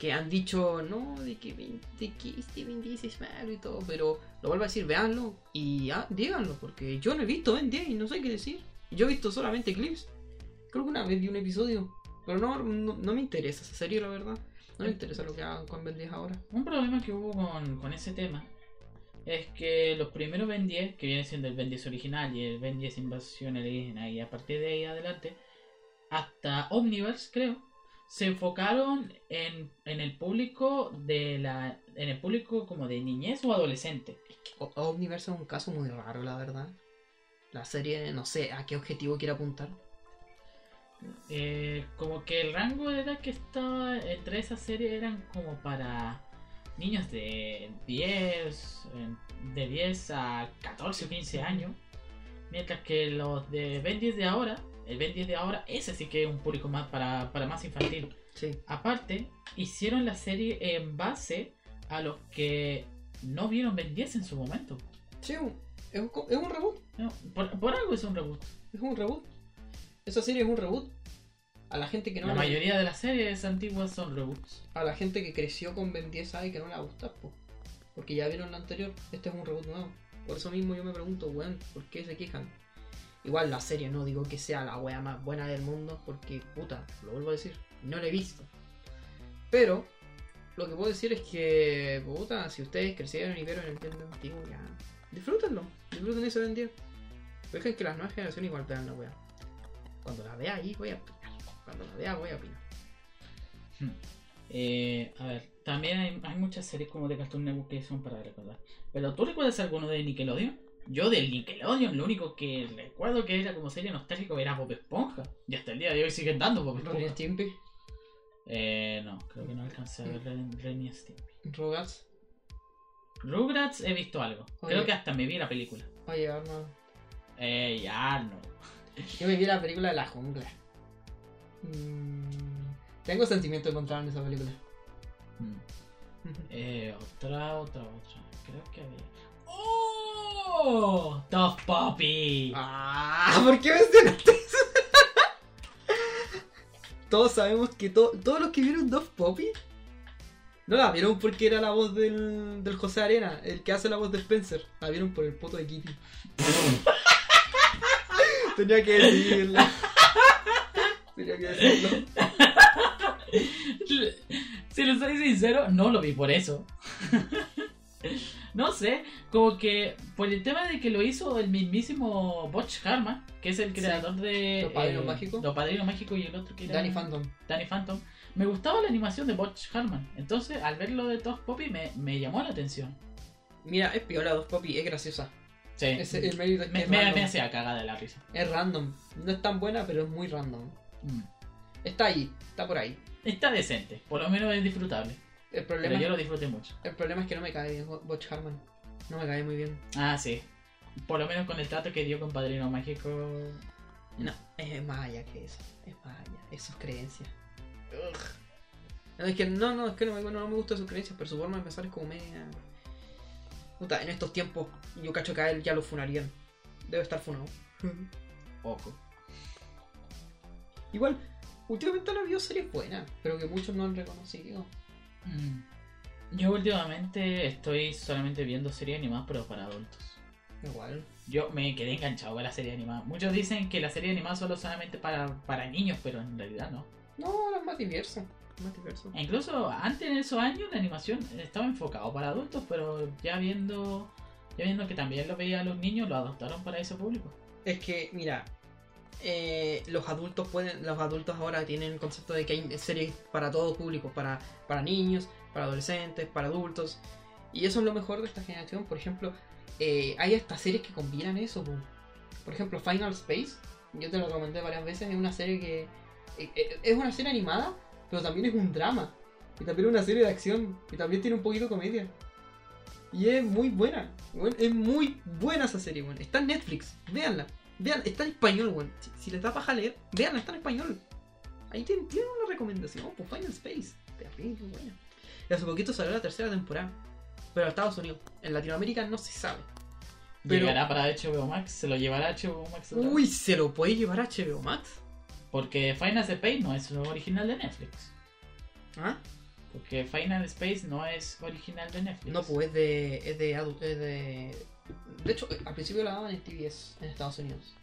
Speaker 1: que han dicho, no, de que, de que este Ben 10 es malo y todo, pero lo vuelvo a decir, véanlo y ah, díganlo, porque yo no he visto Ben 10 y no sé qué decir. Yo he visto solamente clips. Creo que una vez vi un episodio, pero no, no, no me interesa esa serie, la verdad. No me interesa lo que hagan con Ben 10 ahora.
Speaker 3: Un problema que hubo con, con ese tema es que los primeros Ben 10, que viene siendo el Ben 10 original y el Ben 10 Invasión Alienígena, y a partir de ahí adelante, hasta Omniverse, creo, se enfocaron en, en el público de la. en el público como de niñez o adolescente.
Speaker 1: Omniverse es un caso muy raro, la verdad. La serie, no sé a qué objetivo quiere apuntar.
Speaker 3: Eh, como que el rango de edad que estaba entre esas series eran como para niños de 10, eh, de 10 a 14 o 15 años. Mientras que los de Ben 10 de ahora, el Ben 10 de ahora, ese sí que es un público más para, para más infantil.
Speaker 1: Sí.
Speaker 3: Aparte, hicieron la serie en base a los que no vieron Ben 10 en su momento.
Speaker 1: Sí, es un, es un reboot.
Speaker 3: No, Por, por algo es un reboot.
Speaker 1: Es un reboot. Esa serie es un reboot. A la gente que no
Speaker 3: La
Speaker 1: le-
Speaker 3: mayoría de las series antiguas son reboots.
Speaker 1: a la gente que creció con Ben 10 sabe que no le va a gustar, po. Porque ya vieron lo anterior, este es un reboot nuevo. Por eso mismo yo me pregunto, weón, ¿por qué se quejan? Igual la serie no digo que sea la wea más buena del mundo, porque puta, lo vuelvo a decir, no la he visto. Pero, lo que puedo decir es que, puta, si ustedes crecieron y vieron el 10 antiguo, ya, disfrútenlo, disfruten ese Ben 10. Dejen que las nuevas generaciones igual vean la wea. Cuando la vea ahí voy a opinar. Cuando la vea voy a opinar.
Speaker 3: Eh, a ver, también hay, hay muchas series como de Cartoon Network que son para recordar. Pero ¿tú recuerdas alguno de Nickelodeon? Yo del Nickelodeon, lo único que recuerdo que era como serie nostálgico era Bob Esponja. Y hasta el día de hoy siguen dando Bob Esponja.
Speaker 1: Stimpy,
Speaker 3: Eh, no, creo que no alcancé a ver Ren Ren y Stimpy.
Speaker 1: Rugrats.
Speaker 3: Rugrats he visto algo. Creo que hasta me vi la película.
Speaker 1: Oye, Arnold.
Speaker 3: Eh, ya no.
Speaker 1: Yo me vi la película de la jungla. Mm, tengo sentimientos encontrados en esa película.
Speaker 3: Mm. Eh, otra, otra, otra. Creo que había. ¡Oh! Tough Puppy.
Speaker 1: Ah, ¿por qué mencionaste eso? Todos sabemos que to- todos los que vieron Dove Poppy no la vieron porque era la voz del, del José Arena, el que hace la voz de Spencer. La vieron por el poto de Kitty. Tenía que decirlo. Tenía que decirlo.
Speaker 3: Si lo soy sincero, no lo vi por eso. no sé, como que por el tema de que lo hizo el mismísimo Butch Harman, que es el
Speaker 1: Sí.
Speaker 3: creador de
Speaker 1: Los Padrinos Mágicos.
Speaker 3: Los Padrinos Mágicos y el otro que era
Speaker 1: Danny Phantom.
Speaker 3: Danny Phantom. Me gustaba la animación de Butch Harman, entonces al ver lo de Tough Poppy me, me llamó la atención.
Speaker 1: Mira, es piola Dove Poppy, es graciosa.
Speaker 3: Sí.
Speaker 1: Ese- el mérito es que
Speaker 3: me,
Speaker 1: es
Speaker 3: me,
Speaker 1: random.
Speaker 3: me hacía cagada de la risa.
Speaker 1: Es random. No es tan buena, pero es muy random.
Speaker 3: Mm.
Speaker 1: Está ahí, está por ahí.
Speaker 3: Está decente, por lo menos es disfrutable.
Speaker 1: El
Speaker 3: Pero
Speaker 1: problema,
Speaker 3: yo lo disfruté mucho.
Speaker 1: el problema es que no me cae bien Butch Harman. No me cae muy bien.
Speaker 3: Ah, sí. Por lo menos con el trato que dio con Padrino Mágico.
Speaker 1: No, es más allá que eso. Es más allá. Es sus creencias. Ugh. No, es que no, no, es que no, me- no me gustan sus creencias, pero su forma de pensar es como media. Puta, en estos tiempos yo cacho que a él ya lo funarían. Debe estar funado.
Speaker 3: Poco.
Speaker 1: Igual, últimamente no ha habido series buenas, pero que muchos no han reconocido.
Speaker 3: Mm. Yo últimamente estoy solamente viendo series animadas, pero para adultos.
Speaker 1: Igual.
Speaker 3: Yo me quedé enganchado con la serie animada. Muchos dicen que la serie animada solo solamente para, para niños, pero en realidad no.
Speaker 1: No, era más diverso.
Speaker 3: E incluso antes en esos años la animación estaba enfocado para adultos, pero ya viendo, ya viendo que también lo veían los niños, lo adoptaron para ese público.
Speaker 1: Es que, mira, eh, los adultos pueden, los adultos ahora tienen el concepto de que hay series para todo público, para, para niños, para adolescentes, para adultos. Y eso es lo mejor de esta generación. Por ejemplo, eh, hay estas series que combinan eso. po. Por ejemplo, Final Space, yo te lo comenté varias veces, es una serie que eh, eh, es una serie animada, pero también es un drama. Y también es una serie de acción. Y también tiene un poquito de comedia. Y es muy buena. es muy buena esa serie, weón. Está en Netflix. Véanla. Vean, está en español, weón. Si, si les da paja leer, véanla, está en español. Ahí tienen, tienen una recomendación. Oh, pues Final Space. Terrible, buena. Y hace poquito salió la tercera temporada. Pero en Estados Unidos. En Latinoamérica no se sabe. Pero-
Speaker 3: Llegará para HBO Max, se lo llevará HBO Max.
Speaker 1: Uy, ¿se lo puede llevar a HBO Max?
Speaker 3: Porque Final Space no es original de Netflix.
Speaker 1: ¿Ah?
Speaker 3: Porque Final Space no es original de Netflix.
Speaker 1: No, pues es de. Es de, es de. De hecho, al principio la daban en TBS en Estados Unidos.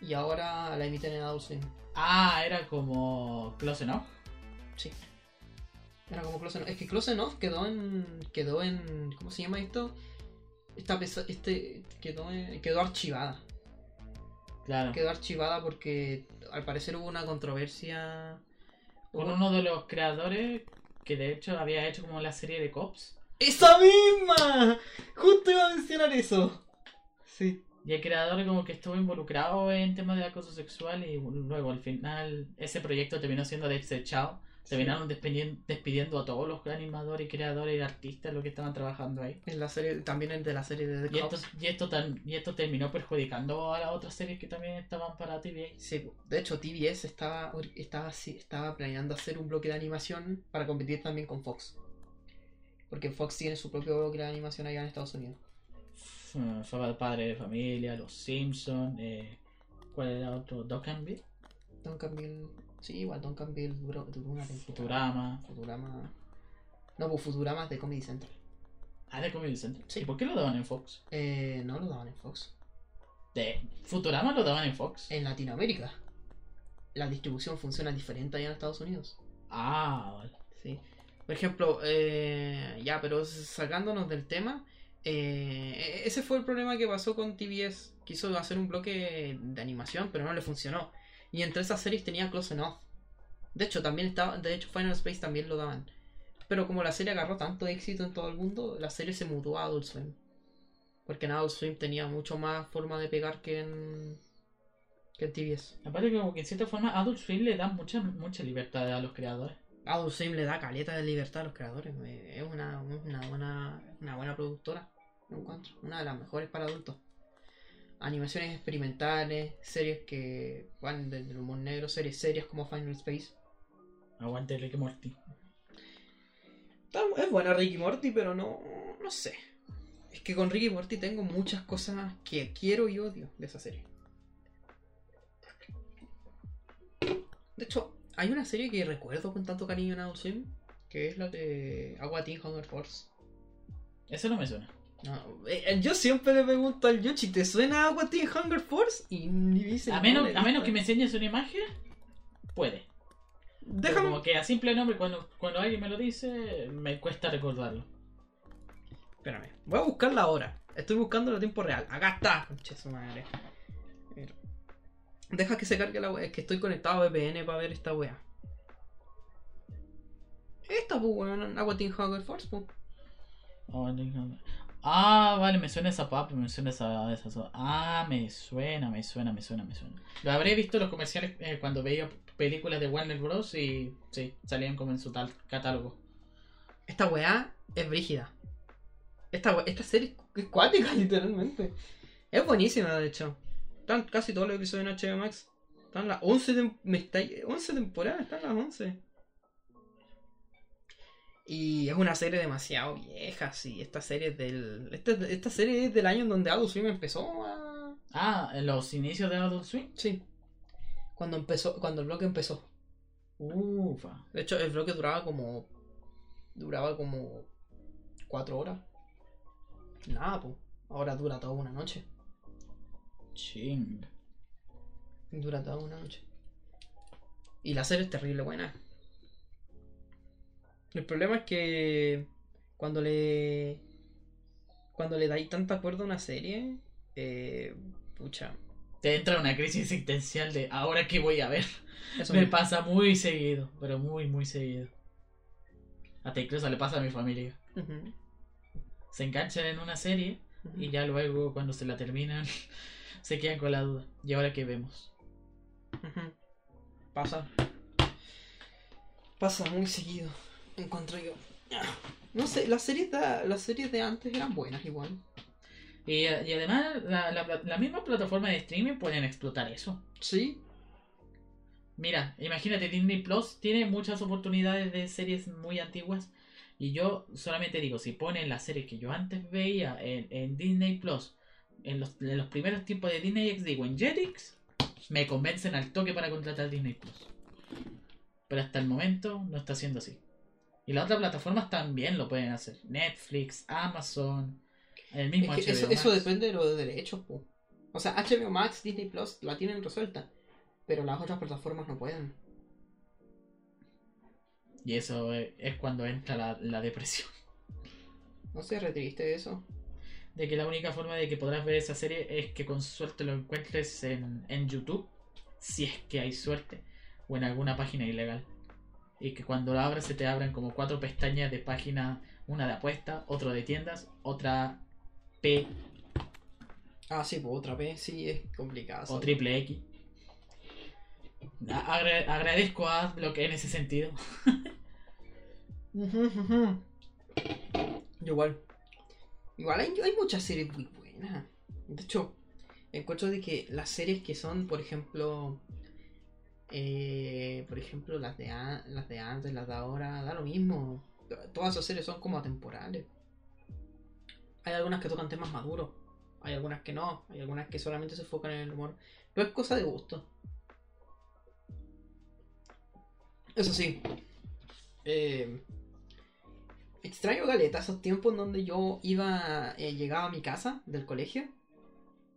Speaker 1: Y ahora la emiten en Adult Swim.
Speaker 3: Ah, era como Close Enough.
Speaker 1: Sí. Era como Close Enough. Es que Close Enough quedó en. Quedó en. ¿Cómo se llama esto? Esta pesa- este. Quedó en- quedó archivada.
Speaker 3: Claro.
Speaker 1: Quedó archivada porque al parecer hubo una controversia.
Speaker 3: Con uno de los creadores que de hecho había hecho como la serie de Cops.
Speaker 1: ¡Esa misma! Justo iba a mencionar eso. Sí.
Speaker 3: Y el creador como que estuvo involucrado en temas de acoso sexual y luego al final ese proyecto terminó siendo desechado. Terminaron despediendo, despidiendo a todos los animadores y creadores y artistas los que estaban trabajando ahí.
Speaker 1: En la serie, también el de la serie de The
Speaker 3: Y esto, y, esto tan- y esto terminó perjudicando a las otras series que también estaban para TVA.
Speaker 1: Sí, de hecho TBS estaba, estaba, estaba planeando hacer un bloque de animación para competir también con Fox. Porque Fox tiene su propio bloque de animación allá en Estados Unidos.
Speaker 3: Fue padre de familia, Los Simpsons, eh, ¿cuál era otro? Bill.
Speaker 1: Duncan Bill. Sí, igual Duncanville duró, duró una temporada.
Speaker 3: Futurama.
Speaker 1: Futurama. No, pues Futurama es de Comedy Central.
Speaker 3: Ah, de Comedy Central.
Speaker 1: Sí.
Speaker 3: ¿Y por qué lo daban en Fox?
Speaker 1: Eh, no lo daban en Fox.
Speaker 3: De Futurama lo daban en Fox.
Speaker 1: En Latinoamérica. La distribución funciona diferente allá en Estados Unidos.
Speaker 3: Ah, vale.
Speaker 1: Sí. Por ejemplo, eh, ya, pero sacándonos del tema, eh, ese fue el problema que pasó con TBS. Quiso hacer un bloque de animación, pero no le funcionó. Y entre esas series tenía Close Enough. De hecho, también estaba, de hecho Final Space también lo daban. Pero como la serie agarró tanto éxito en todo el mundo, la serie se mudó a Adult Swim. Porque en Adult Swim tenía mucho más forma de pegar que en, que en TBS.
Speaker 3: Aparte que como que en cierta forma Adult Swim le da mucha, mucha libertad a los creadores.
Speaker 1: Adult Swim le da caleta de libertad a los creadores. Es una, una, buena, una buena productora, lo encuentro. Una de las mejores para adultos. Animaciones experimentales, series que van desde el humor negro, series serias como Final Space.
Speaker 3: Aguante Rick y Morty.
Speaker 1: Es buena Ricky Morty, pero no, no sé. Es que con Ricky Morty tengo muchas cosas que quiero y odio de esa serie. De hecho, hay una serie que recuerdo con tanto cariño en Adult Swim, que es la de Aqua Teen Hunger Force.
Speaker 3: Eso no me suena.
Speaker 1: No, eh, yo siempre le pregunto al Yoshi, ¿te suena Aqua Teen Hunger Force? Y ni dice
Speaker 3: A
Speaker 1: no,
Speaker 3: menos, a menos que me enseñes una imagen, puede. Pero
Speaker 1: Déjame,
Speaker 3: como que a simple nombre, cuando, cuando alguien me lo dice, me cuesta recordarlo.
Speaker 1: Espérame, voy a buscarla ahora. Estoy buscándola a tiempo real. Acá está, conche su madre. Deja que se cargue la wea. Es que estoy conectado a VPN para ver esta wea. Esta, pues, weón. Agua Team Hunger Force, pues.
Speaker 3: Oh. Ah, vale, me suena esa papa, me suena esa, esa, Ah, me suena, me suena, me suena, me suena. Lo habré visto los comerciales eh, cuando veía películas de Warner Bros. y sí, salían como en su tal catálogo.
Speaker 1: Esta weá es brígida. Esta, esta serie es cuática, literalmente. Es buenísima, de hecho. Están casi todos los episodios en HBO Max. Están las 11, tem- me está- 11 temporadas, están las 11. Y es una serie demasiado vieja, sí. Esta serie es del. Esta, esta serie es del año en donde Adult Swim empezó a.
Speaker 3: Ah, en los inicios de Adult Swim.
Speaker 1: Sí. Cuando empezó. Cuando el bloque empezó.
Speaker 3: Ufa.
Speaker 1: De hecho, el bloque duraba como. Duraba como. cuatro horas. Nada, pues. Ahora dura toda una noche.
Speaker 3: Ching.
Speaker 1: Dura toda una noche. Y la serie es terrible buena. El problema es que. Cuando le. Cuando le dais tanta cuerda a una serie. Eh, pucha.
Speaker 3: Te entra una crisis existencial de ahora qué voy a ver.
Speaker 1: Eso
Speaker 3: Me
Speaker 1: me
Speaker 3: pasa muy seguido, pero muy, muy seguido. Hasta incluso le pasa a mi familia. Se enganchan en una serie y ya luego cuando se la terminan se quedan con la duda. ¿Y ahora qué vemos?
Speaker 1: Pasa. Pasa muy seguido. Encuentro yo. No sé, las series de, las series de antes eran buenas igual.
Speaker 3: Y, y además la, la, la misma plataforma de streaming pueden explotar eso.
Speaker 1: Sí.
Speaker 3: Mira, imagínate, Disney Plus tiene muchas oportunidades de series muy antiguas. Y yo solamente digo, si ponen las series que yo antes veía en, en Disney Plus, en los, en los primeros tiempos de Disney XD o en Jetix, me convencen al toque para contratar Disney Plus. Pero hasta el momento no está siendo así. Y las otras plataformas también lo pueden hacer. Netflix, Amazon, el mismo
Speaker 1: Es que
Speaker 3: HBO
Speaker 1: eso, depende de los derechos, po. O sea, HBO Max, Disney Plus la tienen resuelta. Pero las otras plataformas no pueden.
Speaker 3: Y eso es, es cuando entra la, la depresión.
Speaker 1: No sé, re triste eso.
Speaker 3: de que la única forma de que podrás ver esa serie es que con suerte lo encuentres en, en YouTube, si es que hay suerte, o en alguna página ilegal. Y que cuando la abras se te abran como cuatro pestañas de página, una de apuesta, otro de tiendas, otra P
Speaker 1: Ah, sí, pues otra vez, sí, es complicado.
Speaker 3: o triple X. A- agra- agradezco a Adblock en ese sentido.
Speaker 1: Igual. Igual hay, hay muchas series muy buenas. De hecho, encuentro de que las series que son, por ejemplo, eh, por ejemplo, las de, las de antes, las de ahora, da lo mismo. Todas esas series son como atemporales. Hay algunas que tocan temas maduros, hay algunas que no, hay algunas que solamente se enfocan en el humor. Pero es cosa de gusto. Eso sí. eh, extraño galeta esos tiempos en donde yo iba, eh, llegaba a mi casa del colegio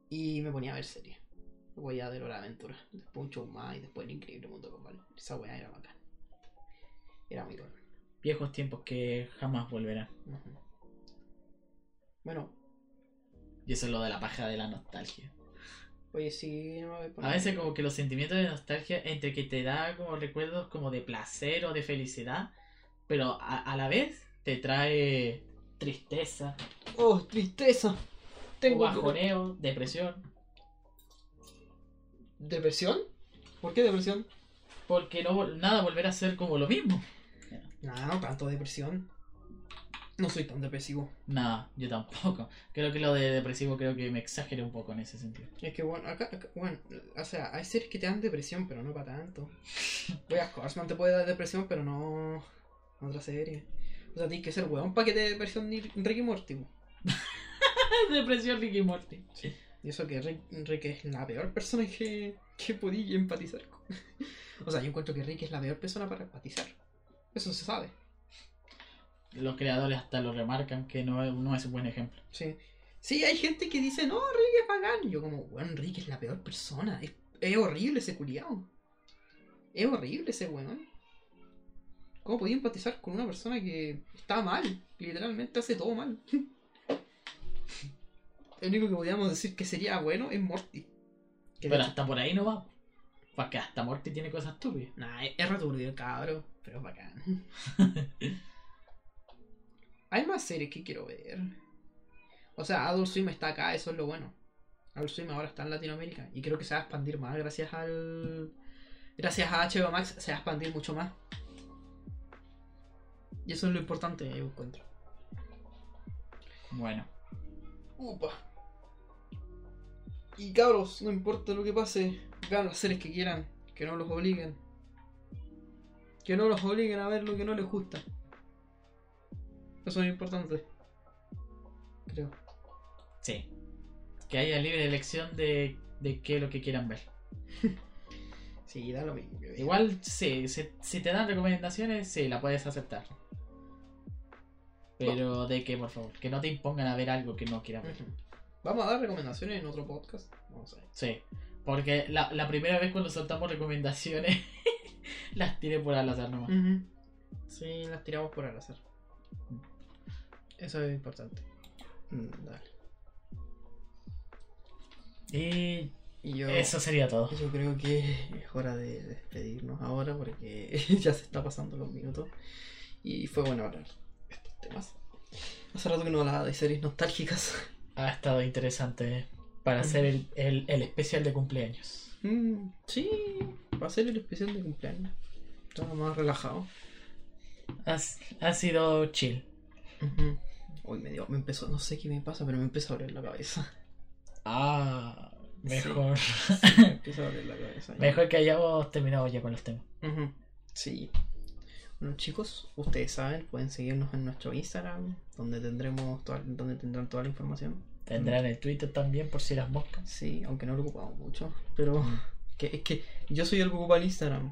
Speaker 1: y me ponía a ver series. Voy a ver Hora de Aventura, después un show más y después el increíble mundo global. Esa weá era bacán. Era muy bueno.
Speaker 3: Viejos tiempos que jamás volverán.
Speaker 1: Bueno,
Speaker 3: Y eso es lo de la paja de la nostalgia.
Speaker 1: oye, sí, no me voy a
Speaker 3: A veces como que los sentimientos de nostalgia entre que te da como recuerdos como de placer o de felicidad, pero a, a la vez te trae tristeza,
Speaker 1: Oh, tristeza.
Speaker 3: o
Speaker 1: Tengo
Speaker 3: bajoneo, depresión,
Speaker 1: ¿Depresión? ¿Por qué depresión?
Speaker 3: porque no nada volverá a ser como lo mismo.
Speaker 1: No, no tanto depresión. No soy tan depresivo.
Speaker 3: Nada, yo tampoco. Creo que lo de depresivo creo que me exageré un poco en ese sentido.
Speaker 1: Es que bueno, acá, acá- bueno, o sea, hay series que te dan depresión, pero no para tanto. Voy a Horseman te puede dar depresión, pero no otra serie. O sea, tienes que ser weón para que te dé depresión Ricky Morty.
Speaker 3: depresión Ricky Morty.
Speaker 1: Y eso que Rick, Rick es la peor persona que, que podía empatizar con. O sea, yo encuentro que Rick es la peor persona para empatizar. Eso se sabe.
Speaker 3: Los creadores hasta lo remarcan que no es, no es un buen ejemplo.
Speaker 1: Sí. Sí, hay gente que dice, no, Rick es bacán. Y yo como, weón, Rick es la peor persona. Es, es horrible ese culiao. Es horrible ese weón. ¿Cómo podía empatizar con una persona que está mal? Literalmente hace todo mal. El único que podíamos decir que sería bueno es Morty. Que
Speaker 3: Pero hasta por ahí no va. Porque hasta Morty tiene cosas turbias.
Speaker 1: Nah, es, es returbio el cabro, pero es bacán. Hay más series que quiero ver. O sea, Adult Swim está acá, eso es lo bueno. Adult Swim ahora está en Latinoamérica y creo que se va a expandir más gracias al. Gracias a HBO Max se va a expandir mucho más. Y eso es lo importante, yo encuentro.
Speaker 3: Bueno,
Speaker 1: Upa. Y cabros, no importa lo que pase, vean las series que quieran, que no los obliguen. Que no los obliguen a ver lo que no les gusta. Eso es importante. Creo.
Speaker 3: sí. Que haya libre elección de, de qué es lo que quieran ver.
Speaker 1: Sí, da lo mismo.
Speaker 3: Igual, sí, si, si te dan recomendaciones, sí, la puedes aceptar. Pero de que, por favor, que no te impongan a ver algo que no quieran ver.
Speaker 1: Vamos a dar recomendaciones en otro podcast. Vamos a ver.
Speaker 3: Sí, porque la, la primera vez cuando soltamos recomendaciones, las tiré por al azar nomás.
Speaker 1: Sí, las tiramos por al azar. Eso es importante. Mm, dale.
Speaker 3: Y
Speaker 1: Y yo.
Speaker 3: eso sería todo.
Speaker 1: Yo creo que es hora de despedirnos ahora porque ya se está pasando los minutos. Y fue bueno hablar de estos temas. Hace rato que no hablaba de series nostálgicas.
Speaker 3: Ha estado interesante para hacer el, el, el especial de cumpleaños.
Speaker 1: Mm, sí, va a ser el especial de cumpleaños. Estaba más relajado.
Speaker 3: Ha, ha sido chill.
Speaker 1: Hoy me dio, me empezó, no sé qué me pasa, pero me empezó a doler la cabeza.
Speaker 3: Ah, mejor.
Speaker 1: Me empieza a doler la cabeza.
Speaker 3: mejor que hayamos terminado ya con los temas.
Speaker 1: Sí. Bueno chicos, ustedes saben, pueden seguirnos en nuestro Instagram, donde tendremos toda, donde tendrán toda la información.
Speaker 3: Tendrán el Twitter también por si las moscas.
Speaker 1: Sí, aunque no lo ocupamos mucho. Pero que, es que yo soy el que ocupa el Instagram.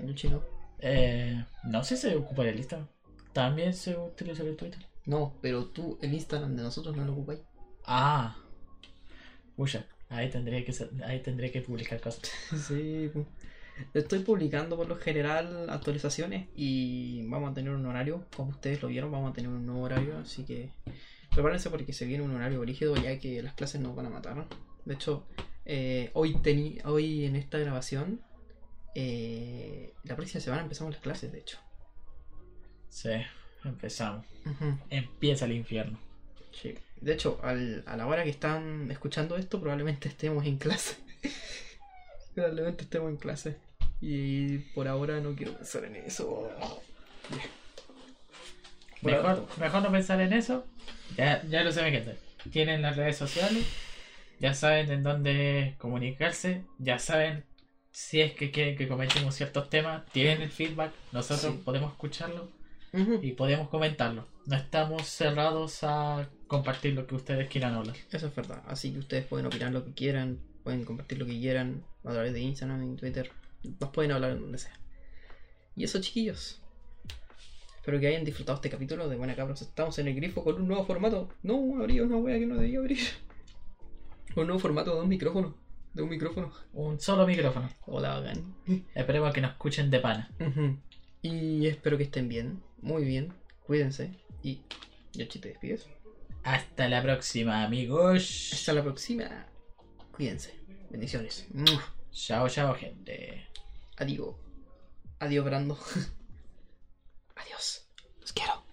Speaker 1: El chino.
Speaker 3: Eh, no sé si se ocupa el Instagram. También se utiliza el Twitter.
Speaker 1: No, pero tú el Instagram de nosotros no lo ocupáis.
Speaker 3: Ah. Pucha, ahí tendría que ahí tendría que publicar cosas.
Speaker 1: Sí. Estoy publicando por lo general actualizaciones y vamos a tener un horario, como ustedes lo vieron, vamos a tener un nuevo horario, así que prepárense porque se viene un horario rígido ya que las clases nos van a matar. ¿no? De hecho, eh, hoy, teni- hoy en esta grabación, eh, la próxima semana empezamos las clases, de hecho.
Speaker 3: Sí, empezamos. Empieza el infierno.
Speaker 1: Sí. De hecho, al- a la hora que están escuchando esto, probablemente estemos en clase. probablemente estemos en clase. Y por ahora no quiero pensar en eso. Bueno,
Speaker 3: Mejor, mejor no pensar en eso. Ya, ya lo saben gente. Tienen las redes sociales. Ya saben en dónde comunicarse. Ya saben si es que quieren que comentemos ciertos temas. Tienen el feedback. Nosotros
Speaker 1: Sí.
Speaker 3: podemos escucharlo y podemos comentarlo. No estamos cerrados a compartir lo que ustedes quieran hablar.
Speaker 1: Eso es verdad. Así que ustedes pueden opinar lo que quieran, pueden compartir lo que quieran a través de Instagram y Twitter. Nos pueden hablar en donde sea. Y eso, chiquillos. Espero que hayan disfrutado este capítulo de Buena Cabros. Estamos en el grifo con un nuevo formato. No, abrí una wea que no debía abrir. Un nuevo formato de un micrófono. De un micrófono.
Speaker 3: Un solo micrófono.
Speaker 1: Hola, bacán.
Speaker 3: Esperemos que nos escuchen de pana.
Speaker 1: Y espero que estén bien. Muy bien. Cuídense. Y. Yoshi, te despides.
Speaker 3: Hasta la próxima, amigos.
Speaker 1: Hasta la próxima. Cuídense. Bendiciones.
Speaker 3: Chao, chao, gente.
Speaker 1: Adiós. Adiós, Brando. Adiós. Los quiero.